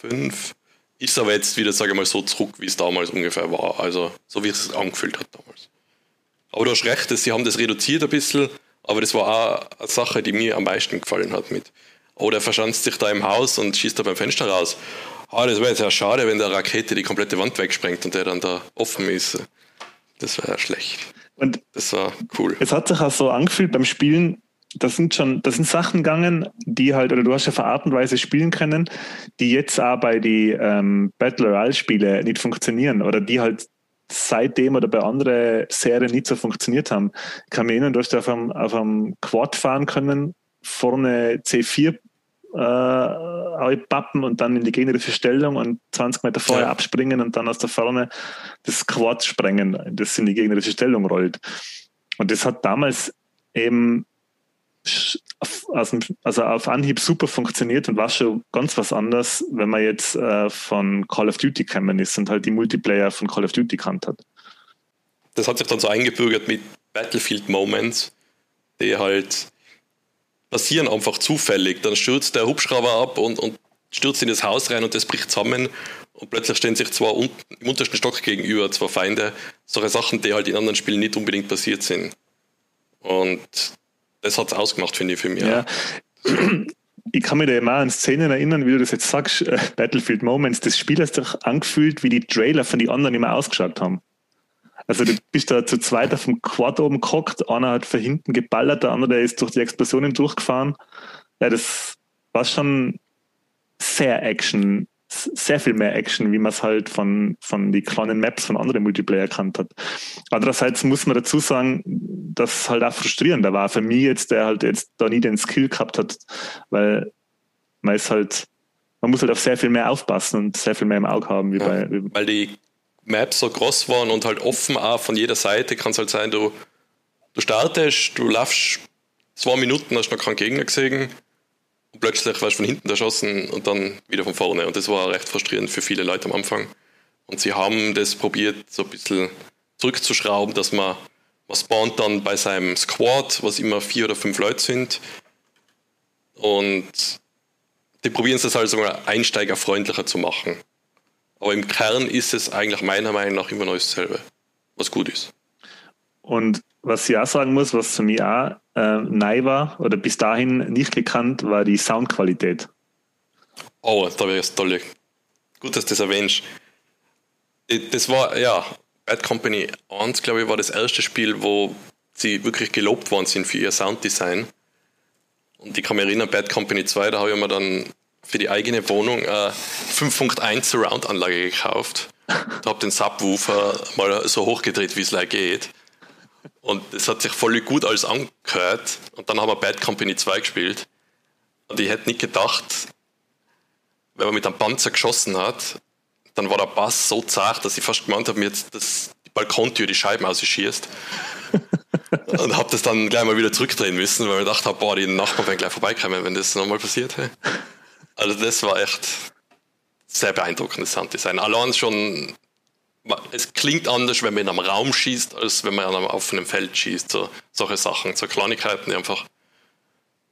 5, ist aber jetzt wieder, sage ich mal, so zurück, wie es damals ungefähr war. Also so wie es sich angefühlt hat damals. Aber du hast recht, sie haben das reduziert ein bisschen, aber das war auch eine Sache, die mir am meisten gefallen hat mit oder verschanzt sich da im Haus und schießt da beim Fenster raus. Ah, das wäre jetzt ja schade, wenn der Rakete die komplette Wand wegsprengt und der dann da offen ist. Das wäre ja schlecht. Und das war cool. Es hat sich auch so angefühlt beim Spielen, das sind schon, das sind Sachen gegangen, die halt, oder du hast ja auf Art und Weise spielen können, die jetzt auch bei die ähm, Battle Royale Spiele nicht funktionieren oder die halt seitdem oder bei anderen Serien nicht so funktioniert haben. Ich kann mich erinnern, du hast auf einem, auf einem Quad fahren können, vorne C4 äh, pappen und dann in die gegnerische Stellung und 20 Meter vorher ja. abspringen und dann aus der Ferne das Quad sprengen, das in die gegnerische Stellung rollt. Und das hat damals eben also auf Anhieb super funktioniert und war schon ganz was anderes, wenn man jetzt äh, von Call of Duty gekommen ist und halt die Multiplayer von Call of Duty kannt hat. Das hat sich dann so eingebürgert mit Battlefield Moments, die halt passieren einfach zufällig. Dann stürzt der Hubschrauber ab und, und stürzt in das Haus rein und das bricht zusammen und plötzlich stehen sich zwei un im untersten Stock gegenüber, zwei Feinde. Solche Sachen, die halt in anderen Spielen nicht unbedingt passiert sind. Und das hat es ausgemacht, finde ich, für mich. Ja. Ich kann mich da immer an Szenen erinnern, wie du das jetzt sagst, äh, Battlefield Moments. Das Spiel hat sich angefühlt, wie die Trailer von den anderen immer ausgeschaut haben. Also du bist da zu zweit auf dem Quad oben gehockt, einer hat von hinten geballert, der andere ist durch die Explosionen durchgefahren. Ja, das war schon sehr Action, sehr viel mehr Action, wie man es halt von, von die kleinen Maps von anderen Multiplayer erkannt hat. Andererseits muss man dazu sagen, dass es halt auch frustrierender war für mich jetzt, der halt jetzt da nie den Skill gehabt hat, weil man ist halt, man muss halt auf sehr viel mehr aufpassen und sehr viel mehr im Auge haben. Wie ja, bei, wie weil die Maps so groß waren und halt offen auch von jeder Seite kann es halt sein, du, du startest, du laufst zwei Minuten, hast noch keinen Gegner gesehen plötzlich wirst du von hinten erschossen und dann wieder von vorne. Und das war recht frustrierend für viele Leute am Anfang. Und sie haben das probiert, so ein bisschen zurückzuschrauben, dass man, man spawnt dann bei seinem Squad, was immer vier oder fünf Leute sind. Und die probieren es halt sogar einsteigerfreundlicher zu machen. Aber im Kern ist es eigentlich meiner Meinung nach immer noch dasselbe, was gut ist. Und was ich auch sagen muss, was für mich auch äh, neu war oder bis dahin nicht gekannt, war die Soundqualität. Oh, da wäre es toll. Gut, dass du das erwähnst. Das war, ja, Bad Company 1, glaube ich, war das erste Spiel, wo sie wirklich gelobt worden sind für ihr Sounddesign. Und ich kann mich erinnern, Bad Company 2, da habe ich mir dann für die eigene Wohnung eine 5.1 Surround-Anlage gekauft. Da habe den Subwoofer mal so hochgedreht, wie es like geht. Und es hat sich voll gut alles angehört. Und dann haben wir Bad Company 2 gespielt. Und ich hätte nicht gedacht, wenn man mit einem Panzer geschossen hat, dann war der Bass so zart, dass ich fast gemeint habe, mir jetzt das, die Balkontür die Scheiben ausschießt. und habe das dann gleich mal wieder zurückdrehen müssen, weil ich gedacht habe, boah, die Nachbarn werden gleich vorbeikommen, wenn das nochmal passiert. Hey. Also das war echt sehr beeindruckendes Sounddesign. Allein schon, es klingt anders, wenn man in einem Raum schießt, als wenn man auf einem offenen Feld schießt. So, solche Sachen, so Kleinigkeiten, die einfach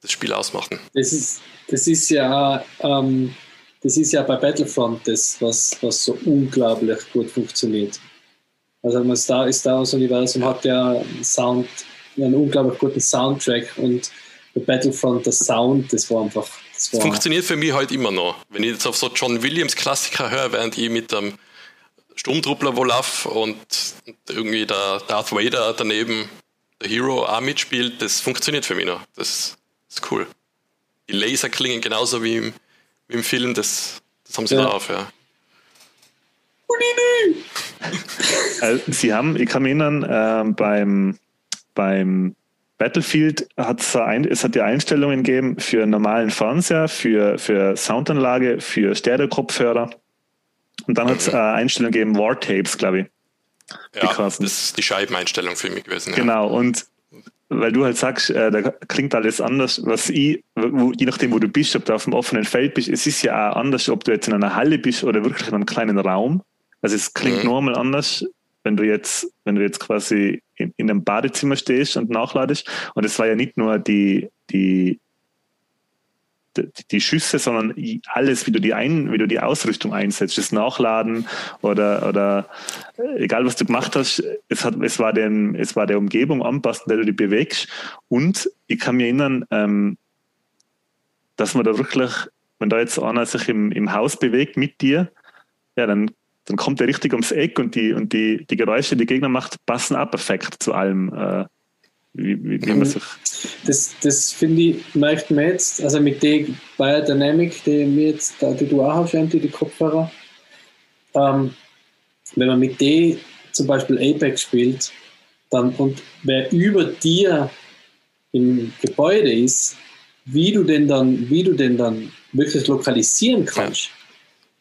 das Spiel ausmachen. Das ist, das ist ja ähm, das ist ja bei Battlefront das, was, was so unglaublich gut funktioniert. Also man Star, Star Wars Universum hat ja Sound, einen unglaublich guten Soundtrack und bei Battlefront der Sound, das war einfach. Das, war funktioniert für mich halt immer noch. Wenn ich jetzt auf so John Williams Klassiker höre, während ich mit einem Sturmtruppler wohl laufe und irgendwie der Darth Vader daneben, der Hero, auch mitspielt, das funktioniert für mich noch. Das ist cool. Die Laser klingen genauso wie im wie im Film, das, das haben sie ja. drauf, ja. Also, sie haben, ich kann mich erinnern, äh, beim, beim Battlefield hat es, ein, es hat die Einstellungen gegeben für normalen Fernseher, für, für Soundanlage, für Stereo-Kopfhörer. Und dann hat es äh, Einstellungen gegeben, War-Tapes, glaube ich. Ja, das ist die Scheibeneinstellung für mich gewesen. Ja. Genau, und weil du halt sagst, äh, da klingt alles anders, was ich, wo, je nachdem, wo du bist, ob du auf dem offenen Feld bist, es ist ja auch anders, ob du jetzt in einer Halle bist oder wirklich in einem kleinen Raum. Also es klingt mhm. normal anders, wenn du jetzt, wenn du jetzt quasi in, in einem Badezimmer stehst und nachladest. Und es war ja nicht nur die, die die Schüsse, sondern alles, wie du die ein, wie du die Ausrüstung einsetzt, das Nachladen oder, oder äh, egal was du gemacht hast, es hat, es war dem, es war der Umgebung anpassen, der du dich bewegst. Und ich kann mich erinnern, ähm, dass man da wirklich, wenn da jetzt einer sich im, im Haus bewegt mit dir, ja, dann, dann kommt er richtig ums Eck und die, und die, die Geräusche, die Gegner macht, passen auch perfekt zu allem. Äh, wie, wie, wie man sich das, das finde ich, merkt man jetzt, also mit der Biodynamic, die, wir jetzt, die du auch hast, die Kopfhörer, ähm, wenn man mit der zum Beispiel Apex spielt, dann und wer über dir im Gebäude ist, wie du den dann, wie du den dann wirklich lokalisieren kannst.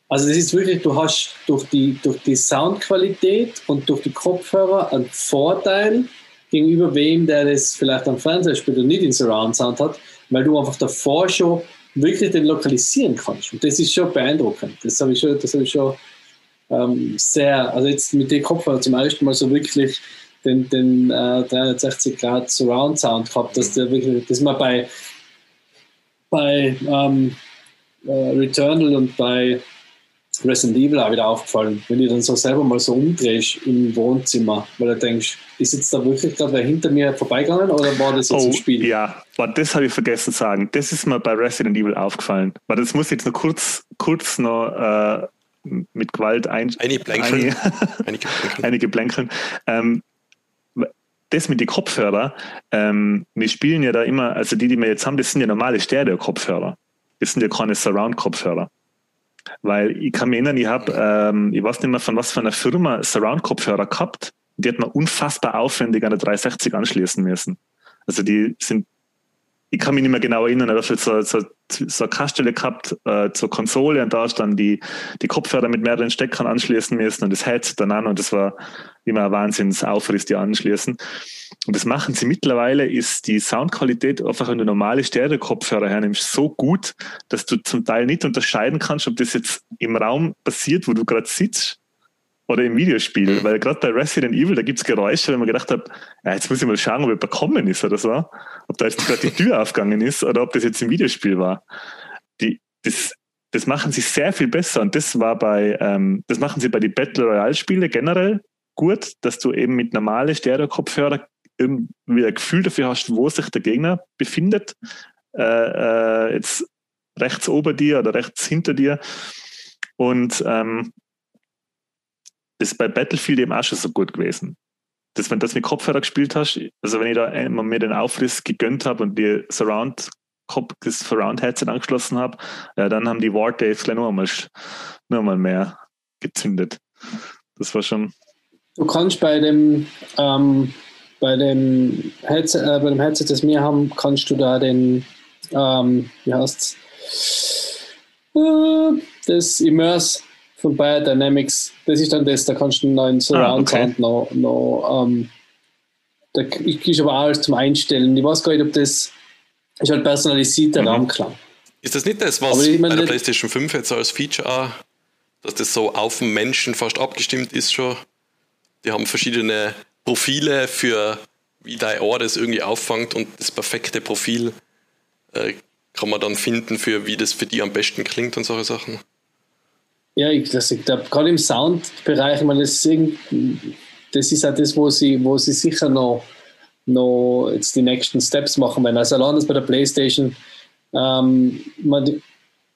Also das ist wirklich, du hast durch die, durch die Soundqualität und durch die Kopfhörer einen Vorteil, gegenüber wem, der das vielleicht am Fernseher spielt und nicht in Surround Sound hat, weil du einfach davor schon wirklich den lokalisieren kannst. Und das ist schon beeindruckend. Das habe ich schon, das habe ich schon ähm, sehr, also jetzt mit dem Kopfhörer zum ersten Mal so wirklich den, den äh, 360 Grad Surround Sound gehabt, dass der wirklich, das mal bei, bei ähm, äh, Returnal und bei Resident Evil auch wieder aufgefallen, wenn du dann so selber mal so umdrehst im Wohnzimmer, weil du denkst, ist jetzt da wirklich gerade wer hinter mir vorbeigegangen oder war das jetzt oh, im Spiel? Ja, das habe ich vergessen zu sagen. Das ist mir bei Resident Evil aufgefallen. Weil das muss ich jetzt noch kurz, kurz noch äh, mit Gewalt ein, einige Blänkeln. Einige, einige Blänkeln. Ähm, das mit den Kopfhörern, ähm, wir spielen ja da immer, also die, die wir jetzt haben, das sind ja normale Stereo-Kopfhörer. Das sind ja keine Surround-Kopfhörer. Weil ich kann mich erinnern, ich habe, ähm, ich weiß nicht mehr von was für einer Firma, Surround-Kopfhörer gehabt. Die hat man unfassbar aufwendig an der 360 anschließen müssen. Also die sind, ich kann mich nicht mehr genau erinnern, da hat so, so, so eine Kastelle gehabt äh, zur Konsole und da ist dann die, die Kopfhörer mit mehreren Steckern anschließen müssen und das Headset dann an und das war immer ein Wahnsinnsaufriss, die anschließen. Und das machen sie mittlerweile, ist die Soundqualität einfach, wenn du normale Stereo-Kopfhörer hernimmst, so gut, dass du zum Teil nicht unterscheiden kannst, ob das jetzt im Raum passiert, wo du gerade sitzt, oder im Videospiel. Mhm. Weil gerade bei Resident Evil, da gibt es Geräusche, wenn man gedacht hat, ja, jetzt muss ich mal schauen, ob er bekommen ist oder so. Ob da jetzt gerade die Tür aufgegangen ist oder ob das jetzt im Videospiel war. Die, das, das machen sie sehr viel besser und das war bei, ähm, das machen sie bei den Battle Royale Spiele generell gut, dass du eben mit normalen Stereo-Kopfhörer irgendwie ein Gefühl dafür hast, wo sich der Gegner befindet. Äh, äh, jetzt rechts ober dir oder rechts hinter dir. Und ähm, ist bei Battlefield eben auch schon so gut gewesen. Das, wenn du das mit Kopfhörer gespielt hast, also wenn ich da einmal mir den Aufriss gegönnt habe und die Surround das Surround-Headset angeschlossen habe, ja, dann haben die War Days gleich noch einmal, noch einmal mehr gezündet. Das war schon. Du kannst bei dem, ähm, bei dem Headset, äh, bei dem Headset, das wir haben, kannst du da den, ähm, wie heißt äh, das Immerse von Biodynamics, das ist dann das, da kannst du einen neuen Surround ah, okay. Sound noch, noch ähm, da ist aber alles zum Einstellen. Ich weiß gar nicht, ob das ist halt personalisierter mhm. Raumklang. Ist das nicht das, was bei der PlayStation 5 jetzt als Feature auch, dass das so auf den Menschen fast abgestimmt ist schon? Die haben verschiedene Profile für, wie dein Ohr das irgendwie auffangt und das perfekte Profil äh, kann man dann finden, für wie das für die am besten klingt und solche Sachen. Ja, ich, ich glaube, gerade im Soundbereich, ich meine, das, ist das ist auch das, wo sie, wo sie sicher noch, noch jetzt die nächsten Steps machen werden. Also allein das bei der Playstation, ähm, man, ich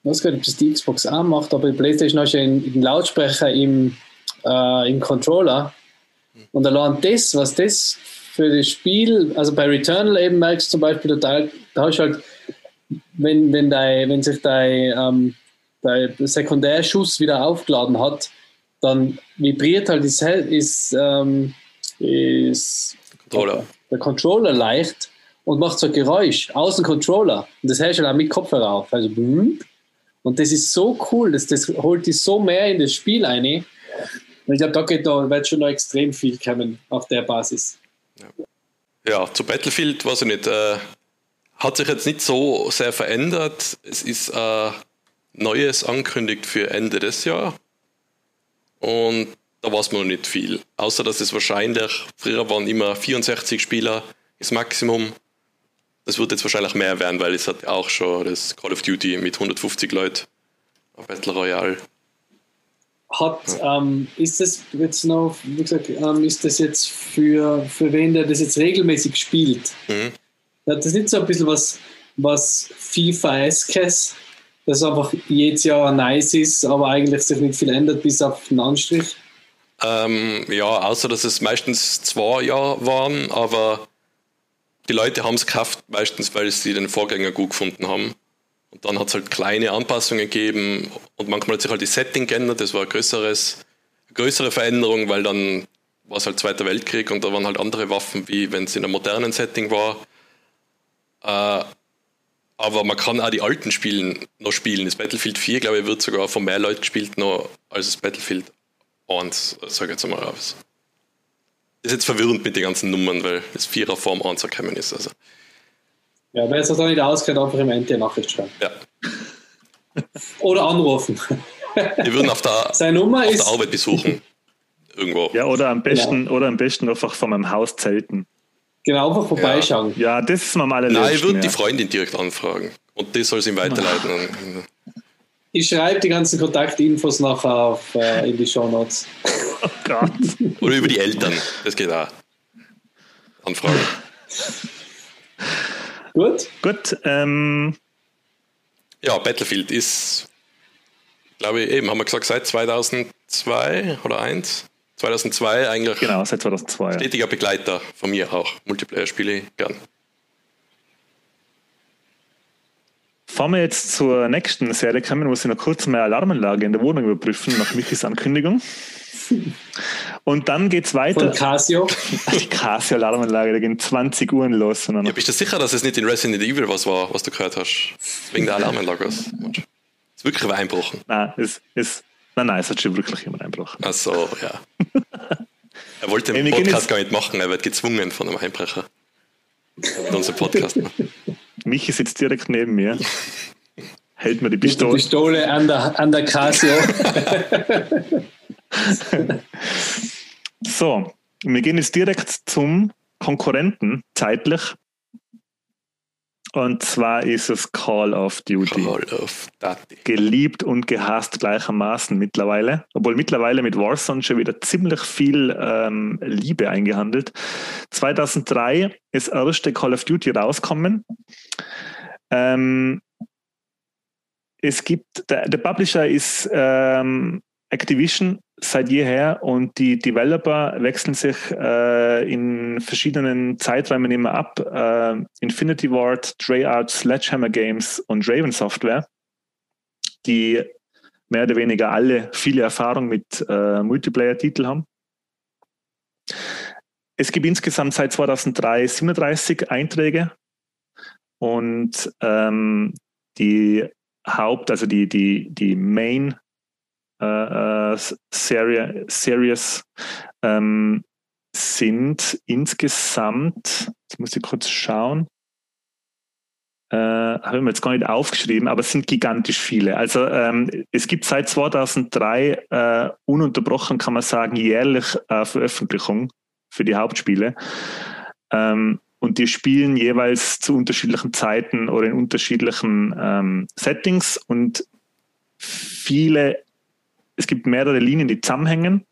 weiß gar nicht, ob das die Xbox auch macht, aber die Playstation hast du ja einen, einen Lautsprecher im, äh, im Controller. Und allein das, was das für das Spiel, also bei Returnal eben merkst du zum Beispiel, da, da hast du halt, wenn, wenn, dein, wenn sich dein ähm, der Sekundärschuss wieder aufgeladen hat, dann vibriert halt ist, ist, ähm, ist Controller. der Controller leicht und macht so ein Geräusch aus dem Controller. Und das hörst du auch mit Kopfhörer auf. Also, und das ist so cool, das, das holt dich so mehr in das Spiel ein. Und ich glaube, da, geht, da wird schon noch extrem viel kommen auf der Basis. Ja, ja zu Battlefield, weiß ich nicht, äh, hat sich jetzt nicht so sehr verändert. Es ist äh, Neues ankündigt für Ende des Jahres. Und da weiß man noch nicht viel. Außer dass es wahrscheinlich, früher waren immer 64 Spieler das Maximum. Das wird jetzt wahrscheinlich mehr werden, weil es hat auch schon das Call of Duty mit 150 Leuten auf Battle Royale. Hat, ähm, ist das jetzt noch, wie gesagt, ähm, ist das jetzt für, für wen der das jetzt regelmäßig spielt? Mhm. Hat das nicht so ein bisschen was, was FIFA-eskes? Das einfach jedes Jahr nice ist, aber eigentlich sich nicht viel ändert, bis auf den Anstrich? Ähm, ja, außer dass es meistens zwei Jahre waren, aber die Leute haben es gekauft, meistens weil sie den Vorgänger gut gefunden haben. Und dann hat es halt kleine Anpassungen gegeben und manchmal hat sich halt die Setting geändert, das war ein größeres, eine größere Veränderung, weil dann war es halt Zweiter Weltkrieg und da waren halt andere Waffen, wie wenn es in einem modernen Setting war. Äh, aber man kann auch die alten Spiele noch spielen. Das Battlefield 4, glaube ich, wird sogar von mehr Leuten gespielt noch als das Battlefield 1, sage ich jetzt mal raus. Das ist jetzt verwirrend mit den ganzen Nummern, weil das 4er Form 1 erkennen ist. Also. Ja, wer es da nicht auskennt, einfach im NT Nachricht schreiben. Ja. oder anrufen. Wir würden auf der, Seine Nummer auf ist der Arbeit besuchen. Irgendwo. Ja, oder am besten, genau. oder am besten einfach von meinem Haus zelten. Genau, einfach vorbeischauen. Ja, ja das ist mir mal Nein, ich würde die Freundin direkt anfragen. Und die soll es ihm weiterleiten. Ich schreibe die ganzen Kontaktinfos nachher auf, äh, in die Show Notes. Oh Gott. Oder über die Eltern. Das geht auch. Anfragen. Gut. Gut. Ähm. Ja, Battlefield ist, glaube ich, eben, haben wir gesagt, seit 2002 oder 1 2002 eigentlich. Genau, seit 2002. Stetiger Begleiter von mir auch. Multiplayer spiele ich gern. Fahren wir jetzt zur nächsten Serie kommen, muss ich noch kurz meine Alarmanlage in der Wohnung überprüfen, nach Michis Ankündigung. Und dann geht es weiter. Von Casio? Die Casio-Alarmanlage, da gehen 20 Uhren los. Ja, bist du sicher, dass es nicht in Resident Evil was war, was du gehört hast? Wegen der Alarmanlage. Es ist wirklich einbrochen. Nein, es ist Nein, nein, es hat schon wirklich jemand einbrochen. Ach so, ja. er wollte den Podcast gar nicht machen, er wird gezwungen von einem Einbrecher. In unserem Podcast. Michi sitzt direkt neben mir. Hält mir die Pistole. Die Pistole an der, an der Casio. so, wir gehen jetzt direkt zum Konkurrenten zeitlich. Und zwar ist es Call of Duty. Call of Duty. Geliebt und gehasst gleichermaßen mittlerweile. Obwohl mittlerweile mit Warzone schon wieder ziemlich viel ähm, Liebe eingehandelt. 2003 ist das erste Call of Duty rausgekommen. Ähm, es gibt, der, der Publisher ist ähm, Activision seit jeher und die Developer wechseln sich äh, in verschiedenen Zeiträumen immer ab. Äh, Infinity Ward, Treyarch, Sledgehammer Games und Raven Software, die mehr oder weniger alle viele Erfahrung mit äh, Multiplayer-Titeln haben. Es gibt insgesamt seit 2003 37 Einträge und ähm, die Haupt, also die, die, die Main äh, äh, Serie, Series ähm, sind insgesamt, jetzt muss ich kurz schauen, äh, habe ich mir jetzt gar nicht aufgeschrieben, aber es sind gigantisch viele. Also ähm, es gibt seit 2003 äh, ununterbrochen, kann man sagen, jährlich äh, Veröffentlichung für die Hauptspiele. Ähm, und die spielen jeweils zu unterschiedlichen Zeiten oder in unterschiedlichen ähm, Settings und viele es gibt mehrere Linien, die zusammenhängen.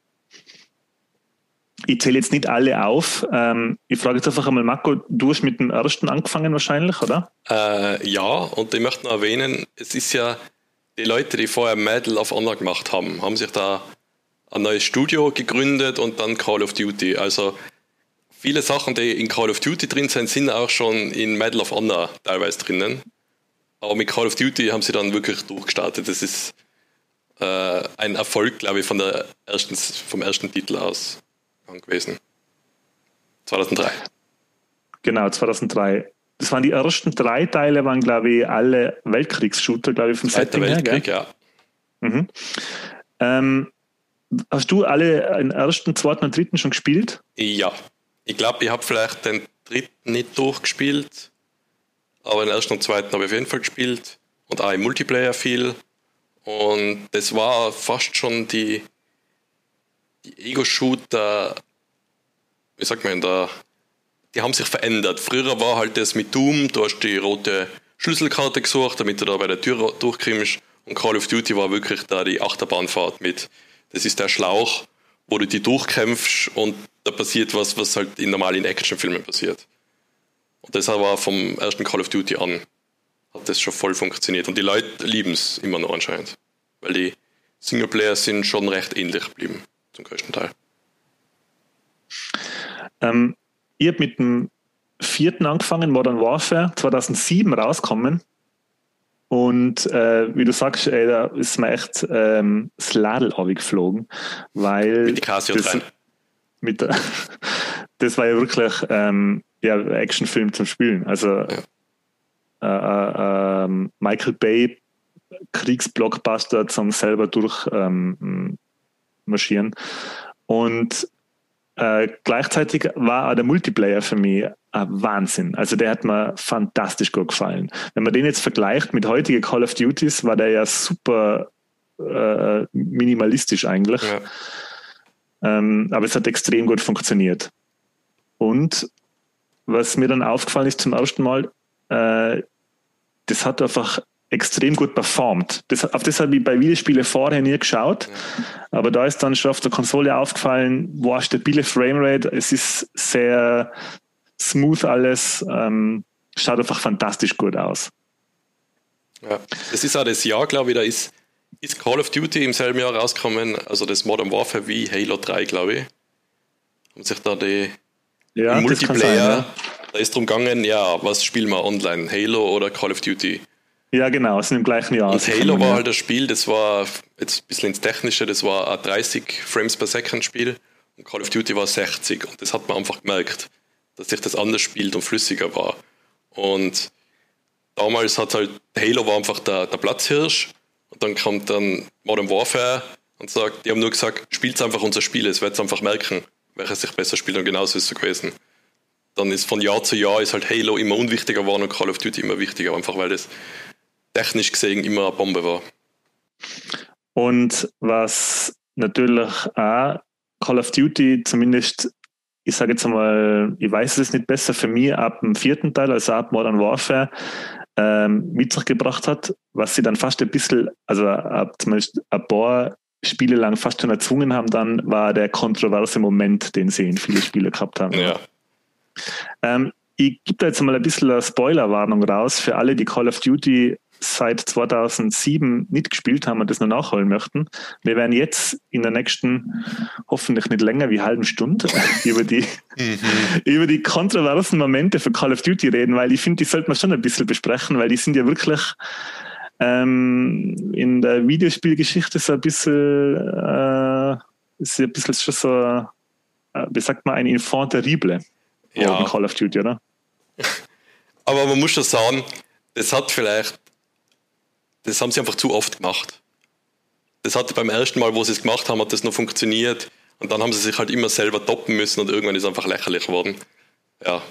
Ich zähle jetzt nicht alle auf. Ähm, ich frage jetzt einfach einmal, Marco, du hast mit dem ersten angefangen wahrscheinlich, oder? Äh, ja, und ich möchte noch erwähnen, es ist ja die Leute, die vorher Medal of Honor gemacht haben, haben sich da ein neues Studio gegründet und dann Call of Duty. Also viele Sachen, die in Call of Duty drin sind, sind auch schon in Medal of Honor teilweise drinnen. Aber mit Call of Duty haben sie dann wirklich durchgestartet. Das ist äh, ein Erfolg, glaube ich, von der ersten, vom ersten Titel aus gewesen. 2003. Genau, 2003. Das waren die ersten drei Teile, waren, glaube ich, alle Weltkriegsshooter, glaube ich, vom Zweiter Setting Weltkrieg, her, ja. Mhm. Ähm, hast du alle den ersten, zweiten und dritten schon gespielt? Ja. Ich glaube, ich habe vielleicht den dritten nicht durchgespielt, aber den ersten und zweiten habe ich auf jeden Fall gespielt und auch im Multiplayer viel. Und das war fast schon die, die Ego-Shooter, wie sagt man, da, die haben sich verändert. Früher war halt das mit Doom, du hast die rote Schlüsselkarte gesucht, damit du da bei der Tür durchkommst. Und Call of Duty war wirklich da die Achterbahnfahrt mit. Das ist der Schlauch, wo du die durchkämpfst und da passiert was, was halt in normalen Actionfilmen passiert. Und das war vom ersten Call of Duty an hat das schon voll funktioniert. Und die Leute lieben es immer noch anscheinend. Weil die Singleplayer sind schon recht ähnlich geblieben, zum größten Teil. Ähm, ich habe mit dem vierten angefangen, Modern Warfare, 2007 rauskommen. Und äh, wie du sagst, ey, da ist mir echt ähm, das Ladel geflogen, weil. Mit Casio das, mit, das war ja wirklich ähm, ja, Actionfilm zum Spielen. Also ja. Äh, äh, ähm, Michael Bay Kriegsblockbuster zum selber durchmarschieren. Ähm, und äh, gleichzeitig war auch der Multiplayer für mich ein Wahnsinn. Also der hat mir fantastisch gut gefallen. Wenn man den jetzt vergleicht mit heutigen Call of Duties, war der ja super äh, minimalistisch eigentlich. Ja. Ähm, aber es hat extrem gut funktioniert. Und was mir dann aufgefallen ist zum ersten Mal, äh, das hat einfach extrem gut performt. Das, auf das habe ich bei Videospielen vorher nie geschaut, ja. aber da ist dann schon auf der Konsole aufgefallen, wow, stabile Framerate, es ist sehr smooth alles, ähm, schaut einfach fantastisch gut aus. Ja, es ist auch das Jahr, glaube ich, da ist, ist Call of Duty im selben Jahr rausgekommen, also das Modern Warfare wie Halo 3, glaube ich. Und sich da die ja, Multiplayer sein, ja. Da ist drum gegangen, ja, was spielen wir online? Halo oder Call of Duty? Ja, genau, es sind im gleichen Jahr. Und Halo war halt das Spiel, das war jetzt ein bisschen ins Technische, das war ein 30 Frames per Second Spiel und Call of Duty war 60 und das hat man einfach gemerkt, dass sich das anders spielt und flüssiger war. Und damals hat halt, Halo war einfach der, der Platzhirsch und dann kommt dann Modern Warfare und sagt, die haben nur gesagt, spielt einfach unser Spiel, es wird einfach merken, welches sich besser spielt und genauso ist es so gewesen dann ist von Jahr zu Jahr ist halt Halo immer unwichtiger geworden und Call of Duty immer wichtiger, einfach weil das technisch gesehen immer eine Bombe war. Und was natürlich auch Call of Duty zumindest, ich sage jetzt einmal, ich weiß es nicht besser, für mich ab dem vierten Teil, also ab Modern Warfare, ähm, mit sich gebracht hat, was sie dann fast ein bisschen, also ab zumindest ein paar Spiele lang fast schon erzwungen haben, dann war der kontroverse Moment, den sie in viele Spiele gehabt haben. Ja. Ähm, ich gebe da jetzt mal ein bisschen eine Spoilerwarnung raus für alle, die Call of Duty seit 2007 nicht gespielt haben und das noch nachholen möchten, wir werden jetzt in der nächsten, hoffentlich nicht länger wie halben Stunde, über die, mhm. über die kontroversen Momente für Call of Duty reden, weil ich finde, die sollte man schon ein bisschen besprechen, weil die sind ja wirklich ähm, in der Videospielgeschichte so ein bisschen, äh, ist ein bisschen schon so, äh, wie sagt man, ein Enfant terrible. Ja. Call of Duty, oder? Aber man muss schon sagen, das hat vielleicht, das haben sie einfach zu oft gemacht. Das hatte beim ersten Mal, wo sie es gemacht haben, hat das noch funktioniert. Und dann haben sie sich halt immer selber toppen müssen und irgendwann ist es einfach lächerlich geworden. Ja,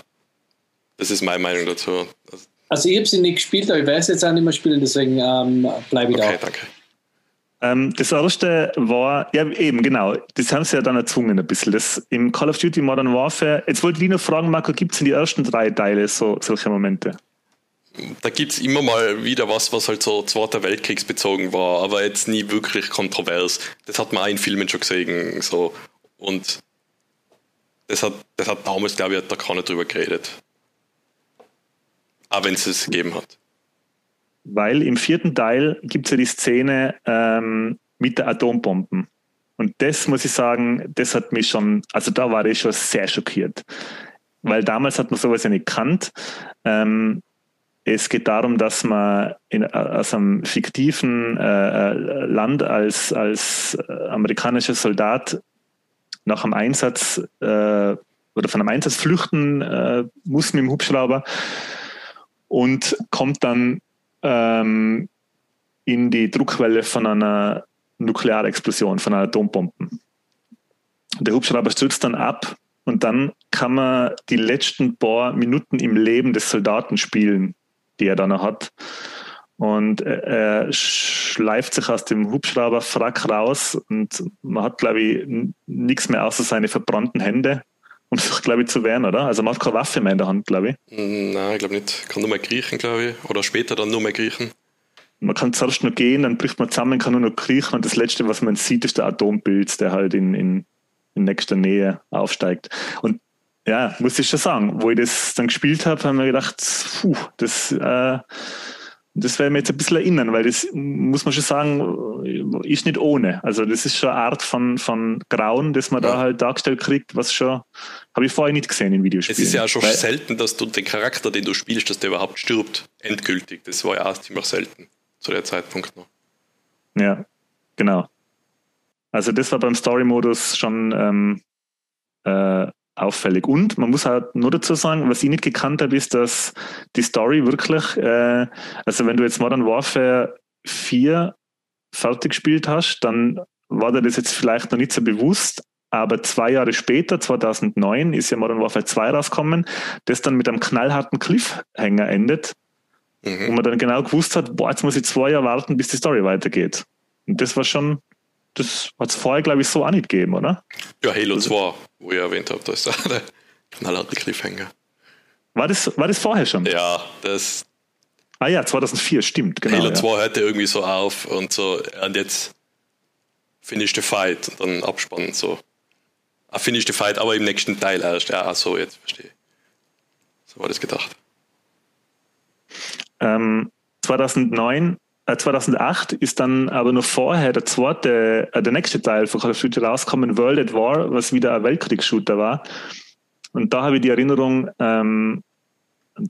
das ist meine Meinung dazu. Also ich habe sie nicht gespielt, aber ich weiß jetzt auch nicht mehr spielen, deswegen ähm, bleibe ich okay, da. danke. Ähm, das erste war, ja eben, genau, das haben sie ja dann erzwungen ein bisschen. Das im Call of Duty Modern Warfare, jetzt wollte ich nur fragen, Marco, gibt es in die ersten drei Teile so, solche Momente? Da gibt es immer mal wieder was, was halt so Zweiter Weltkriegsbezogen war, aber jetzt nie wirklich kontrovers. Das hat man auch in Filmen schon gesehen. So. Und das hat, das hat damals, glaube ich, hat da keiner drüber geredet. Auch wenn es es gegeben hat. Weil im vierten Teil gibt es ja die Szene ähm, mit der Atombomben. Und das muss ich sagen, das hat mich schon, also da war ich schon sehr schockiert. Weil damals hat man sowas ja nicht gekannt. Ähm, es geht darum, dass man in, aus einem fiktiven äh, Land als, als amerikanischer Soldat nach einem Einsatz äh, oder von einem Einsatz flüchten äh, muss mit dem Hubschrauber und kommt dann ähm, in die Druckwelle von einer Nuklearexplosion, von einer Atombombe. Der Hubschrauber stürzt dann ab und dann kann man die letzten paar Minuten im Leben des Soldaten spielen, die er dann hat. Und er schleift sich aus dem Hubschrauberfrack raus und man hat, glaube ich, nichts mehr außer seine verbrannten Hände um sich, glaube ich, zu wehren, oder? Also man hat keine Waffe mehr in der Hand, glaube ich. Mm, nein, ich glaube nicht. Kann nur mehr kriechen, glaube ich. Oder später dann nur mehr kriechen. Man kann zuerst noch gehen, dann bricht man zusammen, kann nur noch kriechen und das Letzte, was man sieht, ist der Atompilz, der halt in, in, in nächster Nähe aufsteigt. Und ja, muss ich schon sagen, wo ich das dann gespielt habe, haben wir gedacht, puh, das äh, das wäre mir jetzt ein bisschen erinnern, weil das muss man schon sagen, ist nicht ohne. Also das ist schon eine Art von, von Grauen, das man ja. da halt dargestellt kriegt, was schon, habe ich vorher nicht gesehen in Videospielen. Es ist ja auch schon weil, selten, dass du den Charakter, den du spielst, dass der überhaupt stirbt, endgültig. Das war ja auch ziemlich selten zu der Zeitpunkt noch. Ja, genau. Also das war beim Story-Modus schon ähm, äh, auffällig. Und man muss halt nur dazu sagen, was ich nicht gekannt habe, ist, dass die Story wirklich, äh, also wenn du jetzt Modern Warfare 4 fertig gespielt hast, dann war dir das jetzt vielleicht noch nicht so bewusst, aber zwei Jahre später, 2009, ist ja Modern Warfare 2 rausgekommen, das dann mit einem knallharten Cliffhanger endet, mhm. wo man dann genau gewusst hat, boah, jetzt muss ich zwei Jahre warten, bis die Story weitergeht. Und das war schon, das hat es vorher, glaube ich, so auch nicht gegeben, oder? Ja, Halo also, 2, wo ich erwähnt habe, da ist der knallharte Cliffhanger. War das, war das vorher schon? Ja, das. Ah ja, 2004, stimmt, genau. Halo ja. 2 hörte irgendwie so auf und so, und jetzt finish the fight und dann abspannen, so. Ah, finish the fight, aber im nächsten Teil erst. Ja, so, jetzt verstehe. So war das gedacht. Ähm, 2009 2008 äh, ist dann aber noch vorher der zweite, äh, der nächste Teil von Call of Duty rausgekommen, World at War, was wieder ein Weltkriegsshooter war. Und da habe ich die Erinnerung, ähm,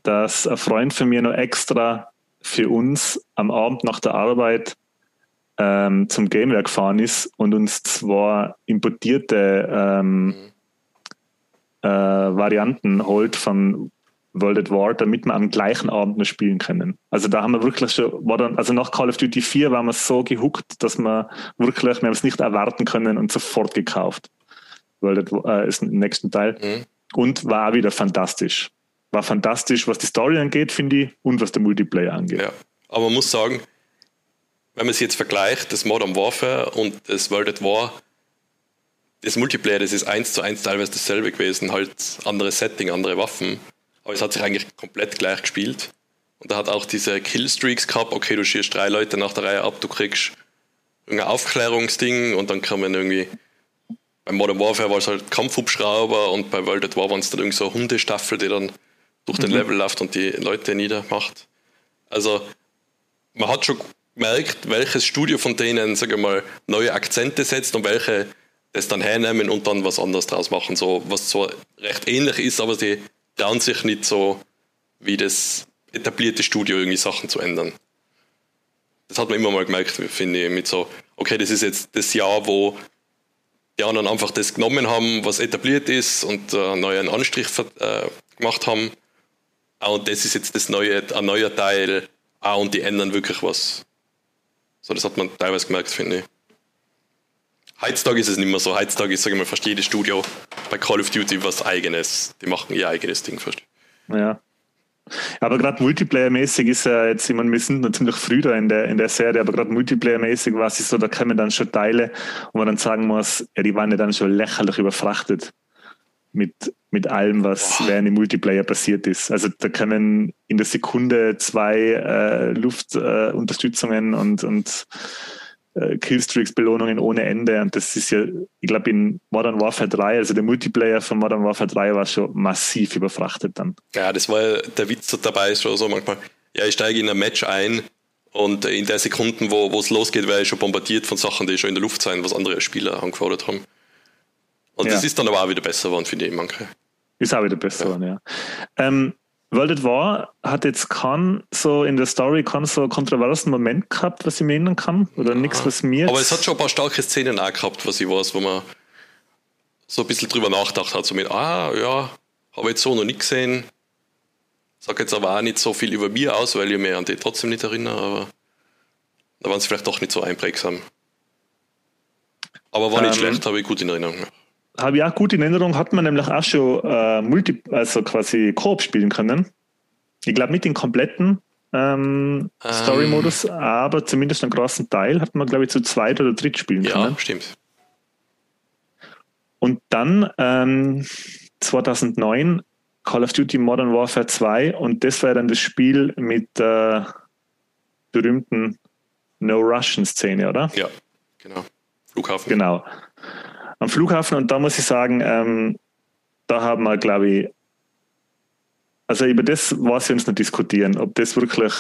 dass ein Freund von mir noch extra für uns am Abend nach der Arbeit ähm, zum Gamewerk gefahren ist und uns zwar importierte ähm, mhm. äh, Varianten holt von World at War, damit wir am gleichen Abend noch spielen können. Also da haben wir wirklich schon, war dann, also nach Call of Duty 4 waren wir so gehuckt, dass wir wirklich, wir haben es nicht erwarten können und sofort gekauft. World at War äh, ist im nächsten Teil. Mhm. Und war wieder fantastisch. War fantastisch, was die Story angeht, finde ich, und was der Multiplayer angeht. Ja, aber man muss sagen, wenn man es jetzt vergleicht, das Modern Warfare und das World at War, das Multiplayer, das ist eins zu eins teilweise dasselbe gewesen, halt anderes Setting, andere Waffen. Aber es hat sich eigentlich komplett gleich gespielt. Und er hat auch diese Killstreaks gehabt, okay, du schießt drei Leute nach der Reihe ab, du kriegst ein Aufklärungsding und dann kann man irgendwie bei Modern Warfare war es halt Kampfhubschrauber und bei World at War waren es dann irgendwie so eine Hundestaffel, die dann durch den mhm. Level läuft und die Leute niedermacht. Also man hat schon gemerkt, welches Studio von denen, sage ich mal, neue Akzente setzt und welche das dann hernehmen und dann was anderes draus machen. So, was zwar recht ähnlich ist, aber sie trauen sich nicht so wie das etablierte Studio irgendwie Sachen zu ändern. Das hat man immer mal gemerkt, finde ich, mit so, okay, das ist jetzt das Jahr, wo die anderen einfach das genommen haben, was etabliert ist und äh, einen neuen Anstrich äh, gemacht haben. Ah, und das ist jetzt das neue, ein neuer Teil. Ah, und die ändern wirklich was. So, das hat man teilweise gemerkt, finde ich. Heutzutage ist es nicht mehr so. Heutzutage ist, sage ich mal, fast jedes Studio bei Call of Duty was eigenes. Die machen ihr eigenes Ding fast. Ja. Aber gerade Multiplayer-mäßig ist ja jetzt, ich meine, wir sind noch ziemlich früh da in der, in der Serie, aber gerade Multiplayer-mäßig war es so, da kommen dann schon Teile, wo man dann sagen muss, ja, die waren ja dann schon lächerlich überfrachtet mit, mit allem, was während im Multiplayer passiert ist. Also da können in der Sekunde zwei äh, Luftunterstützungen äh, und, und äh, Killstreaks-Belohnungen ohne Ende. Und das ist ja, ich glaube, in Modern Warfare 3, also der Multiplayer von Modern Warfare 3 war schon massiv überfrachtet dann. Ja, das war der Witz dabei ist schon so manchmal. Ja, ich steige in ein Match ein und in der Sekunden, wo es losgeht, werde ich schon bombardiert von Sachen, die schon in der Luft sein, was andere Spieler angefordert haben. Und ja. das ist dann aber auch wieder besser geworden, finde ich, manche. Ist auch wieder besser geworden, ja. ja. Ähm, World at War hat jetzt keinen so in der Story keinen so kontroversen Moment gehabt, was ich mir erinnern kann. Oder ja. nichts, was mir. Aber es hat schon ein paar starke Szenen auch gehabt, was ich weiß, wo man so ein bisschen drüber nachgedacht hat, so mit, ah, ja, habe ich jetzt so noch nicht gesehen. Sag jetzt aber auch nicht so viel über mir aus, weil ich mich an die trotzdem nicht erinnere, aber da waren sie vielleicht doch nicht so einprägsam. Aber war nicht ähm, schlecht, habe ich gut in Erinnerung habe ich auch gut in Erinnerung, hat man nämlich auch schon äh, Multi, also quasi Koop spielen können. Ich glaube nicht den kompletten ähm, ähm, Story-Modus, aber zumindest einen großen Teil hat man, glaube ich, zu zweit oder dritt spielen ja, können. Ja, stimmt. Und dann ähm, 2009 Call of Duty Modern Warfare 2 und das war dann das Spiel mit der äh, berühmten No Russian Szene, oder? Ja, genau. Flughafen. Genau am Flughafen und da muss ich sagen, ähm, da haben wir, glaube ich, also über das was wir uns noch diskutieren, ob das wirklich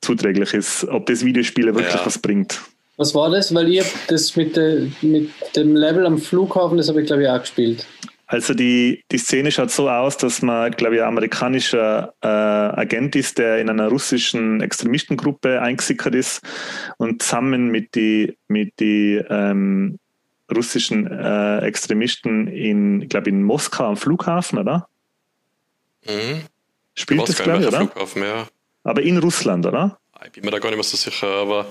zuträglich ist, ob das Videospiele wirklich ja. was bringt. Was war das? Weil ihr das mit, de, mit dem Level am Flughafen, das habe ich glaube ich auch gespielt. Also die, die Szene schaut so aus, dass man, glaube ich, ein amerikanischer äh, Agent ist, der in einer russischen Extremistengruppe eingesickert ist und zusammen mit die, mit die ähm, russischen äh, Extremisten in, glaube, in Moskau am Flughafen, oder? Mhm. Spielt Moskau das, glaube ich, oder? Flughafen, ja. Aber in Russland, oder? Ich bin mir da gar nicht mehr so sicher, aber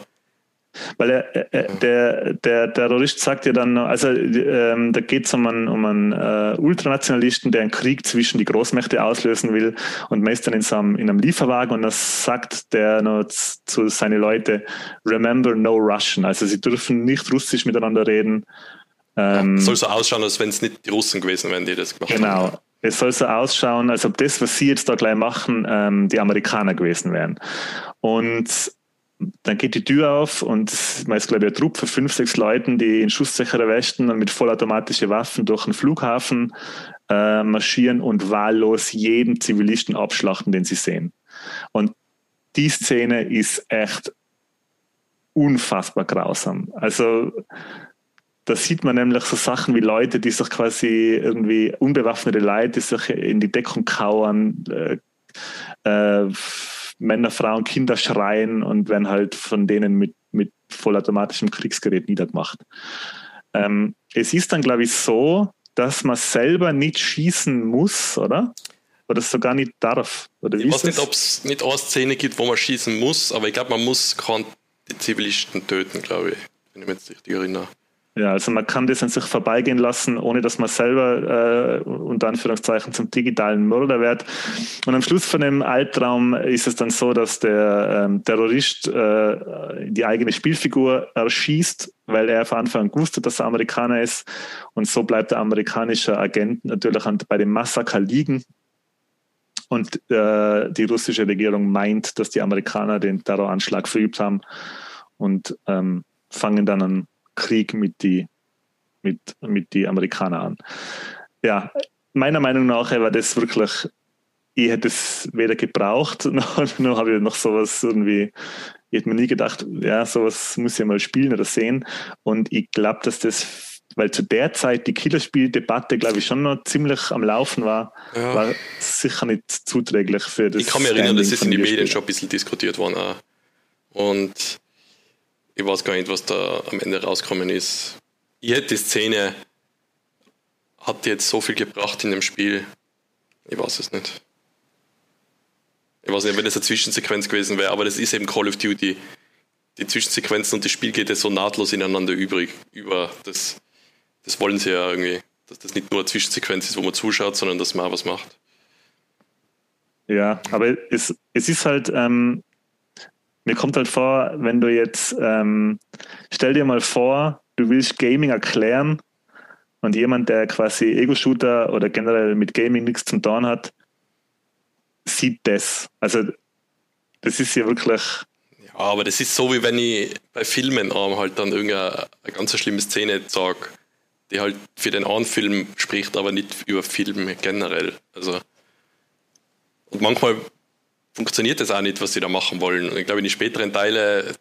weil er, er, der, der Terrorist sagt ja dann, also ähm, da geht es um einen, um einen äh, Ultranationalisten, der einen Krieg zwischen die Großmächte auslösen will und man ist dann in, so einem, in einem Lieferwagen und das sagt der noch zu seinen Leuten, remember no Russian, also sie dürfen nicht russisch miteinander reden. Ähm, ja, soll so ausschauen, als wenn es nicht die Russen gewesen wären, die das gemacht genau. haben. Genau. Es soll so ausschauen, als ob das, was sie jetzt da gleich machen, ähm, die Amerikaner gewesen wären. Und dann geht die Tür auf und man ist, glaube ich, ein Trupp von fünf, sechs Leuten, die in schusssichere Westen und mit vollautomatischen Waffen durch den Flughafen äh, marschieren und wahllos jeden Zivilisten abschlachten, den sie sehen. Und die Szene ist echt unfassbar grausam. Also da sieht man nämlich so Sachen wie Leute, die sich quasi irgendwie unbewaffnete Leute, die sich in die Deckung kauern, äh, äh, Männer, Frauen, Kinder schreien und werden halt von denen mit, mit vollautomatischem Kriegsgerät niedergemacht. Ähm, es ist dann, glaube ich, so, dass man selber nicht schießen muss, oder? Oder sogar nicht darf. Oder ich weiß nicht, ob es nicht eine Szene gibt, wo man schießen muss, aber ich glaube, man muss keinen Zivilisten töten, glaube ich, wenn ich mich jetzt richtig erinnere. Ja, also man kann das an sich vorbeigehen lassen, ohne dass man selber äh, unter Anführungszeichen zum digitalen Mörder wird. Und am Schluss von dem Albtraum ist es dann so, dass der ähm, Terrorist äh, die eigene Spielfigur erschießt, weil er von Anfang an wusste, dass er Amerikaner ist. Und so bleibt der amerikanische Agent natürlich an, bei dem Massaker liegen. Und äh, die russische Regierung meint, dass die Amerikaner den Terroranschlag verübt haben und ähm, fangen dann an Krieg mit die, mit, mit die Amerikanern an. Ja, meiner Meinung nach war das wirklich ich hätte es weder gebraucht, noch, noch habe ich noch sowas irgendwie, ich hätte mir nie gedacht, ja, sowas muss ich mal spielen oder sehen. Und ich glaube, dass das, weil zu der Zeit die Killerspieldebatte, glaube ich, schon noch ziemlich am Laufen war, ja. war sicher nicht zuträglich für das. Ich kann mich erinnern, dass es in den Medien schon ein bisschen diskutiert worden auch. Und ich weiß gar nicht, was da am Ende rausgekommen ist. Ich hätte die Szene, hat jetzt so viel gebracht in dem Spiel? Ich weiß es nicht. Ich weiß nicht, wenn das eine Zwischensequenz gewesen wäre, aber das ist eben Call of Duty. Die Zwischensequenzen und das Spiel geht ja so nahtlos ineinander übrig, über. Das, das wollen sie ja irgendwie. Dass das nicht nur eine Zwischensequenz ist, wo man zuschaut, sondern dass man auch was macht. Ja, aber es, es ist halt, ähm, mir kommt halt vor, wenn du jetzt, ähm, stell dir mal vor, du willst Gaming erklären und jemand, der quasi Ego-Shooter oder generell mit Gaming nichts zum tun hat, sieht das. Also das ist ja wirklich. Ja, aber das ist so, wie wenn ich bei Filmen halt dann irgendeine ganz schlimme Szene sage, die halt für den einen Film spricht, aber nicht über Filme generell. Also und manchmal funktioniert das auch nicht, was sie da machen wollen. Und ich glaube, in den späteren Teilen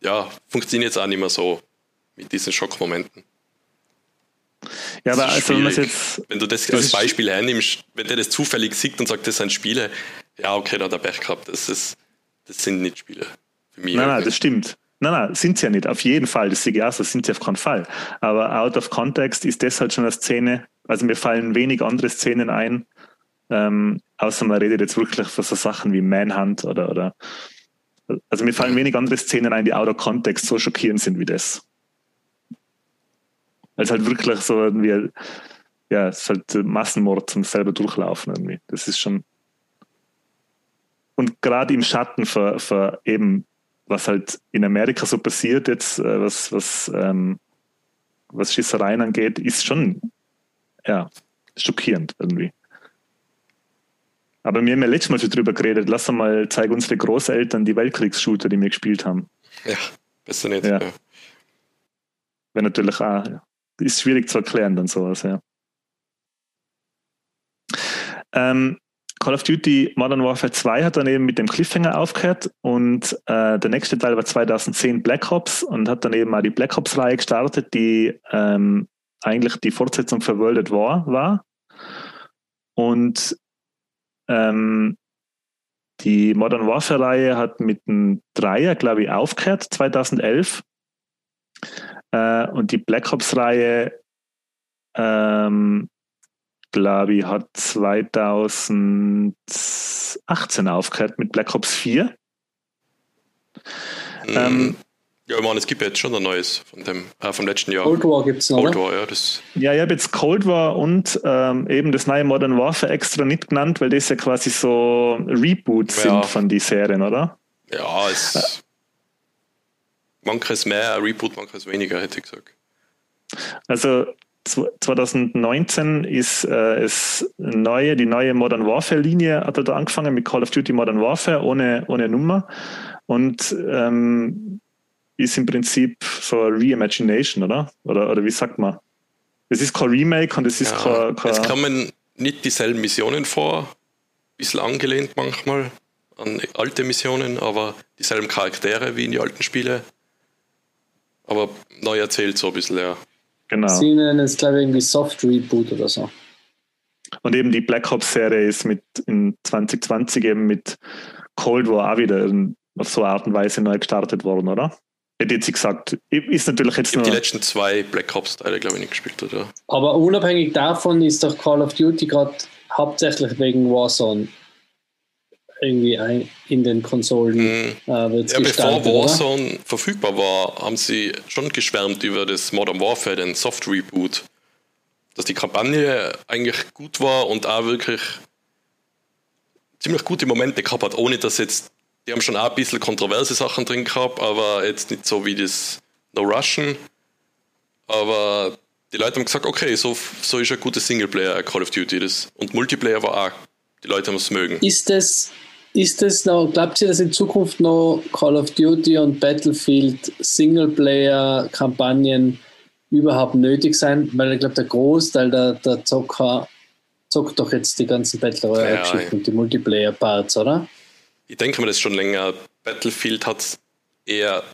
ja, funktioniert es auch nicht mehr so mit diesen Schockmomenten. Ja, aber also wenn, jetzt, wenn du das, das als Beispiel hernimmst, wenn der das zufällig sieht und sagt, das sind Spiele, ja, okay, da hat er Pech gehabt. Das, ist, das sind nicht Spiele für mich. Nein, nein, das stimmt. Nein, nein, sind sie ja nicht. Auf jeden Fall. Das sehe ich auch so, sind sie auf keinen Fall. Aber out of context ist das halt schon eine Szene. Also mir fallen wenig andere Szenen ein. Ähm, außer man redet jetzt wirklich von so Sachen wie Manhunt oder, oder also mir fallen wenig andere Szenen ein, die out of context so schockierend sind wie das. Weil halt wirklich so irgendwie, ja, es ist halt Massenmord zum selber durchlaufen irgendwie. Das ist schon. Und gerade im Schatten für eben, was halt in Amerika so passiert jetzt, äh, was, was, ähm, was Schissereien angeht, ist schon, ja, schockierend irgendwie. Aber wir haben ja letztes Mal schon drüber geredet. Lass mal zeigen unsere Großeltern die Weltkriegsshooter, die wir gespielt haben. Ja, besser nicht. Ja. ja. Wäre natürlich auch, ist schwierig zu erklären, dann sowas, ja. Ähm, Call of Duty Modern Warfare 2 hat dann eben mit dem Cliffhanger aufgehört und äh, der nächste Teil war 2010 Black Ops und hat dann eben auch die Black Ops-Reihe gestartet, die ähm, eigentlich die Fortsetzung für World at War war. Und ähm, die Modern Warfare-Reihe hat mit einem Dreier, glaube ich, aufgehört, 2011. Äh, und die Black Ops-Reihe, ähm, glaube ich, hat 2018 aufgehört mit Black Ops 4. Mhm. Ähm, ja, ich meine, es gibt jetzt schon ein neues von dem, äh, vom letzten Jahr. Cold War gibt es noch. Cold War, ja. Das ja, ich habe jetzt Cold War und ähm, eben das neue Modern Warfare extra nicht genannt, weil das ja quasi so Reboots ja. sind von den Serien, oder? Ja, es. Äh, manches mehr, ein Reboot, manches weniger, hätte ich gesagt. Also 2019 ist äh, es neue, die neue Modern Warfare-Linie hat er da angefangen mit Call of Duty Modern Warfare ohne, ohne Nummer und ähm, ist im Prinzip so eine Reimagination, oder? oder? Oder wie sagt man? Es ist kein Remake und es ist ja, kein, kein. Es kommen nicht dieselben Missionen vor, ein bisschen angelehnt manchmal an alte Missionen, aber dieselben Charaktere wie in die alten Spiele. Aber neu erzählt so ein bisschen, ja. Genau. Sie nennen es, glaube ich, irgendwie Soft Reboot oder so. Und eben die Black Ops-Serie ist mit in 2020 eben mit Cold War auch wieder auf so eine Art und Weise neu gestartet worden, oder? Hätte jetzt gesagt, ist natürlich jetzt ich nur. die letzten zwei Black Ops-Teile, glaube ich, nicht gespielt, oder? Aber unabhängig davon ist doch Call of Duty gerade hauptsächlich wegen Warzone irgendwie ein, in den Konsolen mhm. äh, ja, Bevor Warzone oder? verfügbar war, haben sie schon geschwärmt über das Modern Warfare, den Soft Reboot. Dass die Kampagne eigentlich gut war und auch wirklich ziemlich gute Momente gehabt hat, ohne dass jetzt, die haben schon auch ein bisschen kontroverse Sachen drin gehabt, aber jetzt nicht so wie das No Russian. Aber die Leute haben gesagt, okay, so, so ist ein gutes Singleplayer Call of Duty. Das, und Multiplayer war auch. Die Leute haben es mögen. Ist das ist es noch, glaubt ihr, dass in Zukunft noch Call of Duty und Battlefield Singleplayer-Kampagnen überhaupt nötig sein? Weil ich glaube, der Großteil der, der Zocker zockt doch jetzt die ganzen Battle Royale-Geschichten ja, ja. und die Multiplayer-Parts, oder? Ich denke mir das schon länger. Battlefield hat es eher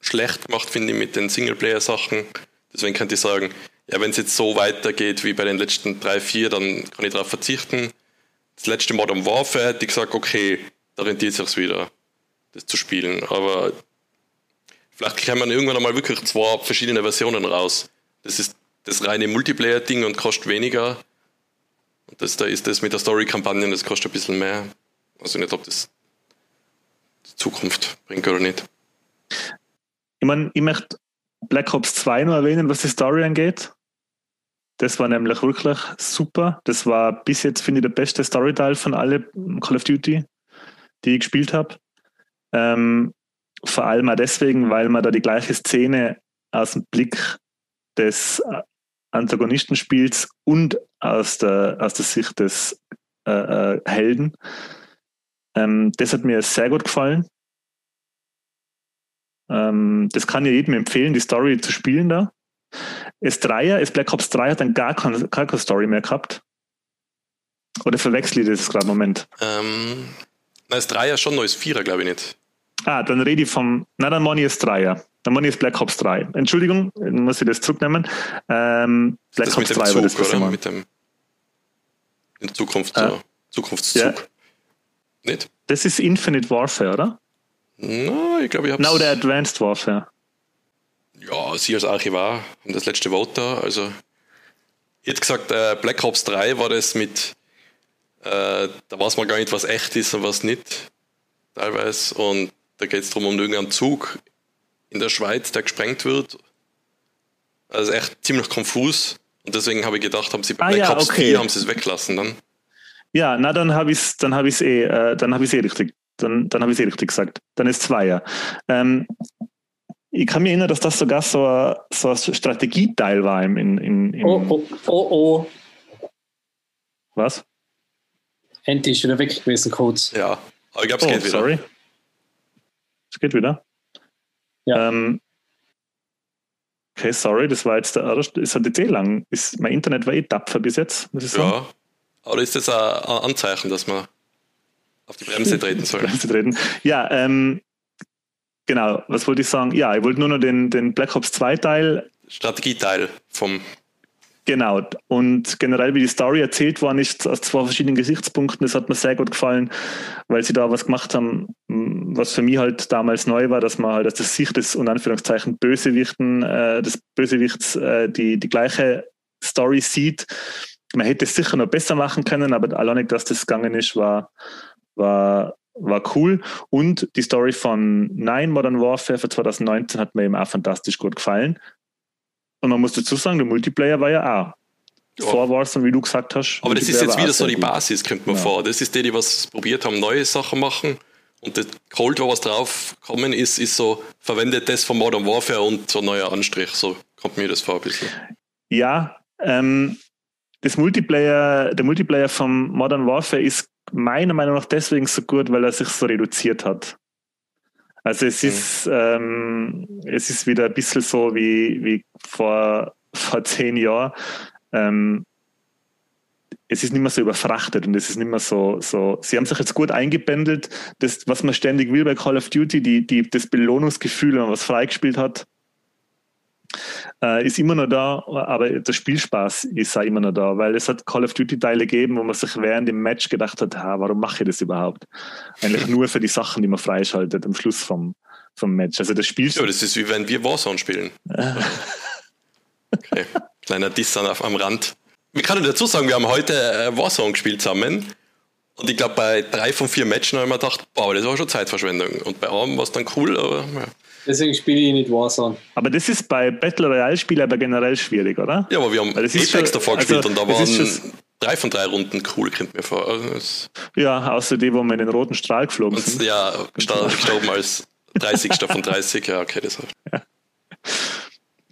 schlecht gemacht, finde ich, mit den Singleplayer-Sachen. Deswegen könnte ich sagen, ja, wenn es jetzt so weitergeht wie bei den letzten drei, vier, dann kann ich darauf verzichten. Das letzte Modern Warfare hätte ich gesagt, okay, da rentiert es sich wieder, das zu spielen. Aber vielleicht kann man irgendwann einmal wirklich zwei verschiedene Versionen raus. Das ist das reine Multiplayer-Ding und kostet weniger. Und das da ist das mit der Story-Kampagne, das kostet ein bisschen mehr. Also nicht, ob das Zukunft bringt oder nicht. Ich meine, ich möchte Black Ops 2 noch erwähnen, was die Story angeht. Das war nämlich wirklich super. Das war bis jetzt, finde ich, der beste Storyteil von alle Call of Duty, die ich gespielt habe. Ähm, vor allem auch deswegen, weil man da die gleiche Szene aus dem Blick des Antagonistenspiels und aus der, aus der Sicht des äh, äh, Helden. Ähm, das hat mir sehr gut gefallen. Ähm, das kann ich jedem empfehlen, die Story zu spielen da. S3, S Black Ops 3 hat dann gar keine, gar keine Story mehr gehabt. Oder verwechsel ich das gerade im Moment? Ähm, na, S3 ja schon, neues 4er, glaube ich nicht. Ah, dann rede ich vom, na dann Money ist 3er. Dann Money ist Black Ops 3. Entschuldigung, muss ich das zurücknehmen. Ähm, Black das Ops 3 Zug, war das, was oder? Mit dem in Zukunft, äh, Zukunftszug. Ja. Nicht? Das ist Infinite Warfare, oder? Na, ich glaube, ich habe Na, oder Advanced Warfare. Ja, Sie als Archivar haben das letzte Wort da. Also, ich hätte gesagt, äh, Black Ops 3 war das mit, äh, da weiß man gar nicht, was echt ist und was nicht, teilweise. Und da geht es darum, um irgendeinen Zug in der Schweiz, der gesprengt wird. Also echt ziemlich konfus. Und deswegen habe ich gedacht, haben sie bei ah, Black ja, Ops okay. 4 haben sie es weglassen dann. Ja, na dann habe ich es dann habe ich eh, äh, dann habe ich eh richtig, dann, dann habe ich eh richtig gesagt. Dann ist zwei ja. Ähm, ich kann mich erinnern, dass das sogar so ein, so ein Strategieteil war im, in, in, im Oh, oh, oh, oh. Was? Handy ist wieder weg gewesen, kurz. Ja, aber ich glaube, es oh, geht wieder. Sorry. Es geht wieder. Ja. Ähm, okay, sorry, das war jetzt der erste. Es hat jetzt eh lang. Ist, mein Internet war eh tapfer bis jetzt, muss ich sagen. Ja, aber ist das ein Anzeichen, dass man auf die Bremse treten soll? Bremse treten. Ja, ähm, Genau, was wollte ich sagen? Ja, ich wollte nur noch den, den Black Ops 2 Teil. Strategieteil vom. Genau, und generell wie die Story erzählt worden ist, aus zwei verschiedenen Gesichtspunkten, das hat mir sehr gut gefallen, weil sie da was gemacht haben, was für mich halt damals neu war, dass man halt aus der Sicht des, unter Anführungszeichen, Bösewichten, äh, des Bösewichts äh, die, die gleiche Story sieht. Man hätte es sicher noch besser machen können, aber allein, dass das gegangen ist, war, war war cool. Und die Story von Nine Modern Warfare für 2019 hat mir eben auch fantastisch gut gefallen. Und man muss dazu sagen, der Multiplayer war ja auch ja. vor Warzone, wie du gesagt hast. Aber das ist jetzt wieder so die. Basis, kommt man ja. vor. Das ist die, die was probiert haben, neue Sachen machen. Und das Cold War, was drauf kommen ist, ist so, verwendet das von Modern Warfare und so ein neuer Anstrich. So kommt mir das vor ein bisschen. Ja, ähm, das Multiplayer, der Multiplayer vom Modern Warfare ist meiner Meinung nach deswegen so gut, weil er sich so reduziert hat. Also es mhm. ist, ähm, es ist wieder ein bisschen so wie, wie vor, vor zehn Jahren. Ähm, es ist nicht mehr so überfrachtet und es ist nicht mehr so, so, sie haben sich jetzt gut eingebändelt, das, was man ständig will bei Call of Duty, die, die, das Belohnungsgefühl, wenn man was freigespielt hat, äh, ist immer noch da, aber der Spielspaß ist auch immer noch da, weil es hat Call of Duty Teile gegeben, wo man sich während dem Match gedacht hat, ha, warum mache ich das überhaupt? Eigentlich nur für die Sachen, die man freischaltet am Schluss vom, vom Match. Also das Spiel. Ja, das ist wie wenn wir Warzone spielen. okay. Kleiner Diss auf, am Rand. Wir können dazu sagen, wir haben heute äh, Warzone gespielt zusammen. Und ich glaube, bei drei von vier Matchen habe ich mir gedacht, wow, das war schon Zeitverschwendung. Und bei einem war es dann cool, aber ja. Deswegen spiele ich nicht Warzone. Aber das ist bei Battle Royale-Spielen aber generell schwierig, oder? Ja, aber wir haben Apex schon, davor gespielt also, und da waren drei von drei Runden cool, kommt mir vor. Also ja, außer die, wo wir in den roten Strahl geflogen sind. Ja, gestorben als 30. von 30, ja, okay, das ja.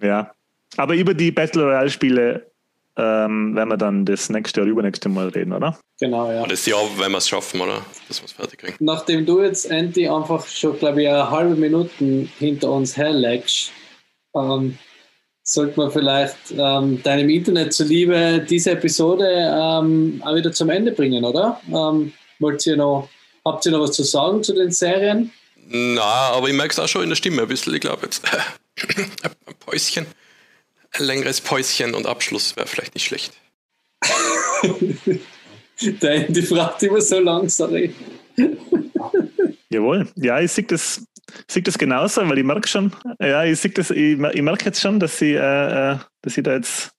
ja. Aber über die Battle Royale-Spiele ähm, werden wir dann das nächste oder übernächste Mal reden, oder? Genau, ja. Das Jahr, wenn wir es schaffen, oder? Dass wir es fertig kriegen. Nachdem du jetzt, Andy, einfach schon, glaube ich, eine halbe Minute hinter uns herlegst, ähm, sollte man vielleicht ähm, deinem Internet zuliebe diese Episode ähm, auch wieder zum Ende bringen, oder? Ähm, wollt ihr noch, habt ihr noch was zu sagen zu den Serien? Na, aber ich merke es auch schon in der Stimme ein bisschen. Ich glaube jetzt ein Päuschen, längeres Päuschen und Abschluss wäre vielleicht nicht schlecht. der Andy fragt immer so lang, sorry. Jawohl, ja, ich sehe das, sehe das genauso, weil ich merke schon, ja, ich, sehe das, ich, ich merke jetzt schon, dass ich, äh, äh dass ich da jetzt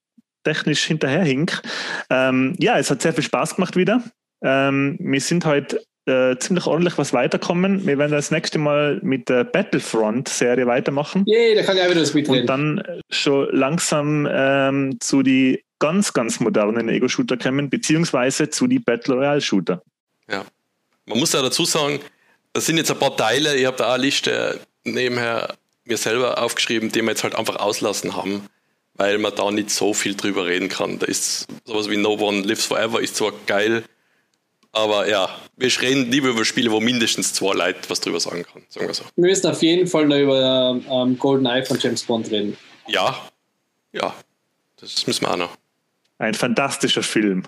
technisch hinterherhink. Ähm, ja, es hat sehr viel Spaß gemacht wieder. Ähm, wir sind heute äh, ziemlich ordentlich was weiterkommen. Wir werden das nächste Mal mit der Battlefront-Serie weitermachen. Yeah, da kann ich auch wieder was mitreden. Und dann schon langsam ähm, zu die ganz, ganz modernen Ego-Shooter kommen, beziehungsweise zu die Battle Royale-Shooter. Ja. Man muss ja dazu sagen, das sind jetzt ein paar Teile, ich habe da eine Liste nebenher mir selber aufgeschrieben, die wir jetzt halt einfach auslassen haben, weil man da nicht so viel drüber reden kann. Da ist sowas wie No One Lives Forever ist zwar geil, aber ja, wir reden lieber über Spiele, wo mindestens zwei Leute was drüber sagen kann, sagen wir so. Wir müssen auf jeden Fall noch über ähm, Golden Eye von James Bond reden. Ja, ja, das müssen wir auch noch. Ein fantastischer Film.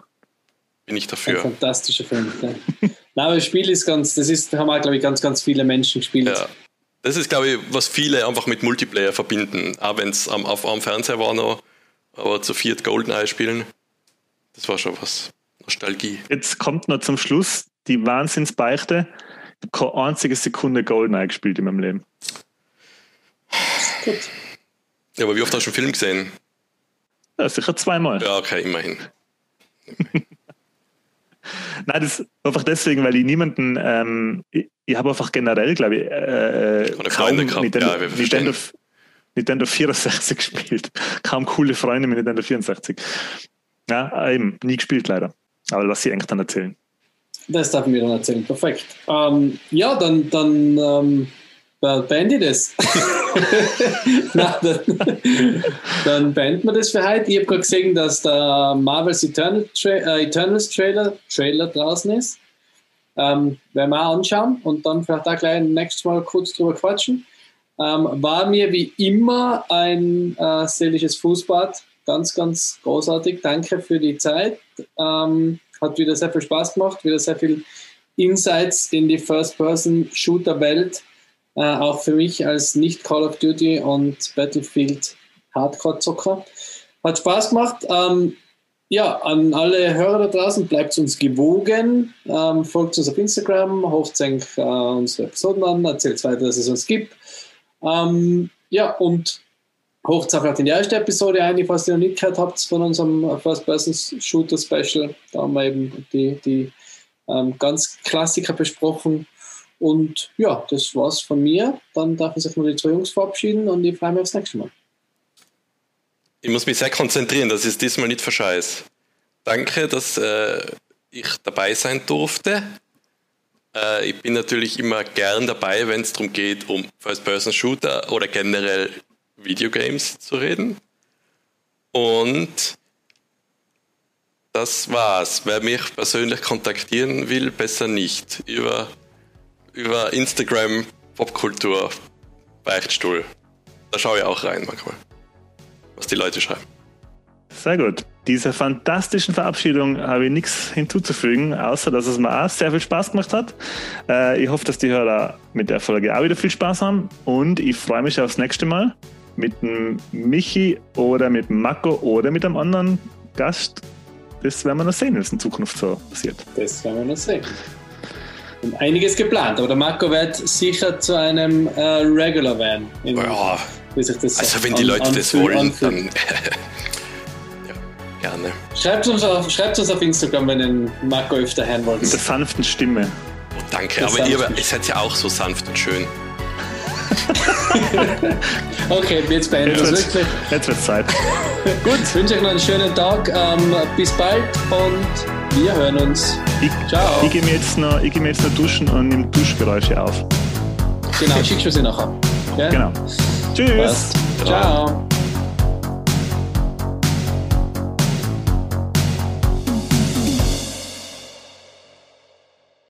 Bin ich dafür. Ein fantastischer Film. Ja. Nein, aber das Spiel ist ganz, das ist, haben auch, glaube ich, ganz, ganz viele Menschen gespielt. Ja. Das ist, glaube ich, was viele einfach mit Multiplayer verbinden. Auch wenn es am, auf, am Fernseher war noch, aber zu viert Goldeneye spielen, das war schon was. Nostalgie. Jetzt kommt noch zum Schluss die Wahnsinnsbeichte. Ich habe keine einzige Sekunde Goldeneye gespielt in meinem Leben. Gut. Ja, aber wie oft hast du einen Film gesehen? Ja, sicher zweimal. Ja, okay, immerhin. Nein, das ist einfach deswegen, weil ich niemanden, ähm, ich, ich habe einfach generell, glaube ich, äh, kaum Nintendo, ja, Nintendo, Nintendo 64 gespielt. Kaum coole Freunde mit Nintendo 64. Ja, eben, nie gespielt leider. Aber lass sie eigentlich dann erzählen. Das darf ich mir dann erzählen, perfekt. Ähm, ja, dann, dann ähm, beende ich das. Na, dann, dann beenden wir das für heute. Ich habe gerade gesehen, dass der Marvel's Eternal Tra äh, Eternals Trailer, Trailer draußen ist. Ähm, werden wir auch anschauen und dann vielleicht auch gleich nächstes Mal kurz drüber quatschen. Ähm, war mir wie immer ein äh, seelisches Fußbad. Ganz, ganz großartig. Danke für die Zeit. Ähm, hat wieder sehr viel Spaß gemacht, wieder sehr viel Insights in die First-Person-Shooter-Welt. Äh, auch für mich als nicht Call of Duty und Battlefield Hardcore-Zocker. Hat Spaß gemacht. Ähm, ja, an alle Hörer da draußen, bleibt uns gewogen, ähm, folgt uns auf Instagram, hochzenkt äh, unsere Episoden an, erzählt weiter, dass es uns gibt. Ähm, ja, und auch in die erste Episode ein, falls ihr noch nicht gehört habt von unserem First-Person-Shooter-Special. Da haben wir eben die, die ähm, ganz Klassiker besprochen. Und ja, das war's von mir. Dann darf ich sich mal die zwei Jungs verabschieden und ich freue mich aufs nächste Mal. Ich muss mich sehr konzentrieren, dass ich es diesmal nicht verscheiß. Danke, dass äh, ich dabei sein durfte. Äh, ich bin natürlich immer gern dabei, wenn es darum geht, um First-Person-Shooter oder generell Videogames zu reden. Und das war's. Wer mich persönlich kontaktieren will, besser nicht. Über, über Instagram Popkultur Beichtstuhl. Da schaue ich auch rein manchmal, was die Leute schreiben. Sehr gut. Dieser fantastischen Verabschiedung habe ich nichts hinzuzufügen, außer dass es mir auch sehr viel Spaß gemacht hat. Äh, ich hoffe, dass die Hörer mit der Folge auch wieder viel Spaß haben und ich freue mich aufs nächste Mal mit dem Michi oder mit Mako oder mit einem anderen Gast. Das werden wir noch sehen, was in Zukunft so passiert. Das werden wir noch sehen. Und einiges geplant, aber der Marco wird sicher zu einem äh, Regular werden. Ja, also wenn die Leute das wollen, dann ja, gerne. Schreibt uns, auf, schreibt uns auf Instagram, wenn ihr Marco öfter hören wollt. Mit der sanften Stimme. Oh, danke, aber ihr, ihr seid ja auch so sanft und schön. okay, jetzt beenden wir es wirklich. Jetzt wird Zeit. Gut, ich wünsche euch noch einen schönen Tag. Ähm, bis bald und wir hören uns. Ich, Ciao. Ich gehe mir, jetzt noch, geh mir jetzt noch duschen und nehme Duschgeräusche auf. Genau, schickst du sie nachher. Ja? Genau. Tschüss. Ciao.